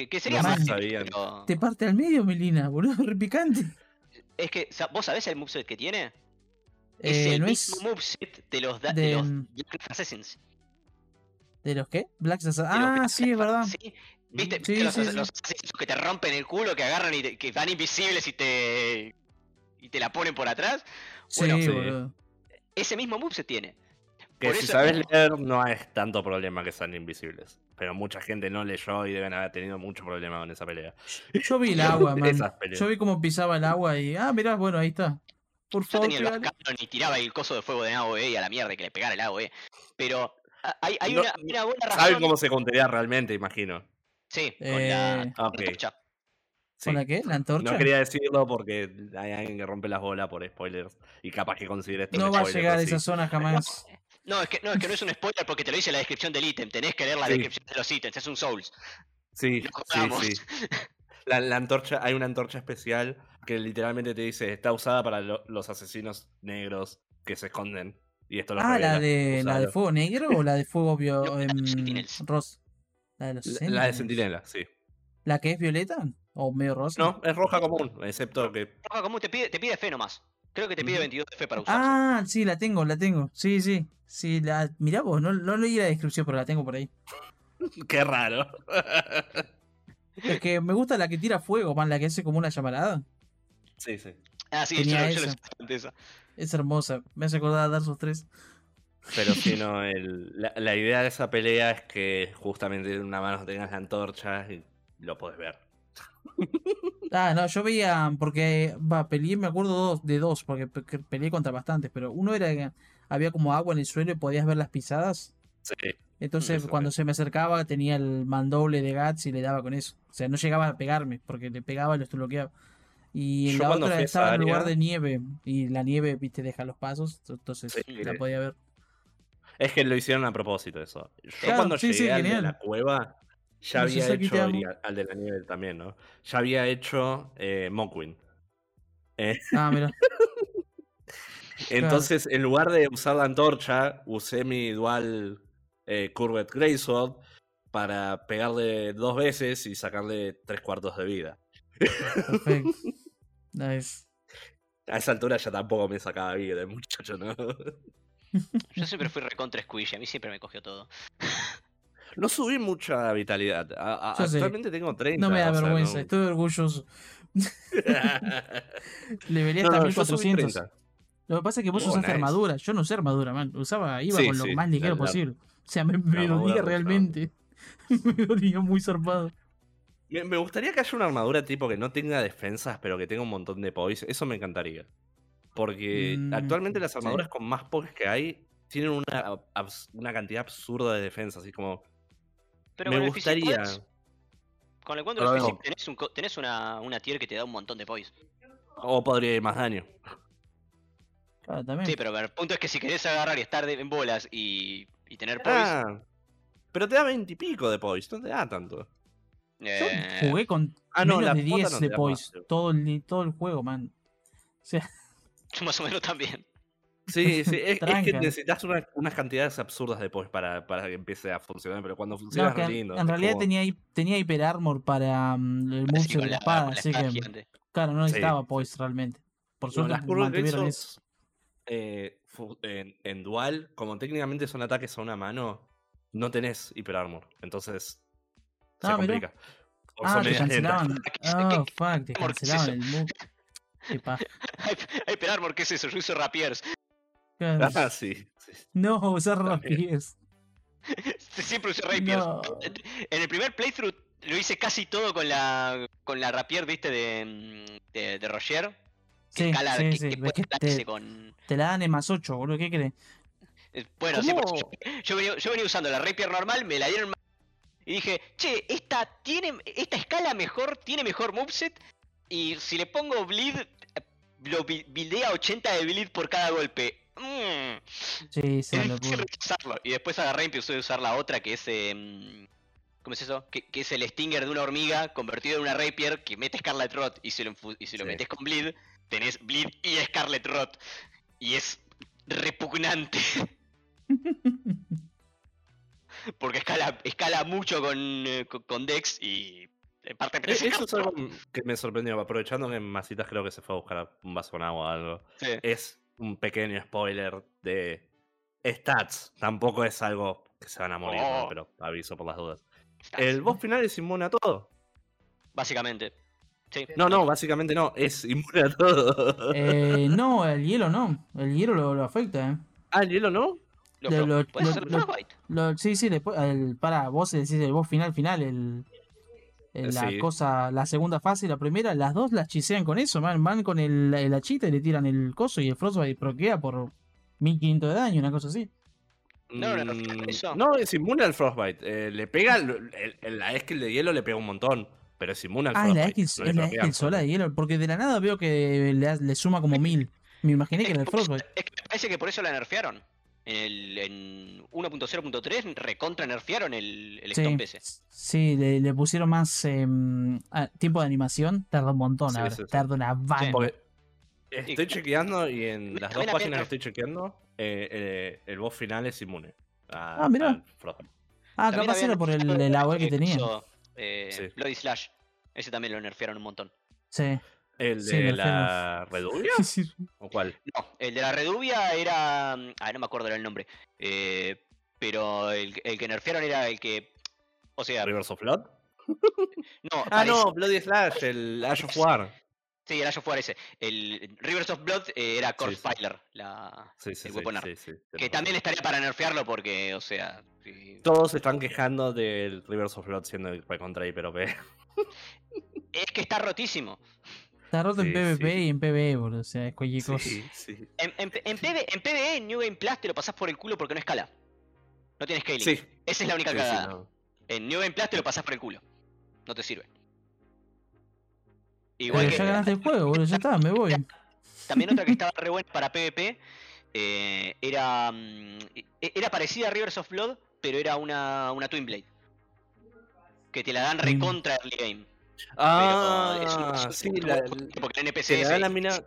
Que, que sería más. pero- Te parte al medio, Melina, boludo, re picante. Es que, ¿vos sabés el moveset que tiene? Es Eh, el no mismo es moveset de los, da- de- de los Black Assassins. de los qué? Black Assassin. de los Ah, Black sí, es verdad. Sí. ¿Viste? Sí, ¿Viste los, sí, los que te rompen el culo, que agarran y te- que van invisibles y te. y te la ponen por atrás? Sí, Bueno. Ese mismo moveset tiene. Que Por si eso- sabes leer no es tanto problema que sean invisibles. Pero mucha gente no leyó y deben haber tenido mucho problema con esa pelea. Yo vi el agua, man. Yo vi cómo pisaba el agua y. Ah, mirá, bueno, ahí está. Por Yo favor, tenía el y tiraba el coso de fuego de AOE y a la mierda y que le pegara el AOE. Pero hay, hay No- una, una buena razón. Saben cómo se contaría realmente, imagino. Sí, con Eh, la. ok. con la torcha. Sí. ¿Con la qué? ¿La antorcha? No quería decirlo porque hay alguien que rompe las bolas por spoilers y capaz que considere esto No va a llegar a esa zona jamás. No, es que no, es que no es un spoiler porque te lo dice la descripción del ítem. Tenés que leer la Sí. descripción de los ítems. Es un Souls. Sí, sí, sí. La, la antorcha, hay una antorcha especial que literalmente te dice está usada para lo- los asesinos negros que se esconden. Y esto lo Ah, la de, la de fuego negro o la de fuego bio, No, la de los em, Sentinels. ros- La de los La- La de. Sentinela, sí. ¿La que es violeta? ¿O medio rosa? No, es roja común, excepto que. Roja común te pide, te pide fe nomás. Creo que te pide Ujú. 22 de fe para usarse. Ah, sí, la tengo, la tengo. Sí, sí. Sí, la. Mirá vos, no, no leí la descripción, pero la tengo por ahí. Qué raro. Es que me gusta la que tira fuego, man, la que hace como una llamarada. sí, sí. Ah, sí, yo, tenía yo lo esa. esa. Es hermosa. Me hace acordar a Dark Souls 3. Pero si no, el, la, la idea de esa pelea es que justamente en una mano tengas la antorcha y lo podés ver. Ah, no, yo veía, porque, va, peleé, me acuerdo dos, de dos, porque pe- que peleé contra bastantes, pero uno era que había como agua en el suelo y podías ver las pisadas. Sí. Entonces, Eso cuando se me acercaba, tenía el mandoble de Guts y le daba con eso. O sea, no llegaba a pegarme, porque le pegaba y lo bloqueaba. Y en Yo la otra a estaba en lugar de nieve, y la nieve, viste, deja los pasos, entonces Sí. la podía ver. Es que lo hicieron a propósito eso. Yo Claro, cuando sí, llegué sí, genial. la cueva, ya No había sé, hecho, y al al de la nieve también, ¿no? Ya había hecho eh, Mokwin. Ah, mira. Entonces, en lugar de usar la antorcha, usé mi dual eh, Curved Greysword para pegarle dos veces y sacarle tres cuartos de vida. Perfecto. Nice. A esa altura ya tampoco me sacaba vida, el muchacho, ¿no? Yo siempre fui recontra squishy, a mí siempre me cogió todo. No subí mucha vitalidad. A- a- Yo sé. actualmente tengo 30. No me da vergüenza, no- estoy orgulloso. Le vería No, hasta no, yo subí 1400. 30. Lo que pasa es que vos Oh, usaste nice. armadura. Yo no usé armadura, man. Usaba, iba Sí, con lo sí, más ligero posible. O sea, me, me dolía realmente. me dolía muy zarpado. Me, me gustaría que haya una armadura tipo que no tenga defensas, pero que tenga un montón de poise. Eso me encantaría. Porque Mm, actualmente las sí. armaduras con más poise que hay tienen una, una cantidad absurda de defensa. Así como. Pero me con el Physic gustaría. Points, Con el cuento del tenés, un, co- tenés una, una tier que te da un montón de poise. O podría ir más daño. Claro, también. Sí, pero el punto es que si querés agarrar y estar de- en bolas y, y tener poise. Ah, pero te da 20 y pico de poise, no te da tanto. Yo eh, jugué con Ah, no, menos la de pota 10 no de poise. más. Todo el, todo el juego, man. O sea, yo más o menos también. Sí, sí, es, es que necesitas una- unas cantidades absurdas de poise para, para que empiece a funcionar, pero cuando no, funciona que es lindo. en realidad como- tenía, tenía hiper armor para mm, el moveset con de la la, espada, la así espada que, gigante. claro, no Sí, necesitaba sí. poise realmente. Por No, suerte las curvas mantuvieron eso. eh, en, en dual, como técnicamente son ataques a una mano, no tenés hiper armor. Entonces se Ah, mirá. complica. Ah, te medias lentas. cancelaban. Oh, fuck, te ¿Por qué es cancelaban el move. Pero Armor, ¿qué es eso? Yo uso rapiers. Ah, sí. sí. No, usar rapiers. Siempre usé rapiers. No. En el primer playthrough lo hice casi todo con la con la rapier, viste, de, mm, de, de Roger. Que Sí, escala, sí, que, sí. que puede te, con. te la dan en más 8, boludo. ¿Qué crees? eh, Bueno, sí, yo, yo venía, yo venía usando la rapier normal, me la dieron más. Y dije, che, esta tiene. Esta escala mejor, tiene mejor moveset. Y si le pongo bleed, eh, lo bi- buildea 80 de bleed por cada golpe. Mm. Sí, sí, locura. rechazarlo. Y después agarré y empecé a usar la otra que es. em, ¿Cómo es eso? Que, que es el Stinger de una hormiga convertido en una Rapier que mete Scarlet Rot. Y si lo, infu- y si lo Sí. metes con Bleed, tenés Bleed y Scarlet Rot. Y es repugnante. Porque escala, escala mucho con, eh, con, con Dex y. En parte Eh, Eso es algo que me sorprendió. Aprovechando que Masitas creo que se fue a buscar un vaso con agua o algo. Sí. Es un pequeño spoiler de stats. Tampoco es algo que se van a morir, ¿no? Oh. pero aviso por las dudas. El boss final es inmune a todo. Básicamente. Sí. No, no, básicamente no. Es inmune a todo. Eh, no, el hielo no. El hielo lo, lo afecta, eh. Ah, el hielo no. Lo, lo- fro- lo- puede lo- ser. Lo- sí, sí, después, el, para vos decís el boss final, final, el, el- la Sí. cosa, la segunda fase y la primera, las dos las chisean con eso, man, van con el, el hachita y le tiran el coso y el Frostbite proquea por 1500 de daño, una cosa así. No, no, no, Mm, eso. no, es inmune al Frostbite. Eh, le pega. el- el- la Skill de hielo le pega un montón. Pero es inmune al Ah, la Frostbite. Le es la. X sola de hielo, porque de la nada veo que le, le suma como mil. Me imaginé que era el Frostbite. Es que me parece que por eso la nerfearon. En, el, en 1.0.3 recontra nerfearon el, el Sí, Stomp ese. sí le, le pusieron más em, ah, tiempo de animación, tarda un montón Sí, sí, sí. tarda una banda. Estoy chequeando y en Me- las dos la páginas que estoy chequeando, eh, eh, el boss final es inmune. a- Ah, mirá. Ah, También capaz era por el, el AOE que el tenía. coso, eh, Sí. Bloody Slash. Ese también lo nerfearon un montón. Sí. ¿El de la Redubia? Sí. ¿O cuál? No, el de la Redubia era. Ah, no me acuerdo el nombre. Eh, pero el, el que nerfearon era el que. O sea, ¿Rivers of Blood? no, Ah, parece- no, Bloody Slash, el Ash of War. Sí, era yo fuera ese. El Rivers of Blood eh, era Corpse Sí, sí. Piler, la, Sí, sí, el weapon art. sí, sí, Que también estaría para nerfearlo porque, o sea. sí. Todos se están quejando del Rivers of Blood siendo el contra hiper OP. Es que está rotísimo. Está roto en PvP sí. y en PvE, boludo. O sea, es cualquier cosa. Sí, sí. En, en, en, PV en PvE, en New Game Plus te lo pasás por el culo porque no escala. No tiene scaling. Sí, Esa es la única sí, sí, cagada. no. En New Game Plus te lo pasás por el culo. No te sirve. Pero Igual que ya ganaste el juego, boludo. Ya está, me voy. también otra que estaba re buena para PvP eh, era mm, e- era parecida a Rivers of Blood, pero era una, una Twin Blade. Que te la dan recontra early game. Ah, pero es un- sí, un- la, porque el NPC te la la es mina-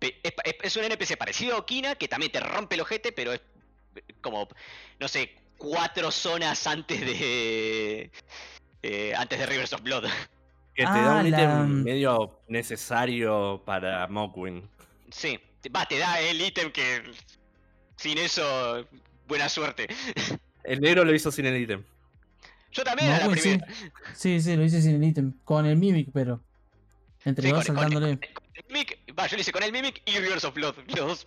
es, es- es un NPC parecido a Okina que también te rompe el ojete, pero es como, no sé, cuatro zonas antes de. eh, antes de Rivers of Blood. que te Ah, da un la- ítem medio necesario para Mockwin. Sí, va, te da el ítem que. Sin eso, buena suerte. El negro lo hizo sin el ítem. Yo también No, a la pues sí. primera. Sí, sí, lo hice sin el ítem. Con el Mimic, pero. Entre Sí, dos con- con- saltándole. con el Mimic, va, yo lo hice con el Mimic y Rivers of Blood. Los dos.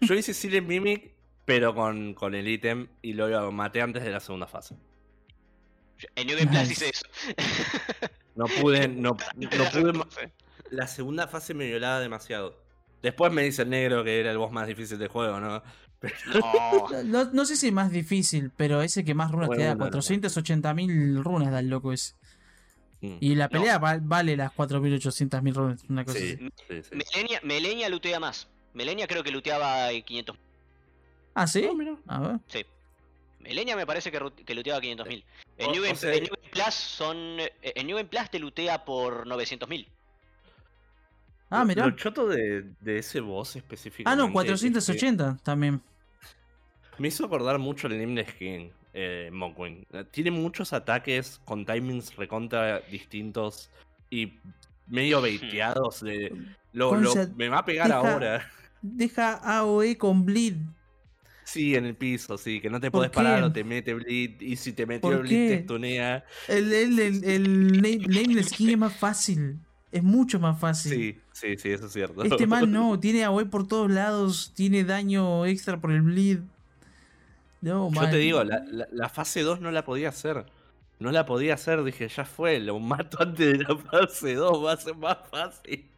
Yo hice sin el Mimic, pero con, con el ítem y lo maté antes de la segunda fase. En New Game Plus hice eso. No pude, no, no pude. La segunda fase me violaba demasiado. Después me dice el negro que era el boss más difícil del juego, ¿no? No. No, no sé si es más difícil, pero ese que más runas Bueno, te da. no, no, no. 480.000 runas da el loco ese. Mm. Y la No. pelea val- vale las 4.800.000 runas, una cosa Sí, así. sí, sí. Melenia, Melenia lutea más. Melenia creo que luteaba eh, 500. Ah, ¿sí? Ah, mira. A ver. Sí. Melenia me parece que, que luteaba 500.000. En, O- New o Game, sea- en New Game Plus son. eh, En New Game Plus te lutea por 900.000. Ah, mirá. Lo choto de, de ese boss específicamente. Ah, no, es que 480 también. Me hizo acordar mucho el anime de Skin, eh. Tiene muchos ataques con timings recontra distintos y medio baiteados. De, lo, me va a pegar deja- ahora. Deja AOE con Bleed. Sí, en el piso, sí, que no te ¿Por podés parar o te mete bleed. Y si te metió ¿Por bleed, te qué? stunea. El, el, el, el name- Nameless King es más fácil. Es mucho más fácil. Sí, sí, sí, eso es cierto. Este man no, tiene AOE por todos lados, tiene daño extra por el bleed. No, Yo man. te digo, la, la- la fase 2 no la podía hacer. No la podía hacer, dije, ya fue, lo mato antes de la fase 2, va a ser más fácil.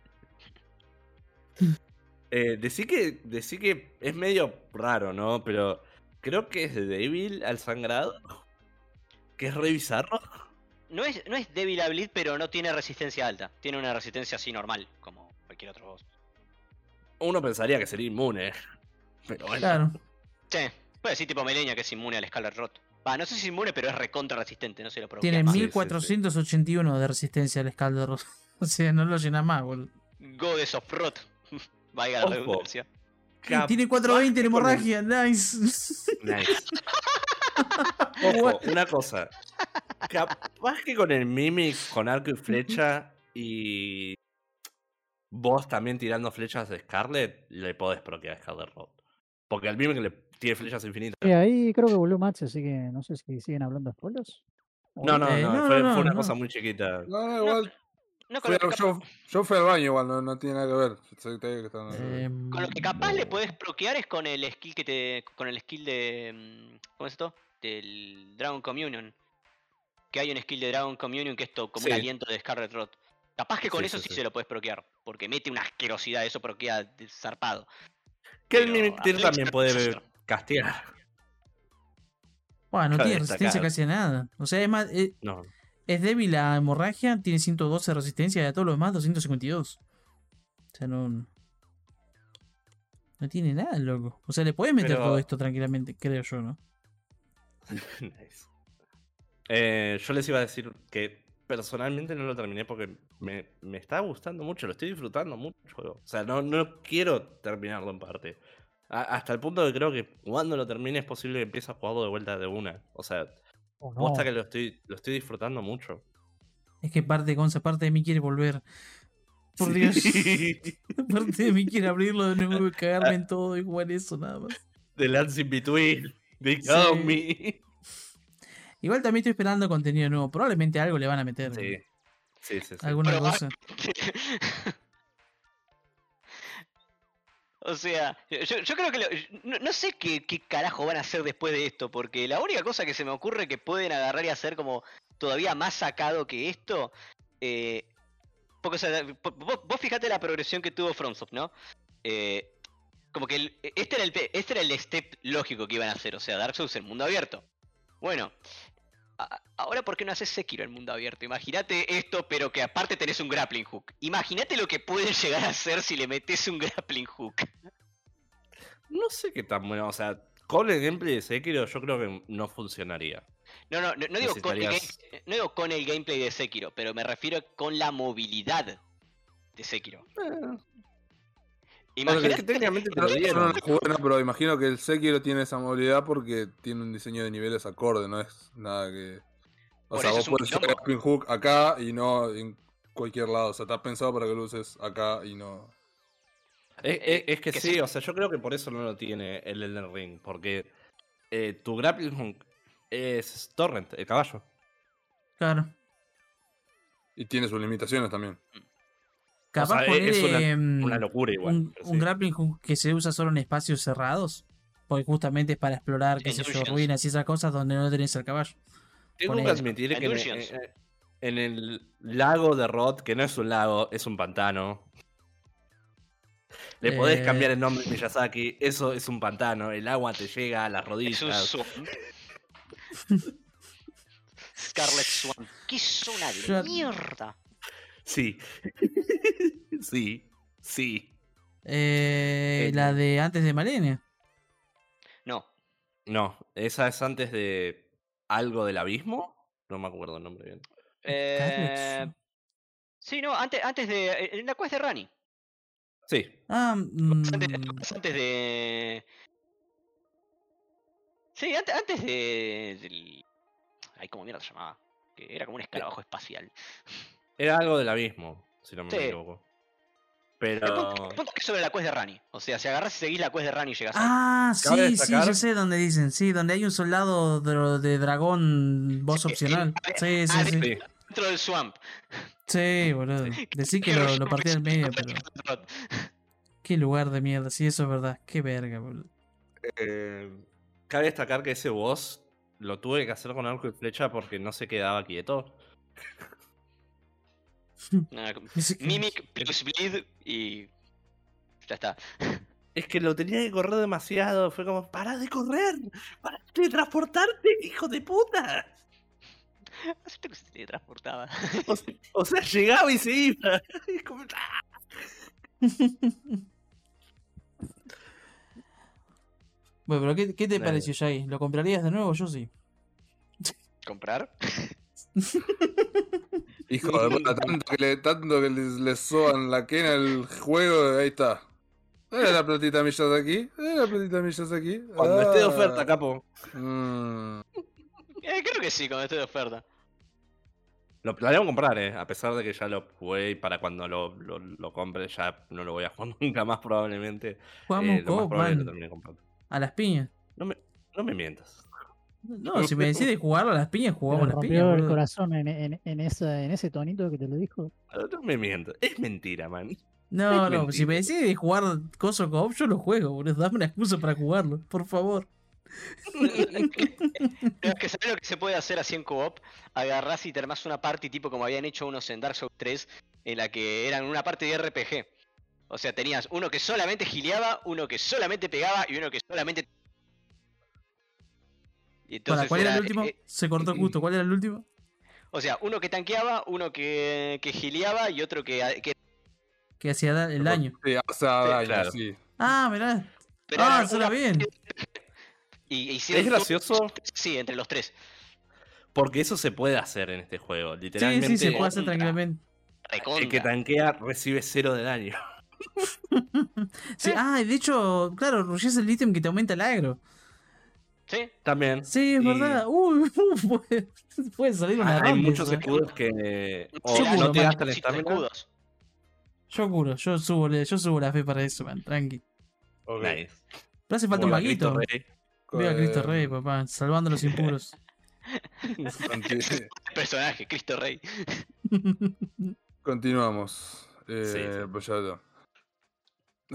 Eh, decí, que, decí que es medio raro, ¿no? Pero creo que es débil al sangrado. Que es re bizarro. No es, no es débil a bleed, pero no tiene resistencia alta. Tiene una resistencia así normal, como cualquier otro boss. Uno pensaría que sería inmune. Pero bueno. Claro. Sí, puede decir tipo Melenia que es inmune al Scarlet Rot. Va, no sé si es inmune, pero es recontra resistente, no se lo provoca. Tiene sí, sí. 1481 de resistencia al Scalder. O sea, no lo llena más, boludo. Goddess of Rot. Vaya la redundancia. Tiene 420 en hemorragia, nice. Nice. Ojo, una cosa. Capaz que con el Mimic, con arco y flecha y vos también tirando flechas de Scarlet, le podés proquear a Scarlet Road. Porque al Mimic le tiene flechas infinitas. Eh, ahí creo que volvió Match, así que no sé si siguen hablando de spoilers. No, no, Eh, no, no, fue, no, fue una no. cosa muy chiquita. No, no, igual. Fui yo, yo fui al baño igual, no, no tiene nada que ver. Em, Con lo que capaz le puedes bloquear es con el skill que te. con el skill de. mm, ¿Cómo es esto? Del Dragon Communion. Que hay un skill de Dragon Communion que es to- como un Sí. aliento de Scarlet Rot. Capaz que con Sí, eso sí, sí, sí. se lo puedes bloquear. Porque mete una asquerosidad, eso proquea zarpado. Que el Mimic también puede castigar. Bueno, no cabe tiene resistencia casi a nada. O sea, es más, eh, No. es débil a hemorragia, tiene 112 de resistencia y a todo lo demás 252. O sea, no. No tiene nada, loco. O sea, le puedes meter Pero- todo esto tranquilamente, creo yo, ¿no? Nice. Eh, yo les iba a decir que personalmente no lo terminé porque me, me está gustando mucho, lo estoy disfrutando mucho. O sea, no, no quiero terminarlo en parte. A- hasta el punto que creo que cuando lo termine es posible que empiece a jugarlo de vuelta de una. O sea, o no. posta que lo estoy, lo estoy disfrutando mucho. Es que parte, Gonza, parte de mí quiere volver. Por Dios. Sí. parte de mí quiere abrirlo de nuevo y cagarme en todo y jugar eso nada más. The Lands in Between. They Sí. me. Igual también estoy esperando contenido nuevo. Probablemente algo le van a meter. Sí. Sí, sí, sí. Alguna Pero- cosa. o sea, yo, creo que lo- no, sé qué, qué carajo van a hacer después de esto, porque la única cosa que se me ocurre que pueden agarrar y hacer como todavía más sacado que esto, eh, porque o sea, vos, vos fijate la progresión que tuvo FromSoft, ¿no? Eh, como que este, era el, este era el step lógico que iban a hacer, o sea, Dark Souls en mundo abierto. Bueno, ahora ¿por qué no haces Sekiro en mundo abierto? Imagínate esto, pero que aparte tenés un grappling hook. Imagínate lo que pueden llegar a hacer si le metes un grappling hook. No sé qué tan bueno. O sea, con el gameplay de Sekiro yo creo que no funcionaría. No, no, no, no digo, con el no digo con el gameplay de Sekiro, pero me refiero con la movilidad de Sekiro. Es Imagínate que técnicamente te Yo, lo yo no dieron. lo jugué, no, pero imagino que el Sekiro tiene esa movilidad porque tiene un diseño de niveles acorde, no es nada que. O Por sea, vos usar quilombo. el hook acá y no en cualquier lado. O sea, está pensado para que lo uses acá y no. Es, es- es que, que sí, sí. o sea, yo creo que por eso no lo tiene el Elden Ring. Porque eh, tu grappling hook es Torrent, el caballo. Claro. Y tiene sus limitaciones también. Capaz sea, es ponerle, una- mm, Una locura igual. un, pero un sí. grappling hook que se usa solo en espacios cerrados. Porque justamente es para explorar, qué sé yo, ruinas y esas cosas donde no tenés el caballo. Tengo que admitir que en, el lago de Rod, que no es un lago, es un pantano. Le podés Eh. cambiar el nombre Miyazaki, eso es un pantano, el agua te llega a las Es rodillas. Swan. Scarlet Swan. ¿Qué zona de Yo- mierda? Sí. sí, sí. Eh, Eh, la de antes de Malenia. No, No, esa es antes de algo del abismo. No me acuerdo el nombre bien. eh, sí, no, antes, antes de. En la quest de Rani. Sí, Ah, mm, Antes, antes de. Sí, antes, antes de. Del... Ay, ¿cómo mierda se llamaba? Que era como un escarabajo espacial. Era algo del abismo, si no me Sí. equivoco. El Pero. punto, el punto es que sobre la quest de Rani. O sea, si agarras y seguís la quest de Rani llegas a. Ah, Cabe sí, sí, destacar- yo sé dónde dicen. Sí, donde hay un soldado de, de dragón voz Sí, opcional. eh, Sí, sí, ah, sí. Sí. Dentro del swamp. Sí, boludo. Decí que lo, lo partí al medio, pero. Qué lugar de mierda, sí, eso es verdad. Qué verga, boludo. Eh, cabe destacar que ese boss lo tuve que hacer con arco y flecha porque no se quedaba quieto. Nada, Mimic plus Bleed y. Ya está. Es que lo tenía que correr demasiado. Fue como, para de correr, para de transportarte, hijo de puta. Acepto que se teletransportaba. O, se- o sea, llegaba y se iba. Es como, ¡ah! Bueno, pero ¿qué, qué te pareció, Jay? ¿Lo comprarías de nuevo? Yo sí. ¿Comprar? Hijo de puta, tanto que le, tanto que les, les soban la quena el juego, ahí está. Era la platita millas aquí, era la platita millas aquí. Cuando esté de Ah. oferta, capo. Mm. Eh, creo que sí, cuando esté de oferta. Lo planeo comprar, eh. A pesar de que ya lo jugué y para cuando lo, lo, lo compre ya no lo voy a jugar nunca más probablemente. Jugamos Eh, lo más probable es que lo man. termine comprando. A las piñas. No me, no me mientas. No, si me decides jugarlo a las piñas, jugamos a las piñas. rompió el corazón en, en, en, esa, en ese tonito que te lo dijo. No me mientas. Es mentira, man. No, Es no, si me mentira. decides jugar Coso Co-op, yo lo juego, boludo. Dame una excusa para jugarlo, por favor. Pero es que ¿sabes lo que se puede hacer así en co-op? Agarrás y te armás una party tipo como habían hecho unos en Dark Souls 3, en la que eran una parte de RPG. O sea, tenías uno que solamente gileaba, uno que solamente pegaba y uno que solamente. Y Para, entonces ¿Cuál era el último? eh, Se cortó justo. ¿Cuál era el último? o sea, uno que tanqueaba, uno que, que gileaba y otro que, que Que hacía da- el daño. Sí, hace daño, claro. sí. Ah, mirá. pero Ah, suena una- bien. Y, Es todo- gracioso Sí, entre los tres. porque eso se puede hacer en este juego. Sí, Literalmente, sí, se puede hacer tranquilamente. Recontra. el que tanquea recibe cero de daño. Sí, ah, y de hecho, claro, Rush es el ítem que te aumenta el agro. Sí, También. Sí, es Y verdad. Uy, puede, puede salir una Hay ronda muchos esa. escudos que o Yo no juro, te man. gastan estamina. escudos. Yo juro, yo subo, yo subo la fe para eso, man, tranqui. Ok. Nice. Pero hace falta un Viva maguito. Cristo Rey. Viva Cristo Eh, Rey, papá, salvando a los impuros. Personaje, Cristo Rey. Continuamos. Eh, Sí, sí. Pues ya.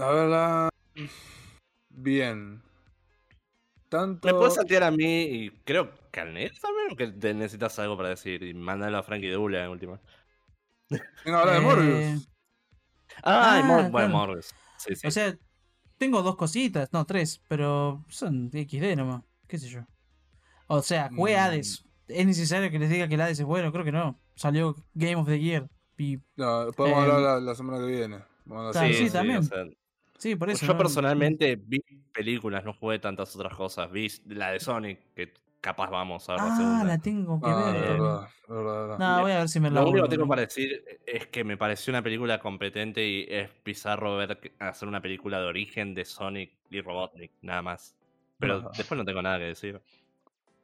A ver, la... Bien. Tanto. Me puedes saltear a mí y creo que al Ned también o que te necesitas algo para decir y mandarlo a Frankie de Ula en última. Venga, habla de Eh, Morbius. Ah, Ah, Mor- bueno, claro. Morbius. Sí, sí. O sea, tengo dos cositas, no, tres, pero son XD nomás, qué sé yo. O sea, jugué Mm. Hades. ¿Es necesario que les diga que el Hades es bueno? Creo que no. Salió Game of the Year. Y, No, podemos eh, hablar la, la semana que viene. Vamos a claro, hacer- sí, también. o sea, sí, por eso. yo ¿no? personalmente vi películas, no jugué tantas otras cosas. Vi la de Sonic, que capaz vamos a ver la Ah, la tengo que Ah, ver. también. verdad, de verdad. No, voy a ver si me la Lo único que tengo para decir es que me pareció una película competente y es bizarro ver hacer una película de origen de Sonic y Robotnik, nada más. Pero Ajá. después no tengo nada que decir.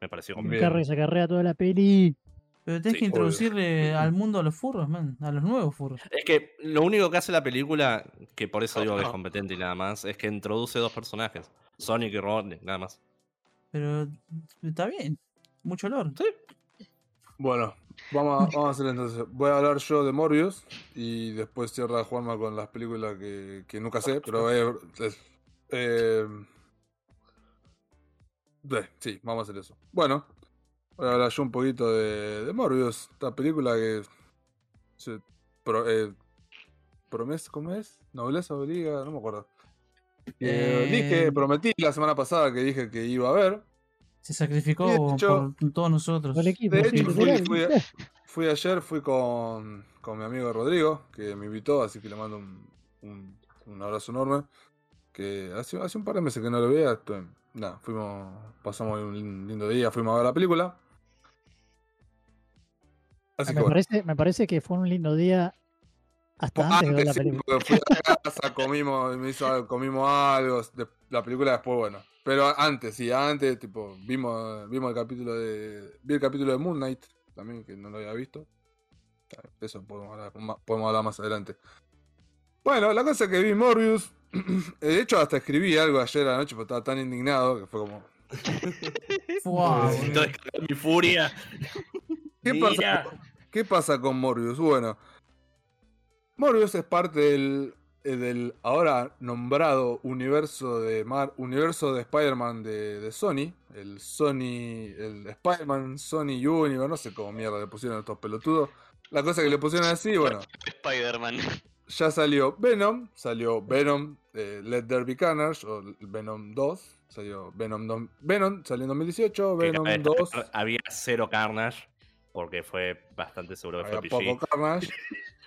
Me pareció competente. Se carrea toda la peli. Pero tenés Sí, que obvio. introducirle al mundo a los furros, man. A los nuevos furros. Es que lo único que hace la película, que por eso digo que es competente y nada más, es que introduce dos personajes, Sonic y Robotnik, nada más. Pero está bien. Mucho olor. Bueno, vamos a, vamos a hacer entonces. Voy a hablar yo de Morbius y después cierra Juanma con las películas que, que nunca sé, pero eh, es- eh, eh, sí, vamos a hacer eso. Bueno, voy a hablar yo un poquito de, de Morbius, esta película que se pro- eh, promesa, ¿cómo es? Nobleza obliga, no me acuerdo. Que Eh, Dije, prometí la semana pasada que dije que iba a ver. Se sacrificó De hecho- por todos nosotros. El equipo. De sí, hecho, fui- ayer, fui con, con mi amigo Rodrigo, que me invitó, así que le mando un, un- un abrazo enorme. Que hace, hace un par de meses que no lo veía. esto- Nada, fuimos, pasamos un lin- lindo día, fuimos a ver la película. Así que me, bueno. parece, me parece que fue un lindo día hasta antes de ver la Antes sí, película. porque fui a casa, comimos, me hizo algo- comimos algo, de- la película después, bueno. Pero antes, sí, antes, tipo, vimos, vimos el capítulo de. Vi el capítulo de Moon Knight, también, que no lo había visto. Eso podemos hablar, ma- podemos hablar más adelante. Bueno, la cosa es que vi Morbius. De hecho, hasta escribí algo ayer a la noche porque estaba tan indignado que fue como. Necesito descargar mi furia. ¿Qué Mira. pasa, ¿Qué pasa con Morbius? Bueno, Morbius es parte del, eh, del ahora nombrado universo de Mar, universo de Spider-Man de, de Sony. El Sony. El Spider-Man Sony Universe, no sé cómo mierda le pusieron a estos pelotudos. La cosa que le pusieron así, bueno, Spider-Man. ya salió Venom, salió Venom eh, Let There Be Carnage, o Venom 2, salió Venom, dos- Venom salió en 2018, Que Venom cada vez 2, Había cero Carnage. Porque fue bastante seguro que había fue PG. poco Carnage.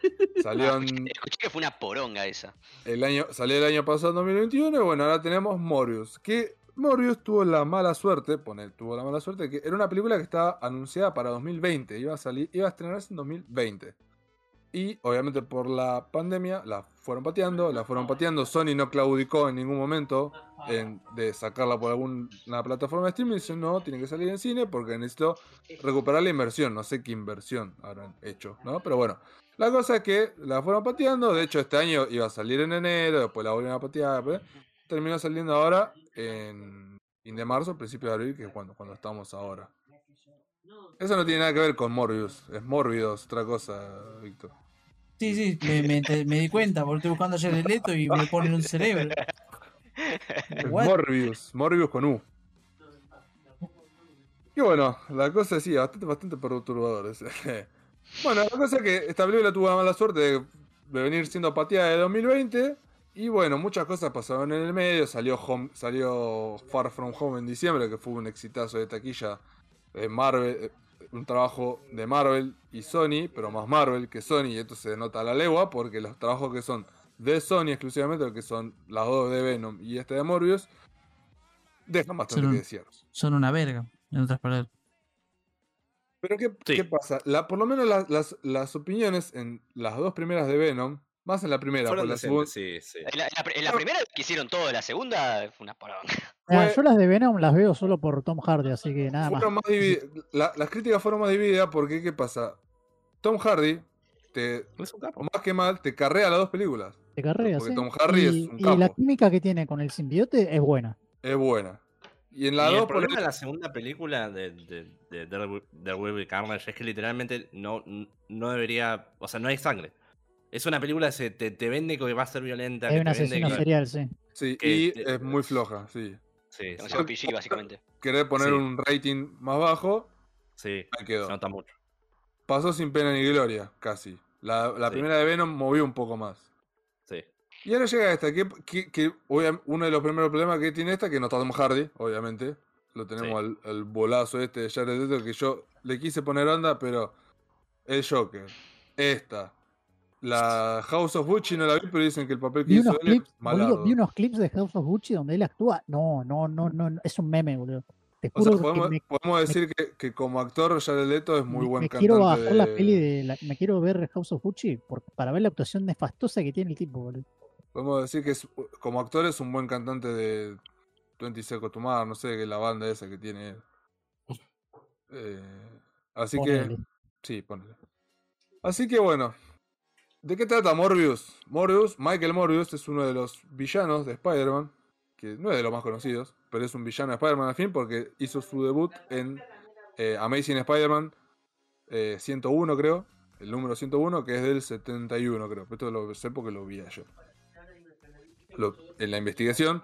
Salió en Escuché que fue una poronga esa. el año, salió el año pasado en 2021 y bueno, ahora tenemos Morbius. Que Morbius tuvo la mala suerte, pone, tuvo la mala suerte que era una película que estaba anunciada para 2020, iba a salir, iba a estrenarse en 2020. Y obviamente por la pandemia la fueron pateando, la fueron pateando. Sony no claudicó en ningún momento en- de sacarla por alguna plataforma de streaming. Dice, no, tiene que salir en cine porque necesito recuperar la inversión. No sé qué inversión habrán hecho, ¿no? Pero bueno, la cosa es que la fueron pateando. De hecho, este año iba a salir en enero, después la volvieron a patear. pues, terminó saliendo ahora en fin de marzo, principio de abril, que es cuando, cuando estamos ahora. Eso no tiene nada que ver con Morbius. Es Morbius, otra cosa, Víctor. Sí, sí, me, me, te- me di cuenta, porque estoy buscando ayer el leto y me ponen un cerebro. What? Morbius, Morbius con U. Y bueno, la cosa sí, bastante, bastante perturbador. bueno, la cosa es que esta película tuvo la mala suerte de, de venir siendo pateada de 2020. Y bueno, muchas cosas pasaron en el medio. Salió, Home, salió Far From Home en diciembre, que fue un exitazo de taquilla. de Marvel, eh, un trabajo de Marvel y Sony, pero más Marvel que Sony. Y esto se denota a la legua, porque los trabajos que son de Sony exclusivamente, lo que son las dos de Venom y este de Morbius, dejan bastante Son un- que desear. Son una verga, en otras palabras. Pero ¿qué, Sí. qué pasa? La, por lo menos las, las, las opiniones en las dos primeras de Venom, más en la primera, Fueron por la decentes, segunda. sí, sí. En la, en la pr- en la primera que hicieron todo, la segunda fue una poronga. Fue- yo las de Venom las veo solo por Tom Hardy, así que nada más. Fueron más dividi- la- las críticas fueron más divididas porque ¿qué pasa? Tom Hardy, te, Es un capo. más que mal, te carrea las dos películas. Te carrea, porque sí. Tom Hardy es y, un y la capo. química que tiene con el simbiote es buena. Es buena. Y en Y la el dos, por problema de el- la segunda película de, de, de Daredevil- Daredevil y Carnage es que literalmente no, no debería. O sea, no hay sangre. Es una película que se te, te vende que va a ser violenta. Es un asesino que- serial, sí. sí, que y te- es muy floja, sí. Sí, PG, básicamente. Querer poner Sí. un rating más bajo, sí, ahí se quedó. nota mucho. Pasó sin pena ni gloria, casi. La, la Sí. primera de Venom movió un poco más. Sí. Y ahora llega esta, que, que- que obvia- uno de los primeros problemas que tiene esta, que no está Tom Hardy, obviamente. Lo tenemos al, al bolazo este de Jared Leto, que yo le quise poner onda, pero el Joker, esta, la House of Gucci no la vi, pero dicen que el papel que Vi hizo unos, él es clips, boludo, malardo. vi unos clips de House of Gucci donde él actúa. No, no, no, no, no, es un meme, boludo. Te O sea, juro que podemos, me, podemos decir que, que como actor Jared Leto es muy me- buen me cantante. quiero bajar la de- peli de la- me quiero ver House of Gucci por- para ver la actuación nefastosa que tiene el tipo, boludo. Podemos decir que es- como actor es un buen cantante de 20 Seconds to Mars, no sé, que es la banda esa que tiene él. Eh, así Ponele. que, sí, ponele. Así que bueno, ¿de qué trata Morbius? Morbius, Michael Morbius es uno de los villanos de Spider-Man, que no es de los más conocidos, pero es un villano de Spider-Man al fin porque hizo su debut en eh, Amazing Spider-Man eh, 101 creo, el número 101 que es del 71 creo, esto lo sé porque lo vi ayer. Lo- en la investigación,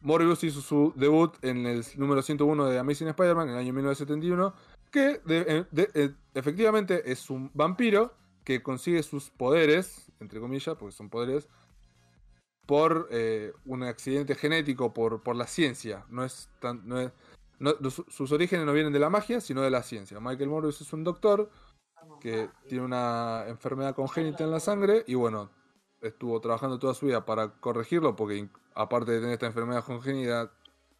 Morbius hizo su debut en el número 101 de Amazing Spider-Man en el año 1971, que eh, eh, efectivamente es un vampiro que consigue sus poderes, entre comillas, porque son poderes, por eh, un accidente genético, por, por la ciencia. No es tan, no es- sus orígenes no vienen de la magia, sino de la ciencia. Michael Morbius es un doctor que tiene una enfermedad congénita en la sangre y bueno, estuvo trabajando toda su vida para corregirlo porque aparte de tener esta enfermedad congénita,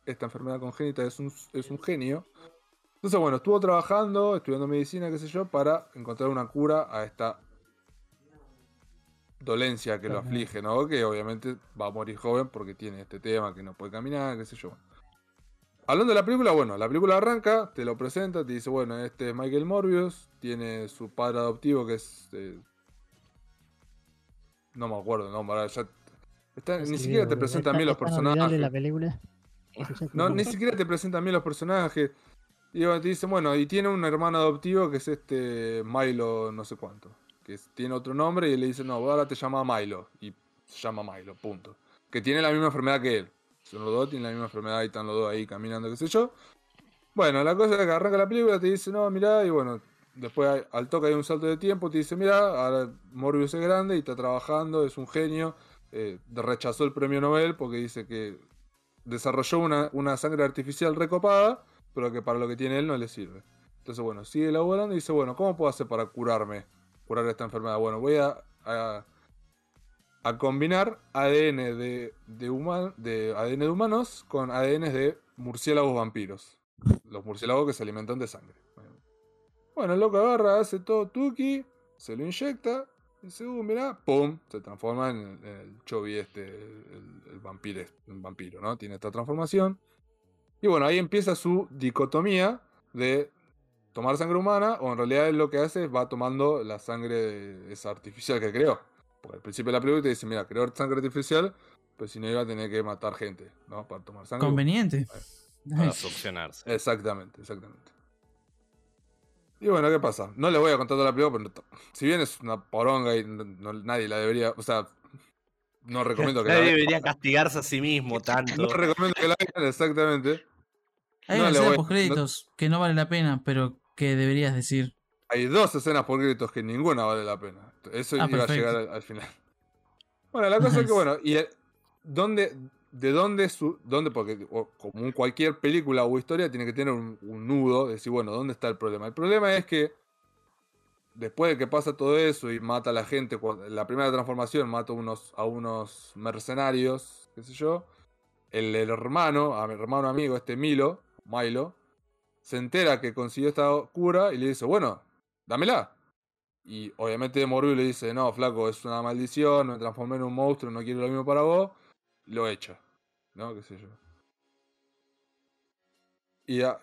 esta enfermedad congénita es un, es un genio. Entonces bueno, estuvo trabajando, estudiando medicina, qué sé yo, para encontrar una cura a esta dolencia que lo aflige, ¿no? Que obviamente va a morir joven porque tiene este tema que no puede caminar, qué sé yo. Hablando de la película, bueno, la película arranca, te lo presenta, te dice, bueno, este es Michael Morbius, tiene su padre adoptivo que es eh, No me acuerdo, no, pará, ya. está- Ese ni siquiera te presentan Es bien los personajes. la película. No, ni siquiera te presentan bien los personajes. Y te dicen, bueno, y tiene un hermano adoptivo que es este Milo, no sé cuánto. Que tiene otro nombre y le dice, no, ahora te llama Milo. Y se llama Milo, punto. Que tiene la misma enfermedad que él. Son los dos, tienen la misma enfermedad y están los dos ahí caminando, qué sé yo. Bueno, la cosa es que arranca la película, te dice, no, mirá, y bueno, después al toque hay un salto de tiempo, te dice, mirá, ahora Morbius es grande y está trabajando, es un genio. eh, rechazó el premio Nobel porque dice que desarrolló una, una sangre artificial recopada, pero que para lo que tiene él no le sirve. Entonces, bueno, sigue elaborando y dice, bueno, ¿cómo puedo hacer para curarme? Curar esta enfermedad. Bueno, voy a, a, combinar ADN de, de, ADN de humanos con ADN de murciélagos vampiros. Los murciélagos que se alimentan de sangre. Bueno, el loco agarra, hace todo tuki, se lo inyecta, y dice, uh, mirá, pum, se transforma en el, en Chovy este, el, el el vampiro, ¿no? Tiene esta transformación. Y bueno, ahí empieza su dicotomía de tomar sangre humana, o en realidad él lo que hace es va tomando la sangre de esa artificial que creó. Porque al principio de la película te dice, mira, creó sangre artificial, pues si no iba a tener que matar gente, ¿no? Para tomar sangre. Conveniente. Para Ay, succionarse. Exactamente, exactamente. Y bueno, ¿qué pasa? No le voy a contar toda la película, pero no- si bien es una poronga y no- no- nadie la debería, o sea, no recomiendo que la Nadie vean. debería castigarse a sí mismo tanto. No recomiendo que la vean, exactamente. Hay No una escena post créditos que no vale la pena, pero que deberías decir. Hay dos escenas por gritos que ninguna vale la pena. Eso Ah, iba a llegar al, al final. Bueno, la cosa es que, bueno, y el- ¿dónde, ¿de dónde su, dónde? Porque o- como en cualquier película o historia tiene que tener un, un nudo, de decir, bueno, ¿dónde está el problema? El problema es que después de que pasa todo eso y mata a la gente, la primera transformación mata a unos, a unos mercenarios, qué sé yo, el, el hermano, a mi hermano amigo, este Milo, Milo, se entera que consiguió esta cura y le dice, bueno, dámela. Y obviamente Morbius le dice, no, flaco, es una maldición, me transformé en un monstruo, no quiero lo mismo para vos. Lo echa. ¿No? ¿Qué sé yo? Y, a-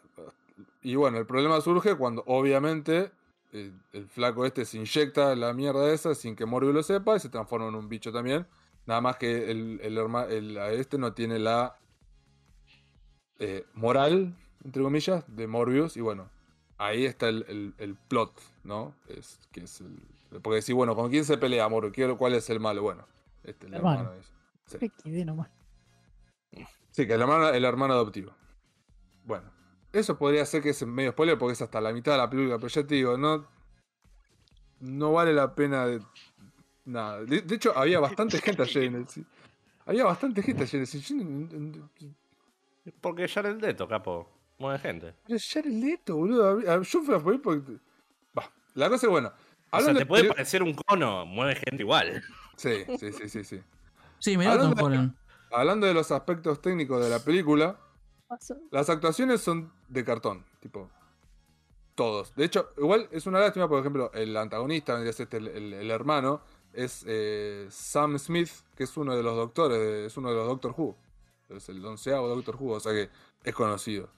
y bueno, el problema surge cuando obviamente el, flaco este se inyecta la mierda esa sin que Morbius lo sepa y se transforma en un bicho también. Nada más que el, el, el- este no tiene la eh, moral, entre comillas, de Morbius. Y bueno, ahí está el, el- el plot, ¿no? Es, que es el, porque decís, bueno, ¿con quién se pelea Morbius? ¿Qué- ¿Cuál es el malo? Bueno, este, el Hermano. hermano. Sí. Que el hermano, el hermano adoptivo. Bueno, eso podría ser que es medio spoiler porque es hasta la mitad de la película, pero ya te digo, no. No vale la pena de. Nada. De, de hecho, había bastante gente ayer en el. Había bastante gente ayer en el Porque Jared Leto, capo. Mueve gente. Pero Jared Leto, boludo. Yo fui a por porque. Va, la cosa es bueno. O sea, te de puede parecer un cono, mueve gente igual. Sí, sí, sí, sí, sí. Sí, me da Tom Hablando de-. Hablando de los aspectos técnicos de la película, Las actuaciones son de cartón, tipo. Todos. De hecho, igual es una lástima, por ejemplo, el antagonista, este, el, el- el hermano, es eh, Sam Smith, que es uno de los doctores, de- es uno de los Doctor Who. Es el onceavo Doctor Who, o sea que es conocido.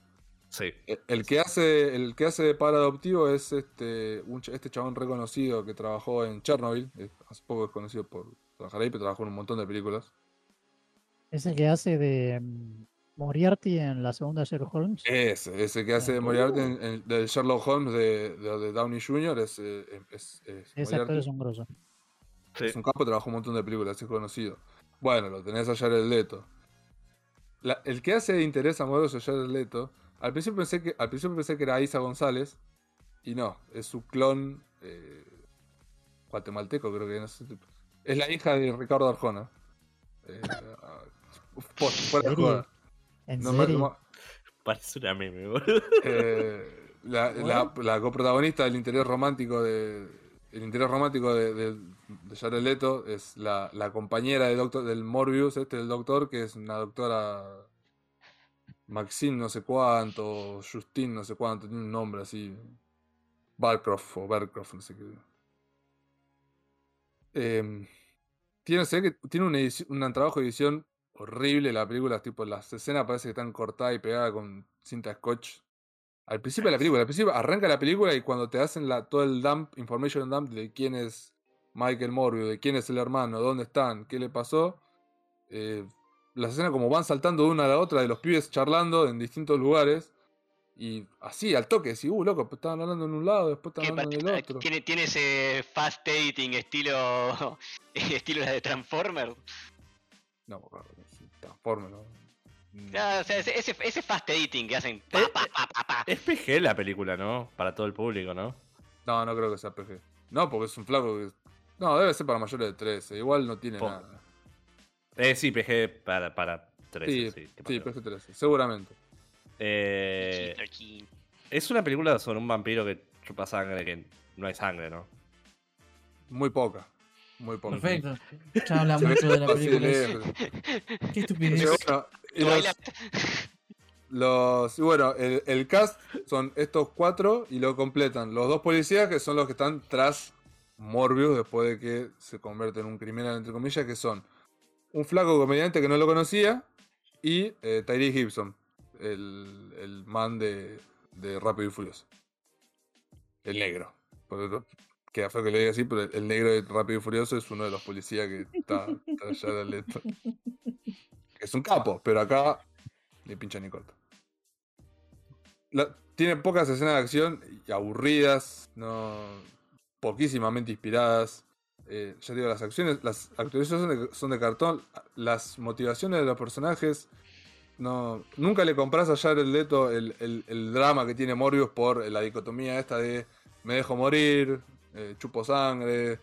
Sí. El, el que hace el que hace de padre adoptivo es este un este chabón reconocido que trabajó en Chernobyl. Hace poco es conocido por trabajar ahí, pero trabajó en un montón de películas. Es el que hace de mm, Moriarty en la segunda Sherlock Holmes. Ese, ese que hace de Moriarty en, en- del Sherlock Holmes de, de- de Downey Jr. es, eh, es, es Ese actor Moriarty. es un grosso. sí. Es un capo, trabajó un montón de películas, es conocido. Bueno, lo tenés a Jared Leto. La- el que hace de interés amoroso a Jared Leto, al principio pensé que, al principio pensé que era Isa González, y no, es su clon eh, guatemalteco, creo que no sé. Es la hija de Ricardo Arjona. Eh, ah, post- fuera joda. ¿En No serio? no- Parece una meme, boludo. eh, la, la, la coprotagonista del interés romántico de el interés romántico de, de, de Jared Leto es la, compañera de doctor, del Morbius, este del doctor, que es una doctora Maxine no sé cuánto, Justine no sé cuánto, tiene un nombre así. Barcroft o Bercroft, no sé qué. Em, tiene, que tiene una edici- un trabajo de edición horrible la película, tipo las escenas parece que están cortadas y pegadas con cinta scotch. Al principio de la película, al principio arranca la película y cuando te hacen la, todo el dump, information dump de quién es Michael Morbius, de quién es el hermano, dónde están, qué le pasó, eh, las escenas como van saltando de una a la otra, de los pibes charlando en distintos lugares, y así, al toque, si, uh, loco, pues estaban hablando en un lado, después estaban hablando en el otro. Tiene, tiene ese fast dating estilo estilo la de Transformers. No, Transformers, ¿no? Mm. Ah, o sea, ese, ese, ese fast dating que hacen. pa, pa, pa, pa, pa. Es PG la película, ¿no? Para todo el público, ¿no? No, no creo que sea PG. No, porque es un flaco que. No, debe ser para mayores de 13. Igual no tiene nada. Eh, sí, PG para, para 13, Sí, sí. PG 13. Seguramente. Eh, es una película sobre un vampiro que chupa sangre, que no hay sangre, ¿no? Muy poca. Muy poca. Perfecto. Ya habla Se ve mucho de la película. Qué estupidez. bueno, y los, Twilight. los- y bueno, el, el cast son estos cuatro y lo completan los dos policías que son los que están tras Morbius después de que se convierte en un criminal, entre comillas, que son un flaco comediante que no lo conocía y eh, Tyree Gibson, el, el man de, de Rápido y Furioso. El negro. Porque Queda feo que lo diga así, pero el negro de Rápido y Furioso es uno de los policías que está, está allá de Leto. Es un capo, pero acá ni pincha ni corta. La- tiene pocas escenas de acción y aburridas, no poquísimamente inspiradas. Eh, ya digo, las acciones, las actualizaciones son de, cartón. Las motivaciones de los personajes. No, nunca le compras a Jared Leto el, el- el drama que tiene Morbius por la dicotomía esta de me dejo morir, eh, chupo sangre,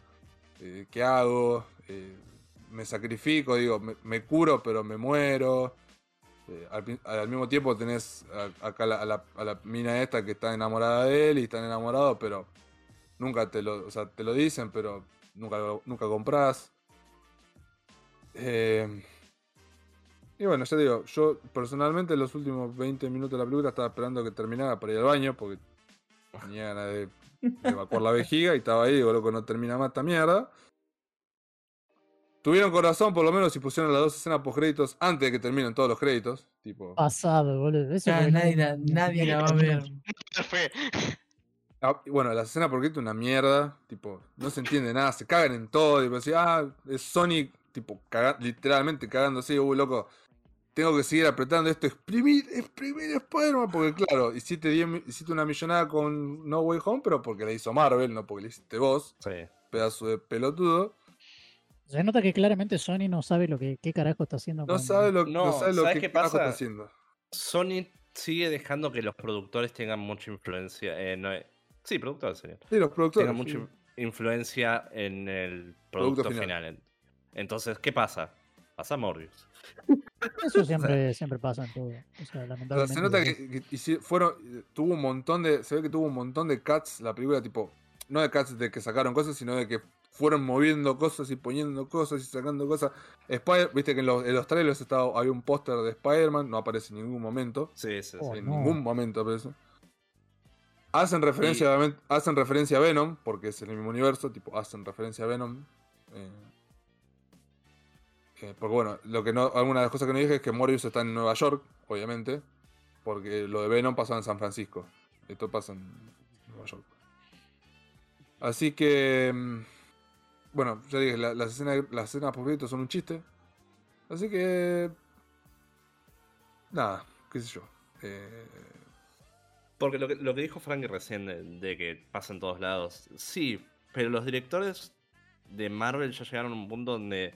eh, ¿qué hago? Eh, me sacrifico, digo, me, curo pero me muero. Eh, al, mismo tiempo tenés acá a, la, a la mina esta que está enamorada de él y están enamorados, pero nunca te lo, o sea, te lo dicen, pero nunca, nunca compras. Eh, y bueno, ya digo, yo personalmente los últimos 20 minutos de la película estaba esperando que terminara para ir al baño, porque tenía ganas de, de evacuar la vejiga y estaba ahí, digo, loco, no termina más esta mierda. Tuvieron corazón, por lo menos, si pusieron las dos escenas post créditos antes de que terminen todos los créditos. Tipo, Pasado, boludo. Eso no- nadie, la, nadie la va a ver. Fue- Ah, bueno, la escena por crédito una mierda, tipo, no se entiende nada, se cagan en todo, tipo, así, ah, es Sonic, tipo, caga- literalmente cagándose, uy, loco, tengo que seguir apretando esto, exprimir, exprimir Spider-Man, porque claro, hiciste, 10 mi- hiciste una millonada con No Way Home, pero porque la hizo Marvel, no porque la hiciste vos, Sí. pedazo de pelotudo, Se nota que claramente Sony no sabe lo que qué carajo está haciendo. no con- sabe lo, no, No, sabe lo ¿sabes que qué carajo pasa? está haciendo. Sony sigue dejando que los productores tengan mucha influencia. eh, no, sí, productores, señor. Sí, los productores. Sí. mucha influencia en el Producto producto, final. final. Entonces, ¿qué pasa? Pasa Morbius. Eso siempre, siempre pasa en todo. O sea, lamentablemente. se nota que, fueron, tuvo un montón de, se ve que tuvo un montón de cuts la película, tipo, no de cuts de que sacaron cosas, sino de que fueron moviendo cosas y poniendo cosas y sacando cosas. Spider, viste que en los, en los trailers estaba, había un póster de Spider-Man, no aparece en ningún momento, Sí, sí, sí. Oh, en no. ningún momento aparece. Hacen referencia, obviamente- hacen referencia a Venom, porque es el mismo universo, tipo, hacen referencia a Venom. eh, eh, porque bueno, lo que no, alguna de las cosas que no dije es que Morbius está en Nueva York, obviamente, porque lo de Venom pasó en San Francisco. Esto pasa en Nueva York. Así que, mm, bueno, ya dije, la- las escenas, las escenas post son un chiste. Así que, nada, qué sé yo. Eh, Porque lo que, lo que dijo Frankie recién de, de que pasa en todos lados, sí, pero los directores de Marvel ya llegaron a un punto donde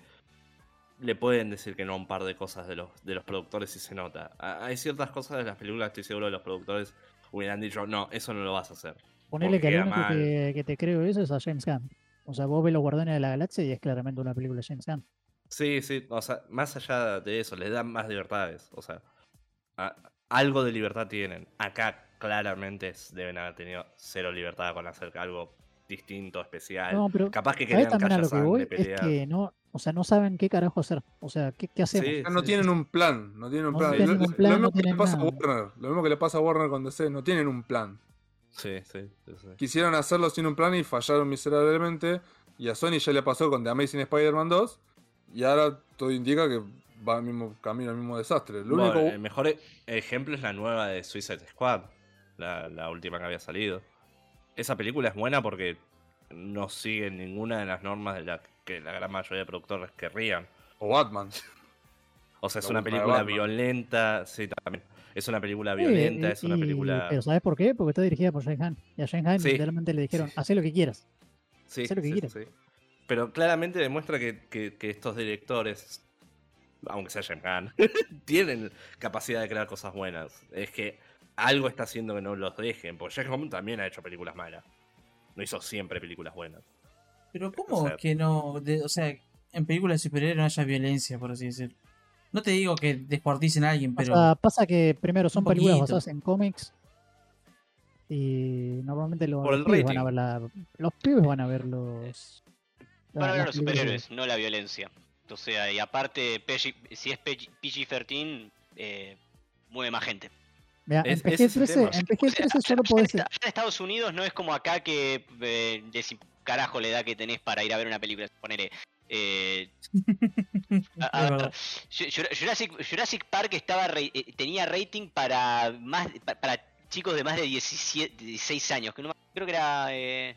le pueden decir que no a un par de cosas de los, de los productores y se nota. Hay ciertas cosas de las películas, estoy seguro de los productores hubieran dicho, no, eso no lo vas a hacer. Ponele que único mal. que, que te creo eso es a James Gunn. O sea, vos ves los Guardianes de la Galaxia y es claramente una película de James Gunn. Sí, sí, o sea, más allá de eso, les dan más libertades. O sea, a- algo de libertad tienen. Acá claramente deben haber tenido cero libertad con hacer algo distinto, especial. No, pero Capaz que ¿sabés querían también a callar lo que voy? Es pelear. que no, o sea, no saben qué carajo hacer. O sea, ¿qué, qué hacemos? Sí, no tienen un plan, no tienen un plan. Lo- un lo plan, mismo no que le pasa a. Warner, lo mismo que le pasa a Warner con DC, no tienen un plan. Sí, sí, sí, sí. Quisieron hacerlo sin un plan y fallaron miserablemente. Y a Sony ya le pasó con The Amazing Spider-Man 2. Y ahora todo indica que va al mismo camino, al mismo desastre. Lo Bueno, único. el mejor e- ejemplo es la nueva de Suicide Squad, la, la última que había salido. Esa película es buena porque no siguen ninguna de las normas de las que la gran mayoría de productores querrían. O Batman. O sea, es La una película violenta, sí, también. Es una película Sí, violenta, y- es una y- película... Pero ¿sabes por qué? Porque está dirigida por Shane Han. Y a Shane Han Sí. literalmente le dijeron, haz lo que quieras. Sí, Hacé lo que sí, quieras. Pero claramente demuestra que, que- que estos directores, aunque sea James Gunn, tienen capacidad de crear cosas buenas. Es que algo está haciendo que no los dejen. Porque James Gunn también ha hecho películas malas. No hizo siempre películas buenas. Pero ¿cómo O sea- que no? de- o sea, en películas de superhéroes no haya violencia, por así decirlo. No te digo que descuarticen a alguien, pero... O sea, pasa que primero son películas basadas en cómics. Y normalmente los el pibes van a ver la- los pibes van a ver los. Van a ver los películas superhéroes, no la violencia. O sea, y aparte, PG si es PG PG-13, eh, mueve más gente. Mira, Es- en ese es el PG-13 tema. en O sea, PG-13 solo podés. en Estados Unidos no es como acá que eh, decís, carajo la edad que tenés para ir a ver una película. Ponele. Eh, a- a Jurassic, Jurassic Park estaba re- eh, tenía rating para más pa- para chicos de más de 17, 16 años. Que no creo que era. Eh,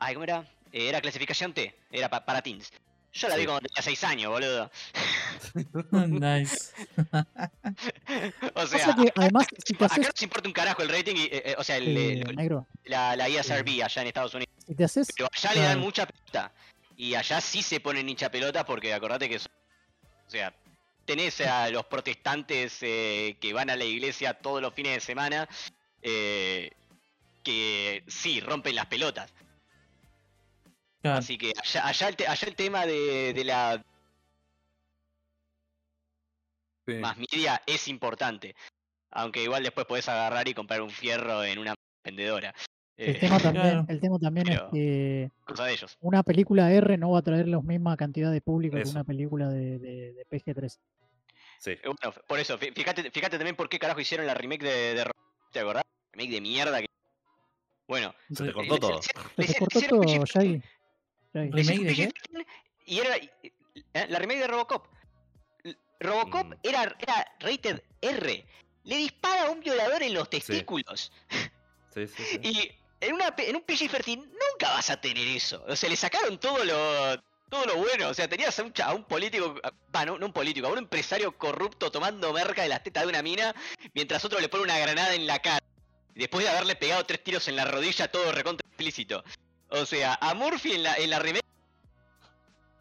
ay, ¿cómo era? Eh, era clasificación T, era pa- para teens. Yo la vi cuando tenía 6 años, boludo. nice. o sea, que además, si te acá haces. nos importa un carajo el rating, y, eh, eh, o sea, el- eh, el- negro, la, la ESRB allá en Estados Unidos. si te haces. Pero allá le dan mucha pelota. Y allá sí se ponen hincha pelota porque acordate que son- O sea, tenés a los protestantes eh, que van a la iglesia todos los fines de semana. eh, que sí, rompen las pelotas. Claro. Así que allá, allá, el, te- allá el tema de, de la Sí. más media es importante. Aunque igual después podés agarrar y comprar un fierro en una vendedora. El Eh, tema también, Claro. el tema también es que cosa de ellos. una película R no va a traer la misma cantidad de público que una película de, de, de PG-13. Sí. Eh, Bueno, por eso, fí- fíjate, fíjate también por qué carajo hicieron la remake de, de ¿Te acordás? Remake de mierda que. Bueno, Se te cortó todo. Se te cortó todo, PG-13, Shaggy. Shaggy. le ¿Remake hicieron de qué? PG-13 Y era. eh, La remake de Robocop. Robocop Mm. era, era rated R. Le dispara a un violador en los testículos. Sí, sí, sí. Y en, una, en un PG-13 nunca vas a tener eso. O sea, le sacaron todo lo, todo lo bueno. O sea, tenías a un, a un político, a- va, no, no un político, a un empresario corrupto tomando merca de las tetas de una mina, mientras otro le pone una granada en la cara. Después de haberle pegado tres tiros en la rodilla, todo recontra explícito. O sea, a Murphy en la, en la remake.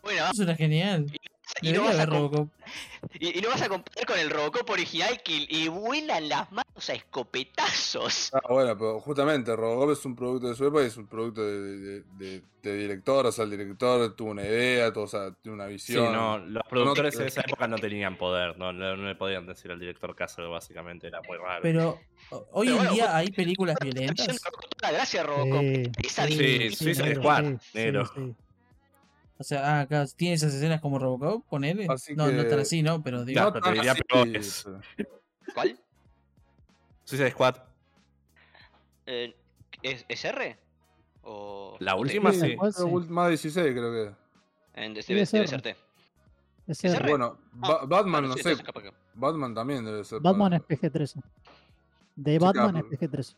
Bueno, Eso era genial. y no, Debería vas a Robocop. y, y no vas a comparar con el Robocop original que y vuelan las manos a escopetazos. Ah, bueno, pero justamente Robocop es un producto de su época y es un producto de, de- de- de director, o sea, el director tuvo una idea, todo, o sea, tiene una Sí, visión. no, los productores no- en esa época no tenían poder, no, no, no le podían decir al director hacer, básicamente, era muy raro. Pero hoy Pero en bueno, día vos- hay películas violentas. toda la gracia de Robocop. Sí, Esa Sí, sí, sí, negro. O sea, ah, acá tiene esas escenas como Robocop, ponele. Así no, no que- tan así, ¿no? Pero digo, No pero te diría peores. ¿Cuál? Suicide Squad, Eh, ¿es, ¿Es R? ¿O la última Sí, ult- Más 16 creo que. En- debe, Debe ser. T. Es ¿Es R. R? Bueno, Ba- Ah, Batman, no sí, sé. Batman también debe ser. Batman para- es PG-13. De Sí, Batman claro. es PG-13.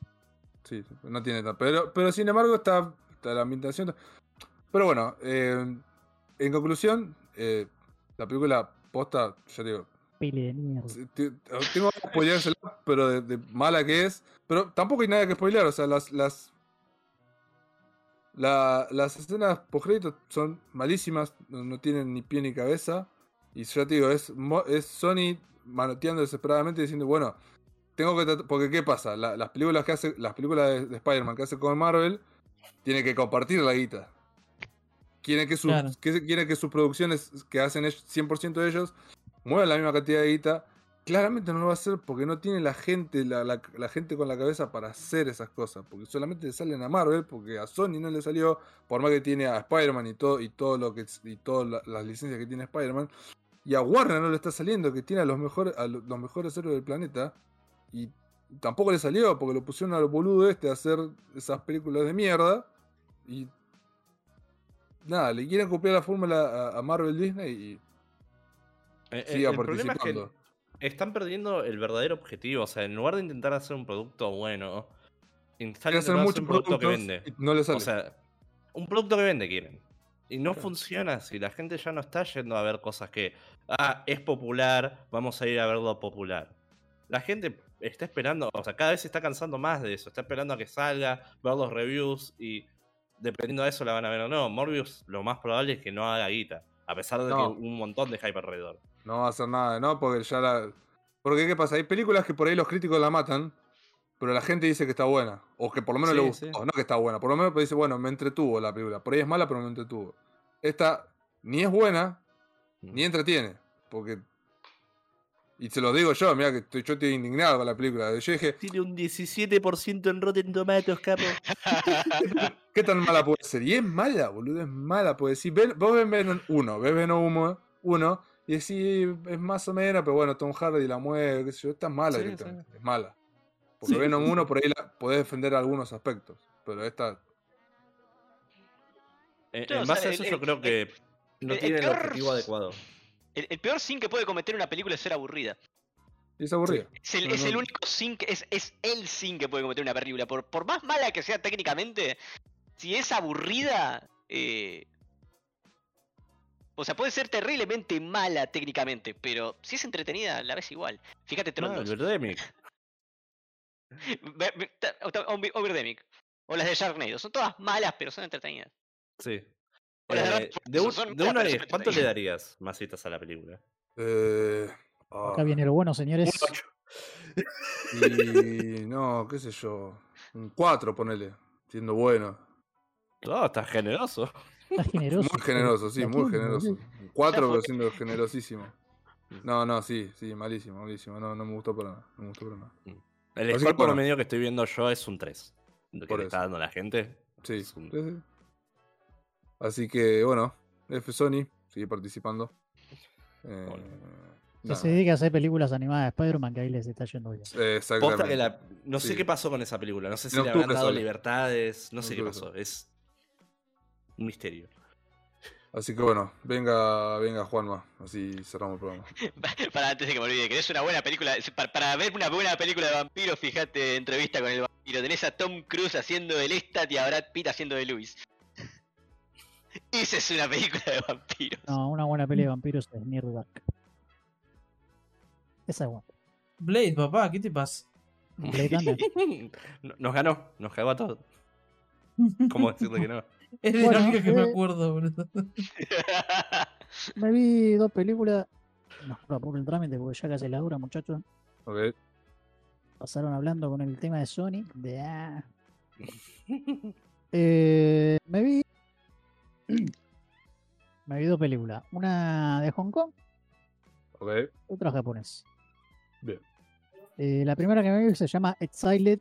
Sí, sí, no tiene tanto. Pero, pero sin embargo, está, está la ambientación. Pero bueno, eh, en conclusión, eh, la película posta, ya digo, Peli de Tengo que spoileársela, pero de, de mala que es. Pero tampoco hay nada que spoilear, o sea, las. las la- las escenas post son malísimas, no, no tienen ni pie ni cabeza. Y ya te digo, es, es Sony manoteando desesperadamente diciendo, bueno, tengo que porque qué pasa, La- las películas que hace, las películas de, de Spider-Man que hace con Marvel, tienen que compartir la guita. Quieren que, sus, Claro. que, quieren que sus producciones que hacen ellos- 100% de ellos muevan la misma cantidad de guita. Claramente no lo va a hacer porque no tiene la gente, la, la- la gente con la cabeza para hacer esas cosas. Porque solamente le salen a Marvel, porque a Sony no le salió, por más que tiene a Spider-Man y todo, y todo lo que y todas la- las licencias que tiene Spider-Man. Y a Warner no le está saliendo, que tiene a los mejores, a lo- los mejores héroes del planeta. Y tampoco le salió, porque lo pusieron al boludo este a hacer esas películas de mierda. Y nada, le quieren copiar la fórmula a, a Marvel Disney y Eh, eh, siga el problema es que participando. están perdiendo el verdadero objetivo, o sea, en lugar de intentar hacer un producto bueno, Quieren hacer un producto que vende. no le sale. O sea, un producto que vende quieren. Y no funciona si la gente ya no está yendo a ver cosas que, ah, es popular, vamos a ir a ver lo popular. La gente está esperando, o sea, cada vez se está cansando más de eso, está esperando a que salga, ver los reviews y dependiendo de eso la van a ver o no. Morbius lo más probable es que no haga guita, a pesar de No. que un montón de hype alrededor. No va a hacer nada, ¿no? Porque ya la. Porque, ¿qué pasa? Hay películas que por ahí los críticos la matan, pero la gente dice que está buena. O que por lo menos Sí, le gustó. sí. No que está buena, por lo menos dice, bueno, me entretuvo la película. Por ahí es mala, pero me entretuvo. Esta ni es buena, ni entretiene. Porque. Y se lo digo yo, mira que estoy, yo estoy indignado con la película. Yo dije, Tiene un 17% en Rotten Tomatoes, capo. ¿qué tan mala puede ser? Y es mala, boludo, es mala. Puede decir, ven, vos ves Venom 1, ves Venom 1, y decís, es más o menos, pero bueno, Tom Hardy la mueve, qué sé yo, está mala Sí, directamente, es mala. Porque Sí, Venom sí, 1 sí. por ahí la, podés defender algunos aspectos, pero esta, En, en o base sea, a eso el- yo el- creo que no tiene el objetivo adecuado. El, el peor sin que puede cometer una película es ser aburrida. es aburrida. Es el, No, es no. el único sin que. Es, es el sin que puede cometer una película. Por, por más mala que sea técnicamente, si es aburrida. eh, o sea, puede ser terriblemente mala técnicamente, pero si es entretenida, la ves igual. Fíjate Tron No, 2. Birdemic. Ve- ve- ta- o- o- o Birdemic. O las de Sharknado. Son todas malas, pero son entretenidas. Sí. Eh, de, un- de malas, 1 a pero 10, son ¿cuánto le darías masitas a la película? Eh, ah, Acá viene lo bueno, señores. Y no, qué sé yo, un 4 ponele, siendo bueno. No, estás generoso. Está generoso. Muy generoso, sí, ¿A muy generoso. Un 4 fue. pero siendo generosísimo. No, no, sí, sí, malísimo, malísimo. No, no me gustó para nada. No me gustó para nada. El Así que, score bueno. promedio que estoy viendo yo es un 3. Lo que Por le eso. está dando la gente. Sí, Es un- sí, sí. Así que, bueno, F Sony sigue participando. Eh, Bueno. Que nada, se dedica a hacer películas animadas de Spider-Man que ahí les está yendo bien. exactamente. Posta que la- no sé Sí. qué pasó con esa película. No sé si le habrán octubre dado sale. libertades. No sé qué pasó. Es un misterio. Así que bueno, venga, venga Juanma, así cerramos el programa. Para antes de que me olvide, ¿querés una buena película? Para, para ver una buena película de vampiros, fíjate entrevista con el vampiro. Tenés a Tom Cruise haciendo de Lestat y a Brad Pitt haciendo de Luis. Esa es una película de vampiros. No, una buena peli de vampiros es Near Dark. Esa es buena. Blade, papá, ¿qué te pasa? Blade Nos ganó, nos cagó a todos. ¿Cómo decirle que no? Es de Bueno, la única que me eh, acuerdo, boludo. Me vi dos películas. No, no apuro el trámite porque ya casi la dura, muchachos. Ok. Pasaron hablando con el tema de Sonic. De, ah. Eh, me vi. me vi dos películas. Una de Hong Kong, Ok. otra japonés. Bien. Eh, la primera que me vi se llama Exiled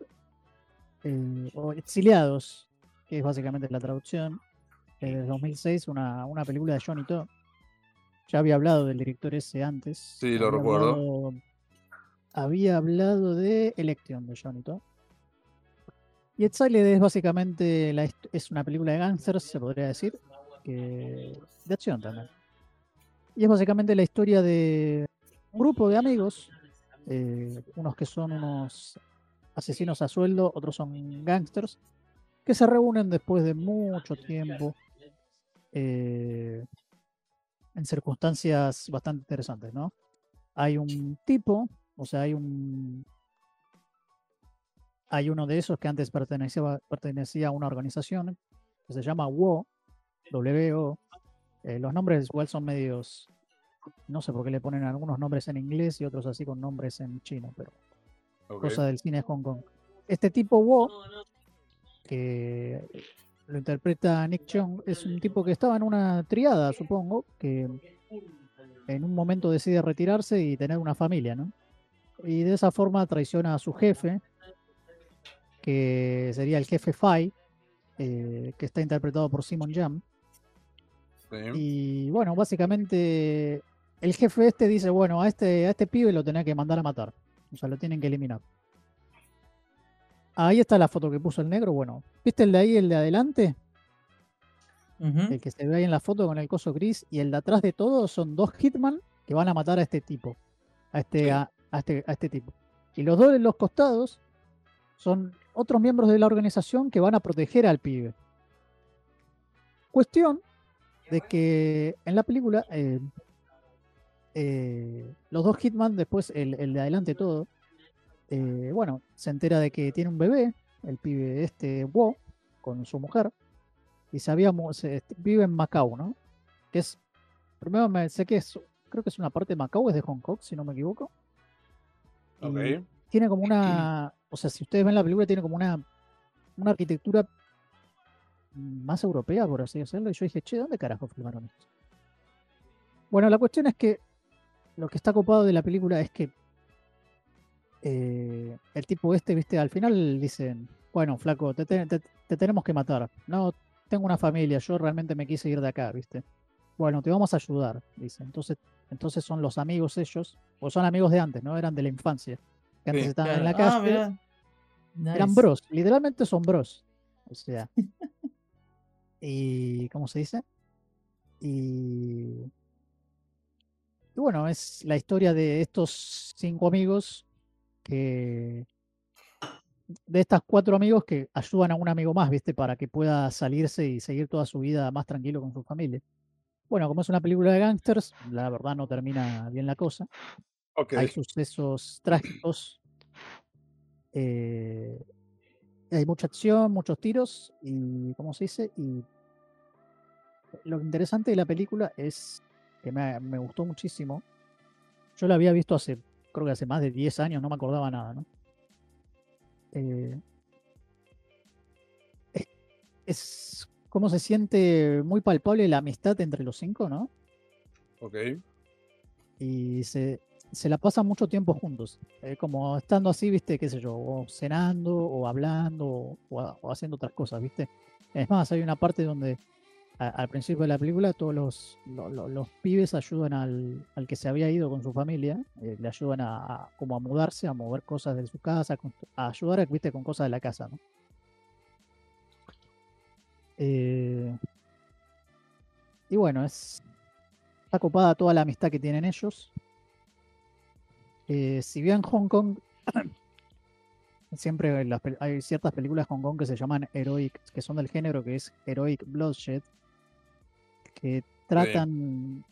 eh, o Exiliados, que es básicamente la traducción. Del 2006, una, una película de Johnny To. Ya había hablado del director ese antes. Sí, lo recuerdo. hablado- había hablado de Election de Johnny To. Y Exiled es básicamente la es una película de gangsters, se podría decir, que, de acción también. Y es básicamente la historia de un grupo de amigos, eh, unos que son unos asesinos a sueldo, otros son gangsters, que se reúnen después de mucho tiempo eh, en circunstancias bastante interesantes, ¿no? Hay un tipo, o sea, hay un hay uno de esos que antes pertenecía, pertenecía a una organización que se llama WO, WO. Eh, los nombres igual son medios, no sé por qué le ponen algunos nombres en inglés y otros así con nombres en chino, pero cosa del cine de Hong Kong. Este tipo Wo, que lo interpreta Nick Chung, es un tipo que estaba en una triada, supongo, que en un momento decide retirarse y tener una familia, ¿no? Y de esa forma traiciona a su jefe, que sería el jefe Fai, eh, que está interpretado por Simon Jam. Sí. Y bueno, básicamente el jefe este dice, bueno, a este, a este pibe lo tenía que mandar a matar. O sea, lo tienen que eliminar. Ahí está la foto que puso el negro. Bueno, ¿viste el de ahí, el de adelante? El que se ve ahí en la foto con el coso gris. Y el de atrás de todo son dos Hitman que van a matar a este tipo. A este, Sí. a, a este, a este tipo. Y los dos de los costados son otros miembros de la organización que van a proteger al pibe. Cuestión de que en la película eh, eh, los dos Hitman, después el, el de adelante todo, eh, bueno, se entera de que tiene un bebé, el pibe este Wo, con su mujer, y mu- se- vive en Macao, ¿no? Que es, primero me sé que es, creo que es una parte de Macao, es de Hong Kong, si no me equivoco. Y Ok. tiene como una, o sea, si ustedes ven la película, tiene como una, una arquitectura más europea, por así decirlo. Y yo dije, che, ¿dónde carajo filmaron esto? Bueno, la cuestión es que lo que está copado de la película es que eh, el tipo este, viste, al final dicen, bueno, flaco, te, te- te- te tenemos que matar. No, tengo una familia, yo realmente me quise ir de acá, viste. Bueno, te vamos a ayudar, dice. Entonces, entonces son los amigos ellos, o son amigos de antes, ¿no? Eran de la infancia. Que antes Sí. estaban en la. Ah, mirá. Eran bros, literalmente son bros. O sea. y. ¿Cómo se dice? Y. Y bueno, es la historia de estos cinco amigos que. De estas cuatro amigos que ayudan a un amigo más, ¿viste? Para que pueda salirse y seguir toda su vida más tranquilo con su familia. Bueno, como es una película de gangsters, la verdad no termina bien la cosa hay sucesos trágicos. eh, hay mucha acción, muchos tiros y, ¿cómo se dice? Y lo interesante de la película es que me, me gustó muchísimo. Yo la había visto hace, creo que hace más de 10 años, no me acordaba nada, ¿no? Eh, es, es como se siente muy palpable la amistad entre los cinco, ¿no? Ok. y se, se la pasan mucho tiempo juntos. como estando así, viste, qué sé yo, o cenando, o hablando, o, o ha- o haciendo otras cosas, viste. Es más, hay una parte donde al principio de la película todos los, lo- lo- los pibes ayudan al, al que se había ido con su familia, eh, le ayudan a, como a mudarse, a mover cosas de su casa, a ayudar, viste, con cosas de la casa, ¿no? Eh, y bueno, es, está copada toda la amistad que tienen ellos. Eh, si bien Hong Kong, siempre las hay ciertas películas de Hong Kong que se llaman heroic, que son del género que es heroic bloodshed, que tratan,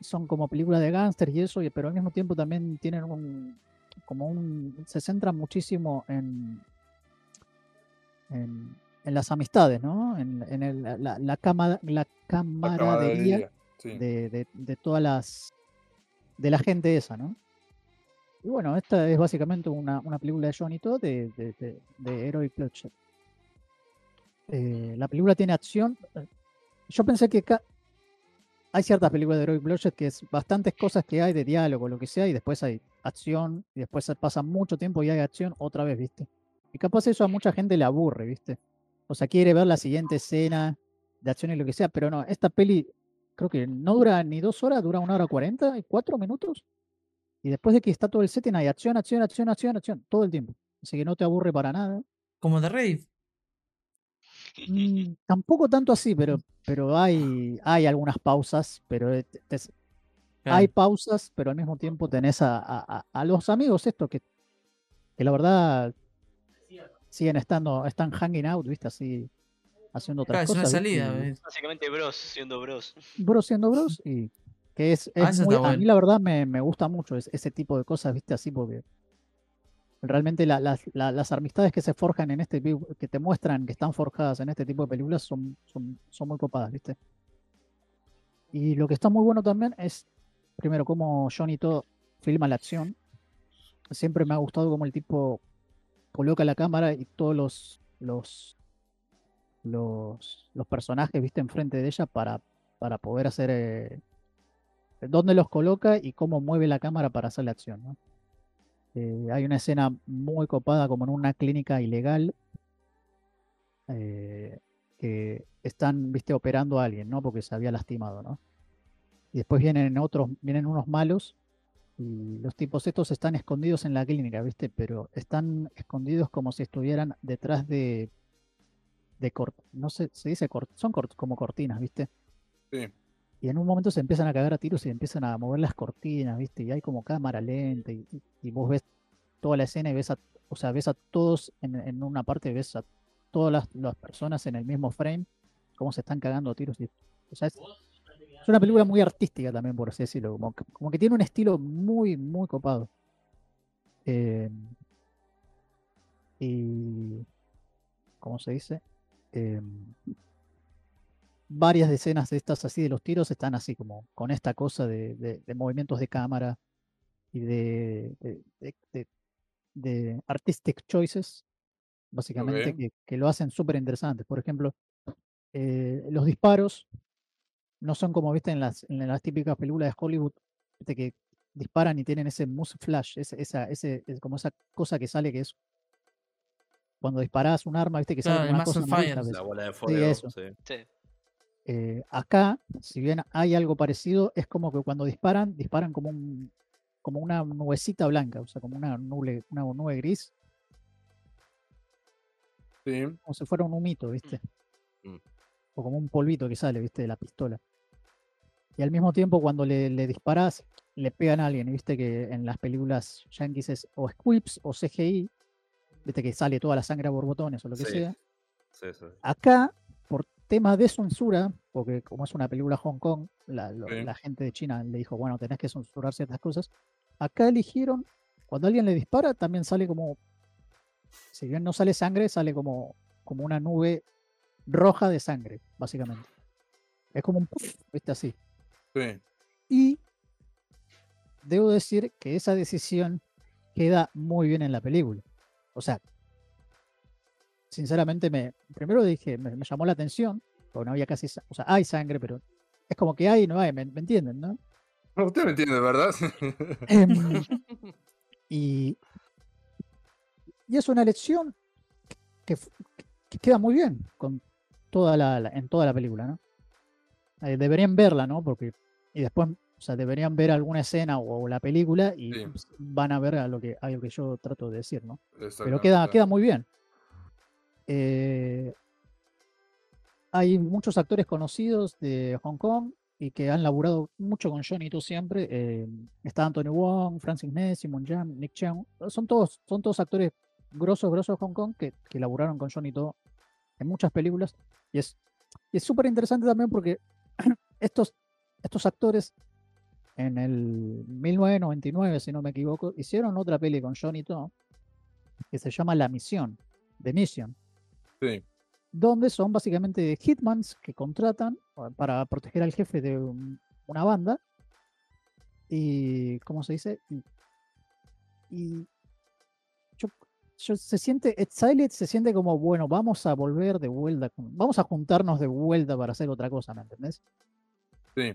son como películas de gángsters y eso, pero al mismo tiempo también tienen un, como un, se centran muchísimo en, en, en las amistades, ¿no? En, en el- la, la, cama- la La camaradería camaradería. Sí. de, de- de todas las de la gente esa, ¿no? Y bueno, esta es básicamente una, una película de Johnny Todd de, de, de, de Heroic Bloodshed. Eh, la película tiene acción. Yo pensé que hay ciertas películas de Heroic Bloodshed que es bastantes cosas que hay de diálogo, lo que sea, y después hay acción, y después pasa mucho tiempo y hay acción otra vez, ¿viste? Y capaz eso a mucha gente le aburre, ¿viste? O sea, quiere ver la siguiente escena de acción y lo que sea, pero no, esta peli creo que no dura ni dos horas, dura una hora cuarenta, y cuatro minutos. Y después de que está todo el setting, hay acción, acción, acción, acción, acción, todo el tiempo. Así que no te aburre para nada. Como de Raid. Mm, tampoco tanto así, pero, pero hay, hay algunas pausas, pero te- hay pausas, pero al mismo tiempo tenés a, a- a- los amigos estos que, que la verdad siguen estando, están hanging out, ¿viste? Así, haciendo otras Claro, es una. ¿viste? salida. ¿ves? Básicamente bros, siendo bros. bros siendo bros y que es, es Ah, muy- a mí la verdad me, me gusta mucho es- ese tipo de cosas, viste, así porque realmente la- las- la- las amistades que se forjan en este que te muestran que están forjadas en este tipo de películas son, son, son muy copadas, viste. Y lo que está muy bueno también es, primero, cómo Johnny todo filma la acción. Siempre me ha gustado cómo el tipo coloca la cámara y todos los, los, los, los personajes, viste, enfrente de ella para, para poder hacer eh, dónde los coloca y cómo mueve la cámara para hacer la acción. Eh, hay una escena muy copada como en una clínica ilegal eh, que están, viste, operando a alguien, ¿no? Porque se había lastimado, ¿no? Y después vienen otros, vienen unos malos y los tipos estos están escondidos en la clínica, ¿viste? Pero están escondidos como si estuvieran detrás de, de no sé, se dice son como cortinas, ¿viste? Sí. Y en un momento se empiezan a cagar a tiros y empiezan a mover las cortinas, ¿viste? Y hay como cámara lenta y, y- vos ves toda la escena y ves a, o sea, ves a todos en, en una parte, ves a todas las, las personas en el mismo frame cómo se están cagando a tiros. es, una película muy artística también, por así decirlo. Como como que tiene un estilo muy, muy copado. Eh, y. ¿Cómo se dice? Eh, varias escenas de estas así de los tiros están así como con esta cosa de, de- de movimientos de cámara y de, de, de- de- de artistic choices, básicamente, que, que lo hacen súper interesante. Por ejemplo, eh, los disparos no son como viste en las, en las típicas películas de Hollywood, viste, que disparan y tienen ese muzzle flash, ese, esa, ese, es como esa cosa que sale que es cuando disparas un arma, viste que sale una cosa amarilla. La bola de fuego. eso. sí. Sí. Eh, acá, si bien hay algo parecido, es como que cuando disparan, disparan como un como una nubecita blanca, o sea, como una nube, una nube gris, Sí. como si fuera un humito, ¿viste? Mm. O como un polvito que sale, ¿viste? De la pistola. Y al mismo tiempo, cuando le, le disparas, le pegan a alguien, ¿viste? Que en las películas yankees es o squips o CGI, ¿viste? Que sale toda la sangre a borbotones o lo que Sí. sea. Sí, sí. Acá, por temas de censura, porque como es una película Hong Kong, la, lo- Sí. la gente de China le dijo, bueno, tenés que censurar ciertas cosas. Acá eligieron, cuando alguien le dispara, también sale como, si bien no sale sangre, sale como, como una nube roja de sangre, básicamente. Es como un puff, ¿viste? Así. Sí. Y debo decir que esa decisión queda muy bien en la película. O sea, sinceramente me primero dije, me, me llamó la atención, porque no había casi, o sea, hay sangre, pero es como que hay y no hay, ¿me, me entienden, no? Usted me entiende, ¿verdad? Em, y, y es una elección que, queda muy bien con toda la, la- en toda la película, ¿no? Eh, deberían verla, ¿no? Porque y después, o sea, deberían ver alguna escena o, o la película y Sí. van a ver a lo que a lo que yo trato de decir, ¿no? Pero queda, queda muy bien. Eh, hay muchos actores conocidos de Hong Kong y que han laburado mucho con Johnny tú siempre. eh, está Anthony Wong, Francis Ness, Simon Jam, Nick Cheung. Son todos, son todos actores grosos, grosos de Hong Kong que, que laburaron con Johnny To en muchas películas. Y es y es súper interesante también porque estos, estos actores en el 1999, si no me equivoco, hicieron otra peli con Johnny To que se llama La Misión, The Mission, Sí. donde son básicamente hitmans que contratan para proteger al jefe de un- una banda. Y, ¿cómo se dice? Y, y yo, yo- se siente, Exiled se siente como, bueno, vamos a volver de vuelta, vamos a juntarnos de vuelta para hacer otra cosa, ¿me entendés? Sí.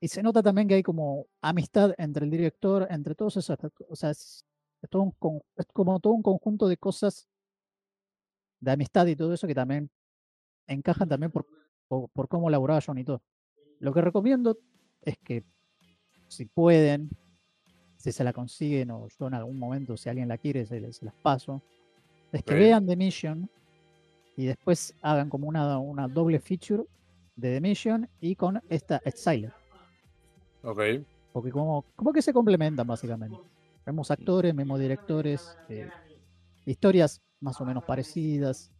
Y se nota también que hay como amistad entre el director, entre todos esos, o sea, es, es todo un es como todo un conjunto de cosas de amistad y todo eso que también encajan también por, por, por cómo laburaba Johnny todo. Lo que recomiendo es que si pueden, si se la consiguen o yo en algún momento, si alguien la quiere, se, se las paso, es que vean The Mission y después hagan como una, una doble feature de The Mission y con esta Exile. Ok. Porque como, como que se complementan básicamente. Vemos actores, mismos directores, eh, historias más o menos parecidas.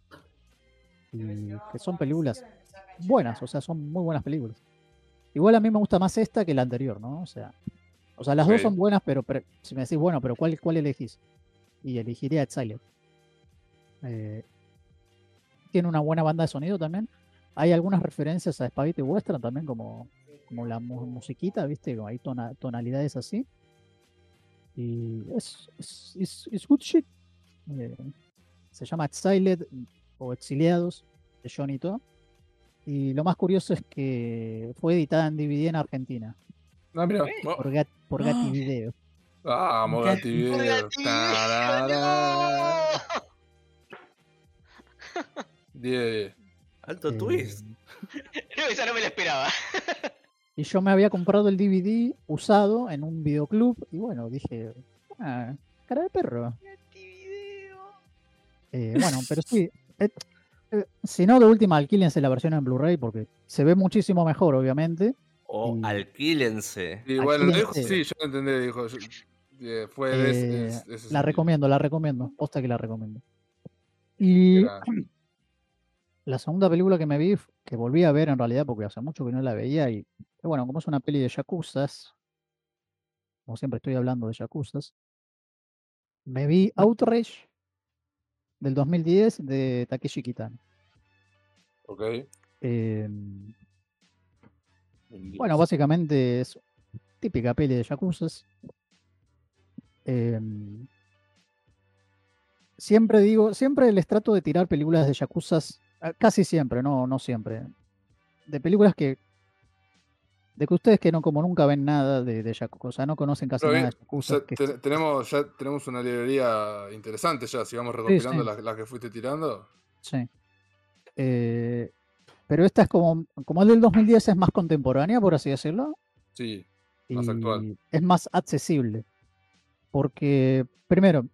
Y que son películas buenas, o sea, son muy buenas películas. Igual a mí me gusta más esta que la anterior, ¿no? O sea, o sea las dos son buenas, pero, pero si me decís, bueno, pero ¿cuál, cuál elegís? Y elegiría Exile. Eh, tiene una buena banda de sonido también. Hay algunas referencias a Spaghetti Western también, como, como la mu- musiquita, ¿viste? Hay tona- tonalidades así. Y es, es, es- es good shit. Eh, se llama Exiled o Exiliados de Johnny To. Y lo más curioso es que fue editada en DVD en Argentina Ah, mira. por, Gat, por Gatti. Video. Vamos, Gati. Gati Video. 10. Alto Eh, twist. No, esa no me la esperaba. Y yo me había comprado el DVD usado en un videoclub. Y bueno, dije, ah, cara de perro. Eh, bueno, pero sí. eh, eh, si no, de última, alquílense la versión en Blu-ray porque se ve muchísimo mejor, obviamente. O y- alquílense. Y bueno, lo dijo, Alquílense. sí, yo lo entendí, dijo. yo- eh, fue de ese- ese- ese la recomiendo, la recomiendo. Posta que la recomiendo. Y Era- la segunda película que me vi, que volví a ver en realidad porque hace mucho que no la veía y, y bueno, como es una peli de yakuzas, como siempre estoy hablando de yakuzas, me vi Outrage del 2010 de Takeshi Kitano. Ok. Em, Bueno, básicamente es típica peli de yakuzas. Em, siempre digo, siempre les trato de tirar películas de yakuzas, ah, casi siempre, no, no siempre. De películas que, de que ustedes que no como nunca ven nada de, de yakuza, no conocen casi nada de o sea, que te- tenemos, ya tenemos una librería interesante ya, si vamos recopilando sí. las, las que fuiste tirando. Sí. Eh, pero esta es como, como el del 2010 es más contemporánea, por así decirlo. Sí, Más actual. es más accesible. Porque, primero,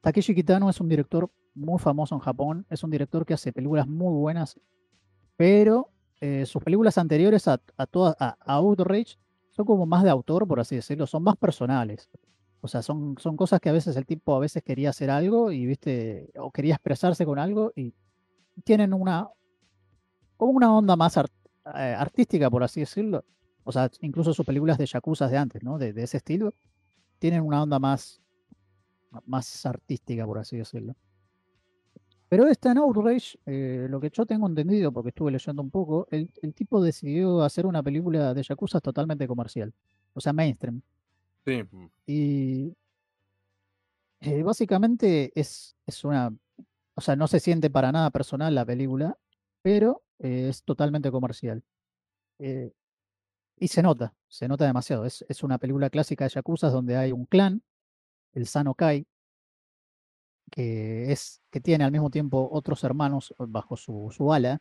Takeshi Kitano es un director muy famoso en Japón, es un director que hace películas muy buenas, pero eh, sus películas anteriores a, a, todas- a, a Outrage son como más de autor, por así decirlo, son más personales. O sea, son, son cosas que a veces el tipo a veces quería hacer algo y, viste, o quería expresarse con algo y tienen una, como una onda más art- eh, artística, por así decirlo. O sea, incluso sus películas de Yakuza de antes, ¿no? De, de ese estilo, tienen una onda más, más artística, por así decirlo. Pero esta en Outrage, eh, lo que yo tengo entendido, porque estuve leyendo un poco, el, el tipo decidió hacer una película de Yakuza totalmente comercial. O sea, mainstream. sí. Y eh, básicamente es, es una. O sea, no se siente para nada personal la película, pero eh, es totalmente comercial. Y se nota, se nota demasiado. Es, es una película clásica de Yakuza donde hay un clan, el Sanokai, que, es, que tiene al mismo tiempo otros hermanos bajo su, su ala,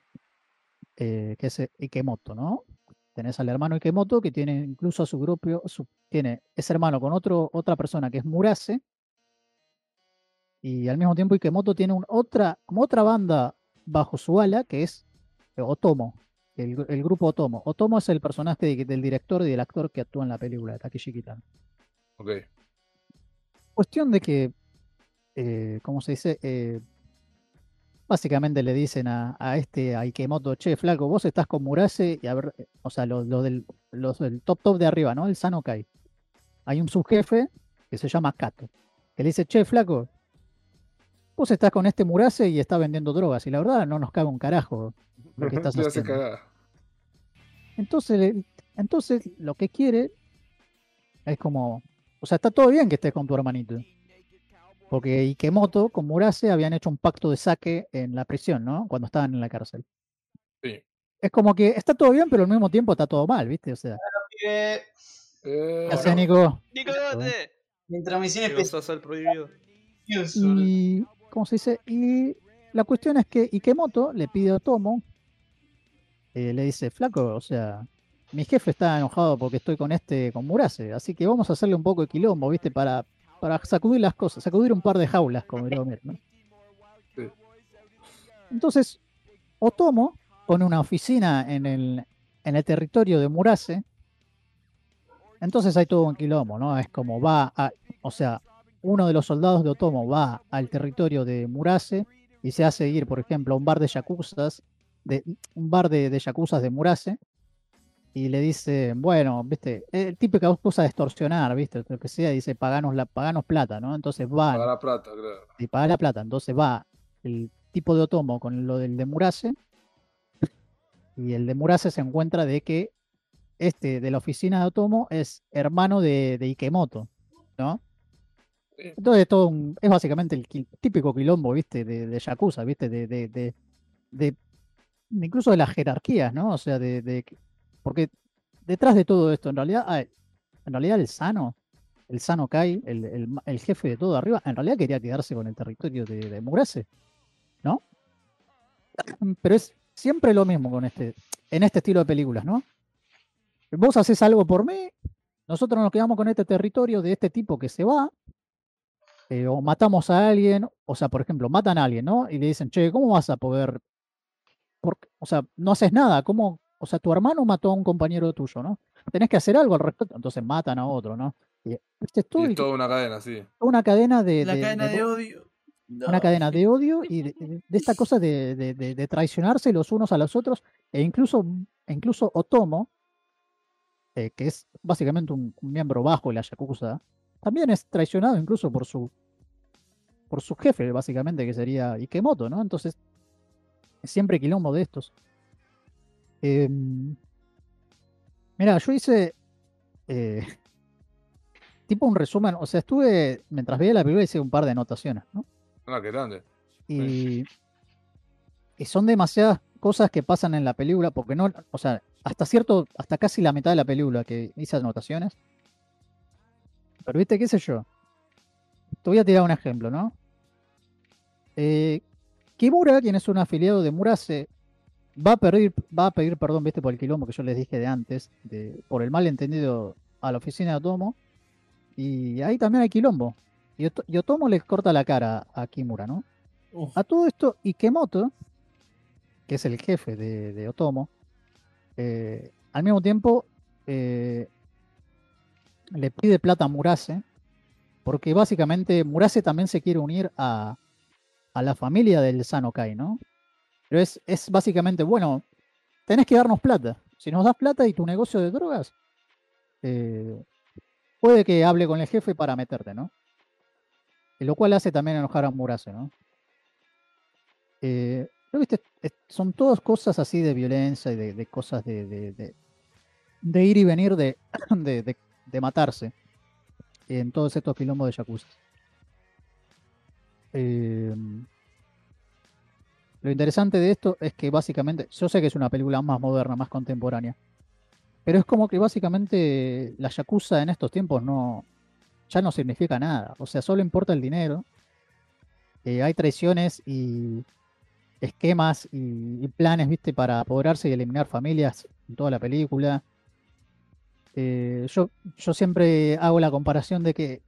eh, que es eh, Ikemoto, ¿no? Tenés al hermano Ikemoto que tiene incluso a su propio, su- tiene, es hermano con otro, otra persona que es Murase, y al mismo tiempo Ikemoto tiene un, otra, como otra banda bajo su ala que es eh, Otomo, el, el grupo Otomo. Otomo es el personaje de- del director y del actor que actúa en la película de Takeshi Kitano. Ok. Cuestión de que, eh, ¿cómo se dice? Eh, básicamente le dicen a, a este, a Ikemoto, che, flaco, vos estás con Murase y a ver, eh, o sea, los lo del, top top de arriba, ¿no? El Sanokai. Hay un subjefe que se llama Kato, que le dice, che, flaco, vos estás con este Murase y está vendiendo drogas y la verdad no nos caga un carajo lo que estás haciendo. Entonces, entonces lo que quiere es como, o sea, está todo bien que estés con tu hermanito. Porque Ikemoto con Murase habían hecho un pacto de saque en la prisión, ¿no? Cuando estaban en la cárcel. Sí. Es como que está todo bien, pero al mismo tiempo está todo mal, ¿viste? O sea, Eh, Eh, ¿qué hace, Nico? Nico, ¿dónde? mientras misión ¿Qué vas especial. a hacer prohibido? Y, ¿cómo se dice? Y la cuestión es que Ikemoto le pide a Tomo, eh, le dice, flaco, o sea, mi jefe está enojado porque estoy con este, con Murase, así que vamos a hacerle un poco de quilombo, ¿viste? Para, para sacudir las cosas, sacudir un par de jaulas, como diría Homero, ¿no? Sí. Entonces, Otomo pone una oficina en el, en el territorio de Murase. Entonces hay todo un quilombo, ¿no? Es como va a, o sea, uno de los soldados de Otomo va al territorio de Murase y se hace ir, por ejemplo, a un bar de yakuzas, de, un bar de, de yakuzas de Murase, y le dice, bueno, viste, el típica cosa de extorsionar, viste, lo que sea, dice, paganos, la, paganos plata, ¿no? Entonces van, Pagar la plata, claro. y paga la plata. Entonces va el tipo de Otomo con lo del de Murase. Y el de Murase se encuentra de que este de la oficina de Otomo es hermano de, de Ikemoto, ¿no? Entonces todo un- es básicamente el típico quilombo, ¿viste? De, de Yakuza, ¿viste? De, de, incluso de las jerarquías, ¿no? O sea, de, porque detrás de todo esto, en realidad, ah, en realidad el Sano, el Sano Kai, el, el el jefe de todo arriba, en realidad quería quedarse con el territorio de, de ¿no? Pero es siempre lo mismo con este, en este estilo de películas, ¿no? Vos haces algo por mí, nosotros nos quedamos con este territorio de este tipo que se va, eh, o matamos a alguien, o sea, por ejemplo, matan a alguien, ¿no? Y le dicen, che, ¿cómo vas a poder? por- o sea, no haces nada, ¿cómo? O sea, tu hermano mató a un compañero tuyo, ¿no? Tenés que hacer algo al respecto, entonces matan a otro, ¿no? Y este es todo Y el- toda una cadena, sí. una cadena de, La de- cadena de odio. una cadena de odio y de, de- de esta cosa de, de- de- de traicionarse los unos a los otros, e incluso, e incluso Otomo, eh, que es básicamente un, un miembro bajo de la Yakuza, también es traicionado incluso por su por su jefe, básicamente, que sería Ikemoto, ¿no? Entonces, siempre quilombo de estos. Em, mira, yo hice eh, tipo un resumen, o sea, estuve, mientras veía la película hice un par de anotaciones, ¿no? Ah, qué grande. Y, y son demasiadas cosas que pasan en la película, porque no, o sea, hasta cierto, hasta casi la mitad de la película que hice anotaciones. Pero viste, qué sé yo. Te voy a tirar un ejemplo, ¿no? Eh, Kimura, quien es un afiliado de Murase, va a pedir, va a pedir perdón, viste, por el quilombo que yo les dije de antes, de, por el malentendido a la oficina de Otomo. Y ahí también hay quilombo. Y, Oto- y Otomo le corta la cara a Kimura, ¿no? Uf, A todo esto, Ikemoto, que es el jefe de, de Otomo, eh, al mismo tiempo eh, le pide plata a Murase, porque básicamente Murase también se quiere unir a, a la familia del Sanokai, ¿no? Pero es, es básicamente, bueno, tenés que darnos plata. Si nos das plata y tu negocio de drogas, eh, puede que hable con el jefe para meterte, ¿no? Lo cual hace también enojar a Murase, ¿no? Eh, pero, viste, son todas cosas así de violencia y de, cosas de, de- ir y venir de, matarse en todos estos quilombos de Yakuza. Eh, lo interesante de esto es que básicamente, yo sé que es una película más moderna, más contemporánea, pero es como que básicamente la Yakuza en estos tiempos no, ya no significa nada. O sea, solo importa el dinero. Eh, hay traiciones y esquemas y, planes, viste, para apoderarse y eliminar familias en toda la película. Eh, yo, yo siempre hago la comparación de que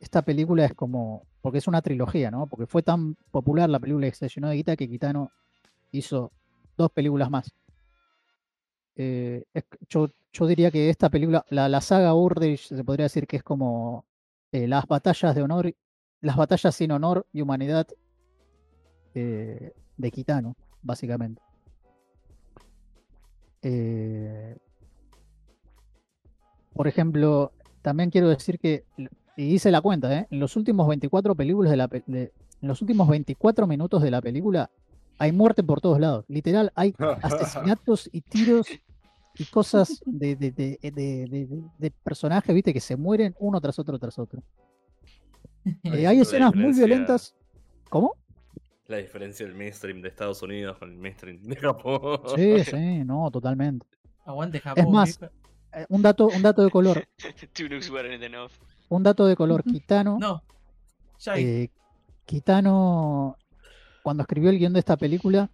esta película es como, porque es una trilogía, ¿no? Porque fue tan popular la película que se de guita que Kitano hizo dos películas más. Eh, yo, diría que esta película, la, saga Urdrich, se podría decir que es como eh, las batallas de honor, las batallas sin honor y humanidad eh, de Kitano, básicamente. Por ejemplo, también quiero decir que, y hice la cuenta, ¿eh? en los últimos 24 películas de la pe- de- en los últimos 24 minutos de la película hay muerte por todos lados. Literal, hay asesinatos y tiros y cosas de, de, de, de- de- de- de personajes, viste, que se mueren uno tras otro tras otro. Eh, hay escenas muy violentas. ¿Cómo? La diferencia del mainstream de Estados Unidos con el mainstream de Japón. Sí, sí, no, totalmente. aguante Japón. más, viejo. Eh, un dato, un dato de color, Two looks weren't enough. Un dato de color, Kitano, No. Eh, Kitano, cuando escribió el guion de esta película,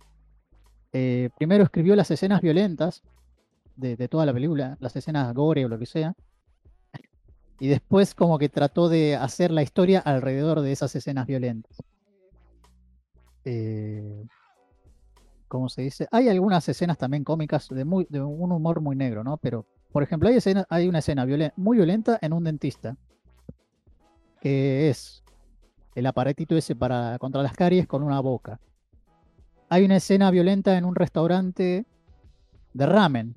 eh, primero escribió las escenas violentas de, de toda la película, las escenas gore o lo que sea, y después como que trató de hacer la historia alrededor de esas escenas violentas. Eh, ¿Cómo se dice? Hay algunas escenas también cómicas de, muy, de un humor muy negro, ¿no? Pero, por ejemplo, hay, escena, hay una escena violen- muy violenta en un dentista, que es el aparatito ese para contra las caries con una boca. Hay una escena violenta en un restaurante de ramen,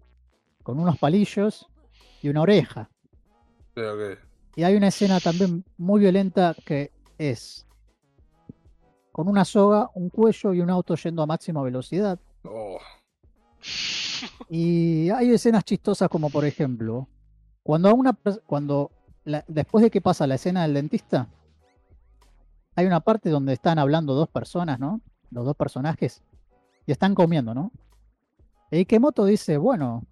con unos palillos y una oreja. Sí. Y hay una escena también muy violenta que es con una soga, un cuello y un auto yendo a máxima velocidad. Oh, Y hay escenas chistosas como por ejemplo, cuando a una cuando la- después de que pasa la escena del dentista, hay una parte donde están hablando dos personas, ¿no? Los dos personajes y están comiendo, ¿no? Y Kemoto dice, bueno,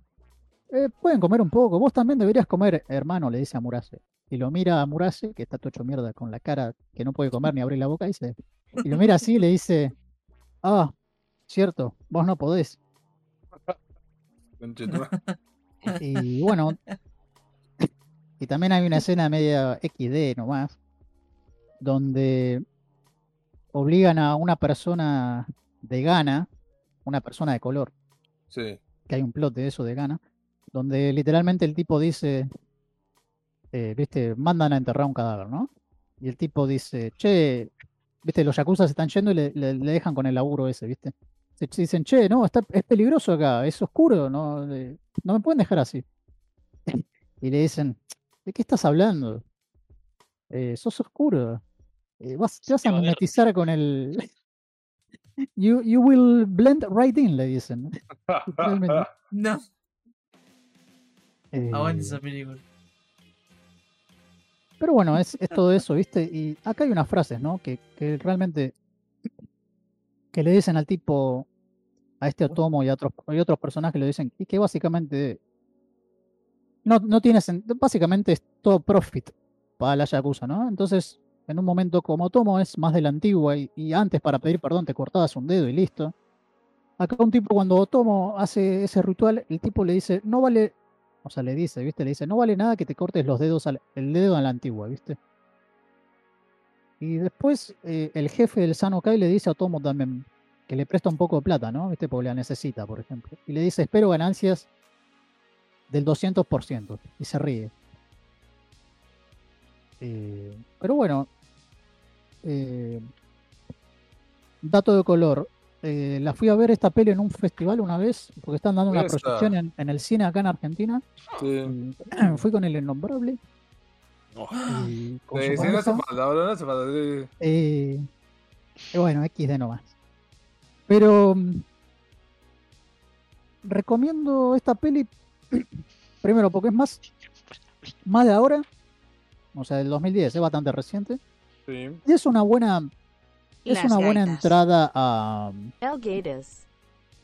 eh, pueden comer un poco, vos también deberías comer, hermano, le dice a Murase. Y lo mira a Murase, que está todo hecho mierda con la cara que no puede comer ni abrir la boca, dice, y lo mira así y le dice, ah, cierto, vos no podés. Y bueno, y también hay una escena media XD nomás, donde obligan a una persona de Ghana, una persona de color, Sí. que hay un plot de eso de Ghana, donde literalmente el tipo dice, eh, viste, mandan a enterrar un cadáver, ¿no? Y el tipo dice, che, viste, los yakuza se están yendo y le, le- le dejan con el laburo ese, viste. Se se dicen, che, no, está, es peligroso acá, es oscuro, no, Eh, no me pueden dejar así. y le dicen, ¿de qué estás hablando? Eh, sos oscuro. Eh, vas, te vas a mimetizar con el. You, you will blend right in, le dicen. No, aguante Eh, esa película. Pero bueno, es, es todo eso, ¿viste? Y acá hay unas frases, ¿no? Que, que realmente. que le dicen al tipo. a este Otomo y a otros, y otros personajes le dicen. y que básicamente. No, no tiene Básicamente es todo profit para la Yakuza, ¿no? Entonces, en un momento como Otomo es más de la antigua y, antes para pedir perdón te cortabas un dedo y listo. Acá un tipo cuando Otomo hace ese ritual, el tipo le dice, no vale, o sea, le dice, ¿viste? Le dice, no vale nada que te cortes los dedos, al- el dedo a la antigua, ¿viste? Y después eh, el jefe del Sanokai le dice a Otomo también que le presta un poco de plata, ¿no? ¿Viste? Porque la necesita, por ejemplo. Y le dice, espero ganancias del 200%. Y se ríe. Eh, pero bueno, eh, dato de color. eh, la fui a ver esta peli en un festival una vez, porque están dando una proyección en, en el cine acá en Argentina. Sí. fui con el innombrable. Oh, y con Sí, su sí, no hace pareja. falta, boludo, no hace falta. sí. Eh, y bueno, XD nomás. Pero mm, recomiendo esta peli primero porque es más, más de ahora, o sea, del 2010, es bastante reciente. Sí. Y es una buena, es Las una buena entrada a, El Gators.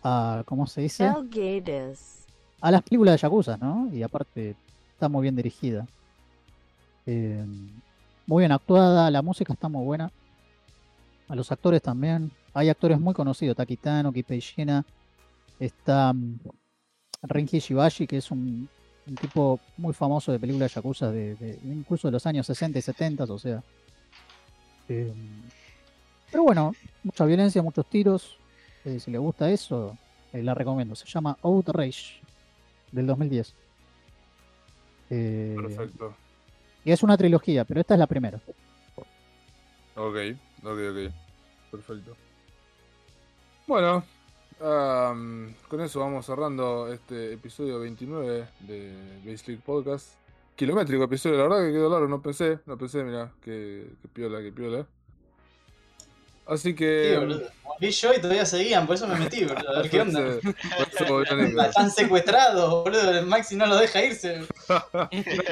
a, ¿cómo se dice? El Gators. a las películas de Yakuza, ¿no? Y aparte está muy bien dirigida. Eh, muy bien actuada, la música está muy buena. A los actores también. Hay actores muy conocidos, Takitano, Kipei Shina. Está Renki Shibashi, que es un, un tipo muy famoso de películas Yakuza, de, de- incluso de los años 60 y 70, o sea. Eh, pero bueno, mucha violencia, muchos tiros. Eh, si le gusta eso, eh, la recomiendo. Se llama Outrage del 2010. Eh, Perfecto. y es una trilogía, pero esta es la primera. Ok, ok, ok. Perfecto. Bueno, am, con eso vamos cerrando este episodio 29 de Base League Podcast. Kilométrico episodio, la verdad que quedó largo, no pensé, no pensé, mira, que, que piola, que piola. Así Sí, que. boludo. Vi yo y todavía seguían, por eso me metí, boludo. A ver qué onda. Están secuestrados, boludo. El Maxi no los deja irse.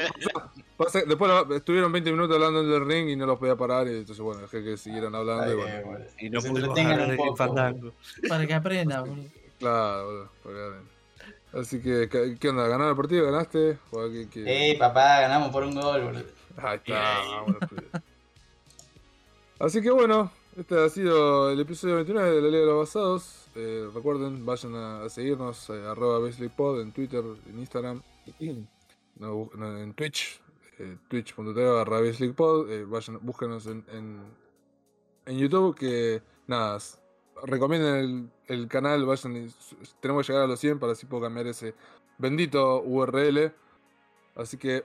Después lo- estuvieron 20 minutos hablando del ring y no los podía parar, y entonces bueno, dejé que siguieran hablando. y Ay, bueno, boludo. Y no pudimos hablar de. Fandango. Para que aprenda, boludo. claro, boludo, porque, bueno. Así que, ¿qué onda? ¿Ganaron el partido? ¿Ganaste? ¿O qué- qué? Papá, ganamos por un gol, boludo. Ahí está, vámonos. Así que bueno, este ha sido el episodio 29 de la Liga de los Basados. Eh, recuerden, vayan a, seguirnos, eh, arroba en Twitter, en Instagram, no, en Twitch, eh, twitch.tv barra. Eh, vayan, búsquenos en, en, YouTube, que nada, recomienden el, el canal, vayan, y tenemos que llegar a los 100 para así puedo cambiar ese bendito URL. Así que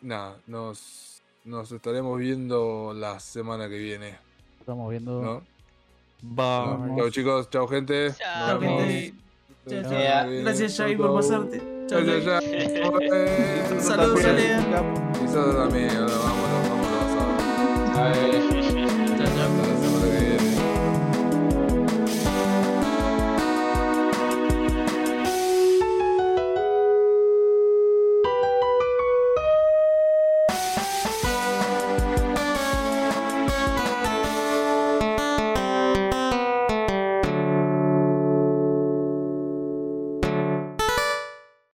nada, nos, nos estaremos viendo la semana que viene. Estamos viendo. ¿no? Bye. Chao chicos, chao gente. Chao, gente. Chao, chao. Gracias, Javi, por pasarte. Chao, Gracias, chao. Javi. Eh, Saludos, también. Ale. Y Sara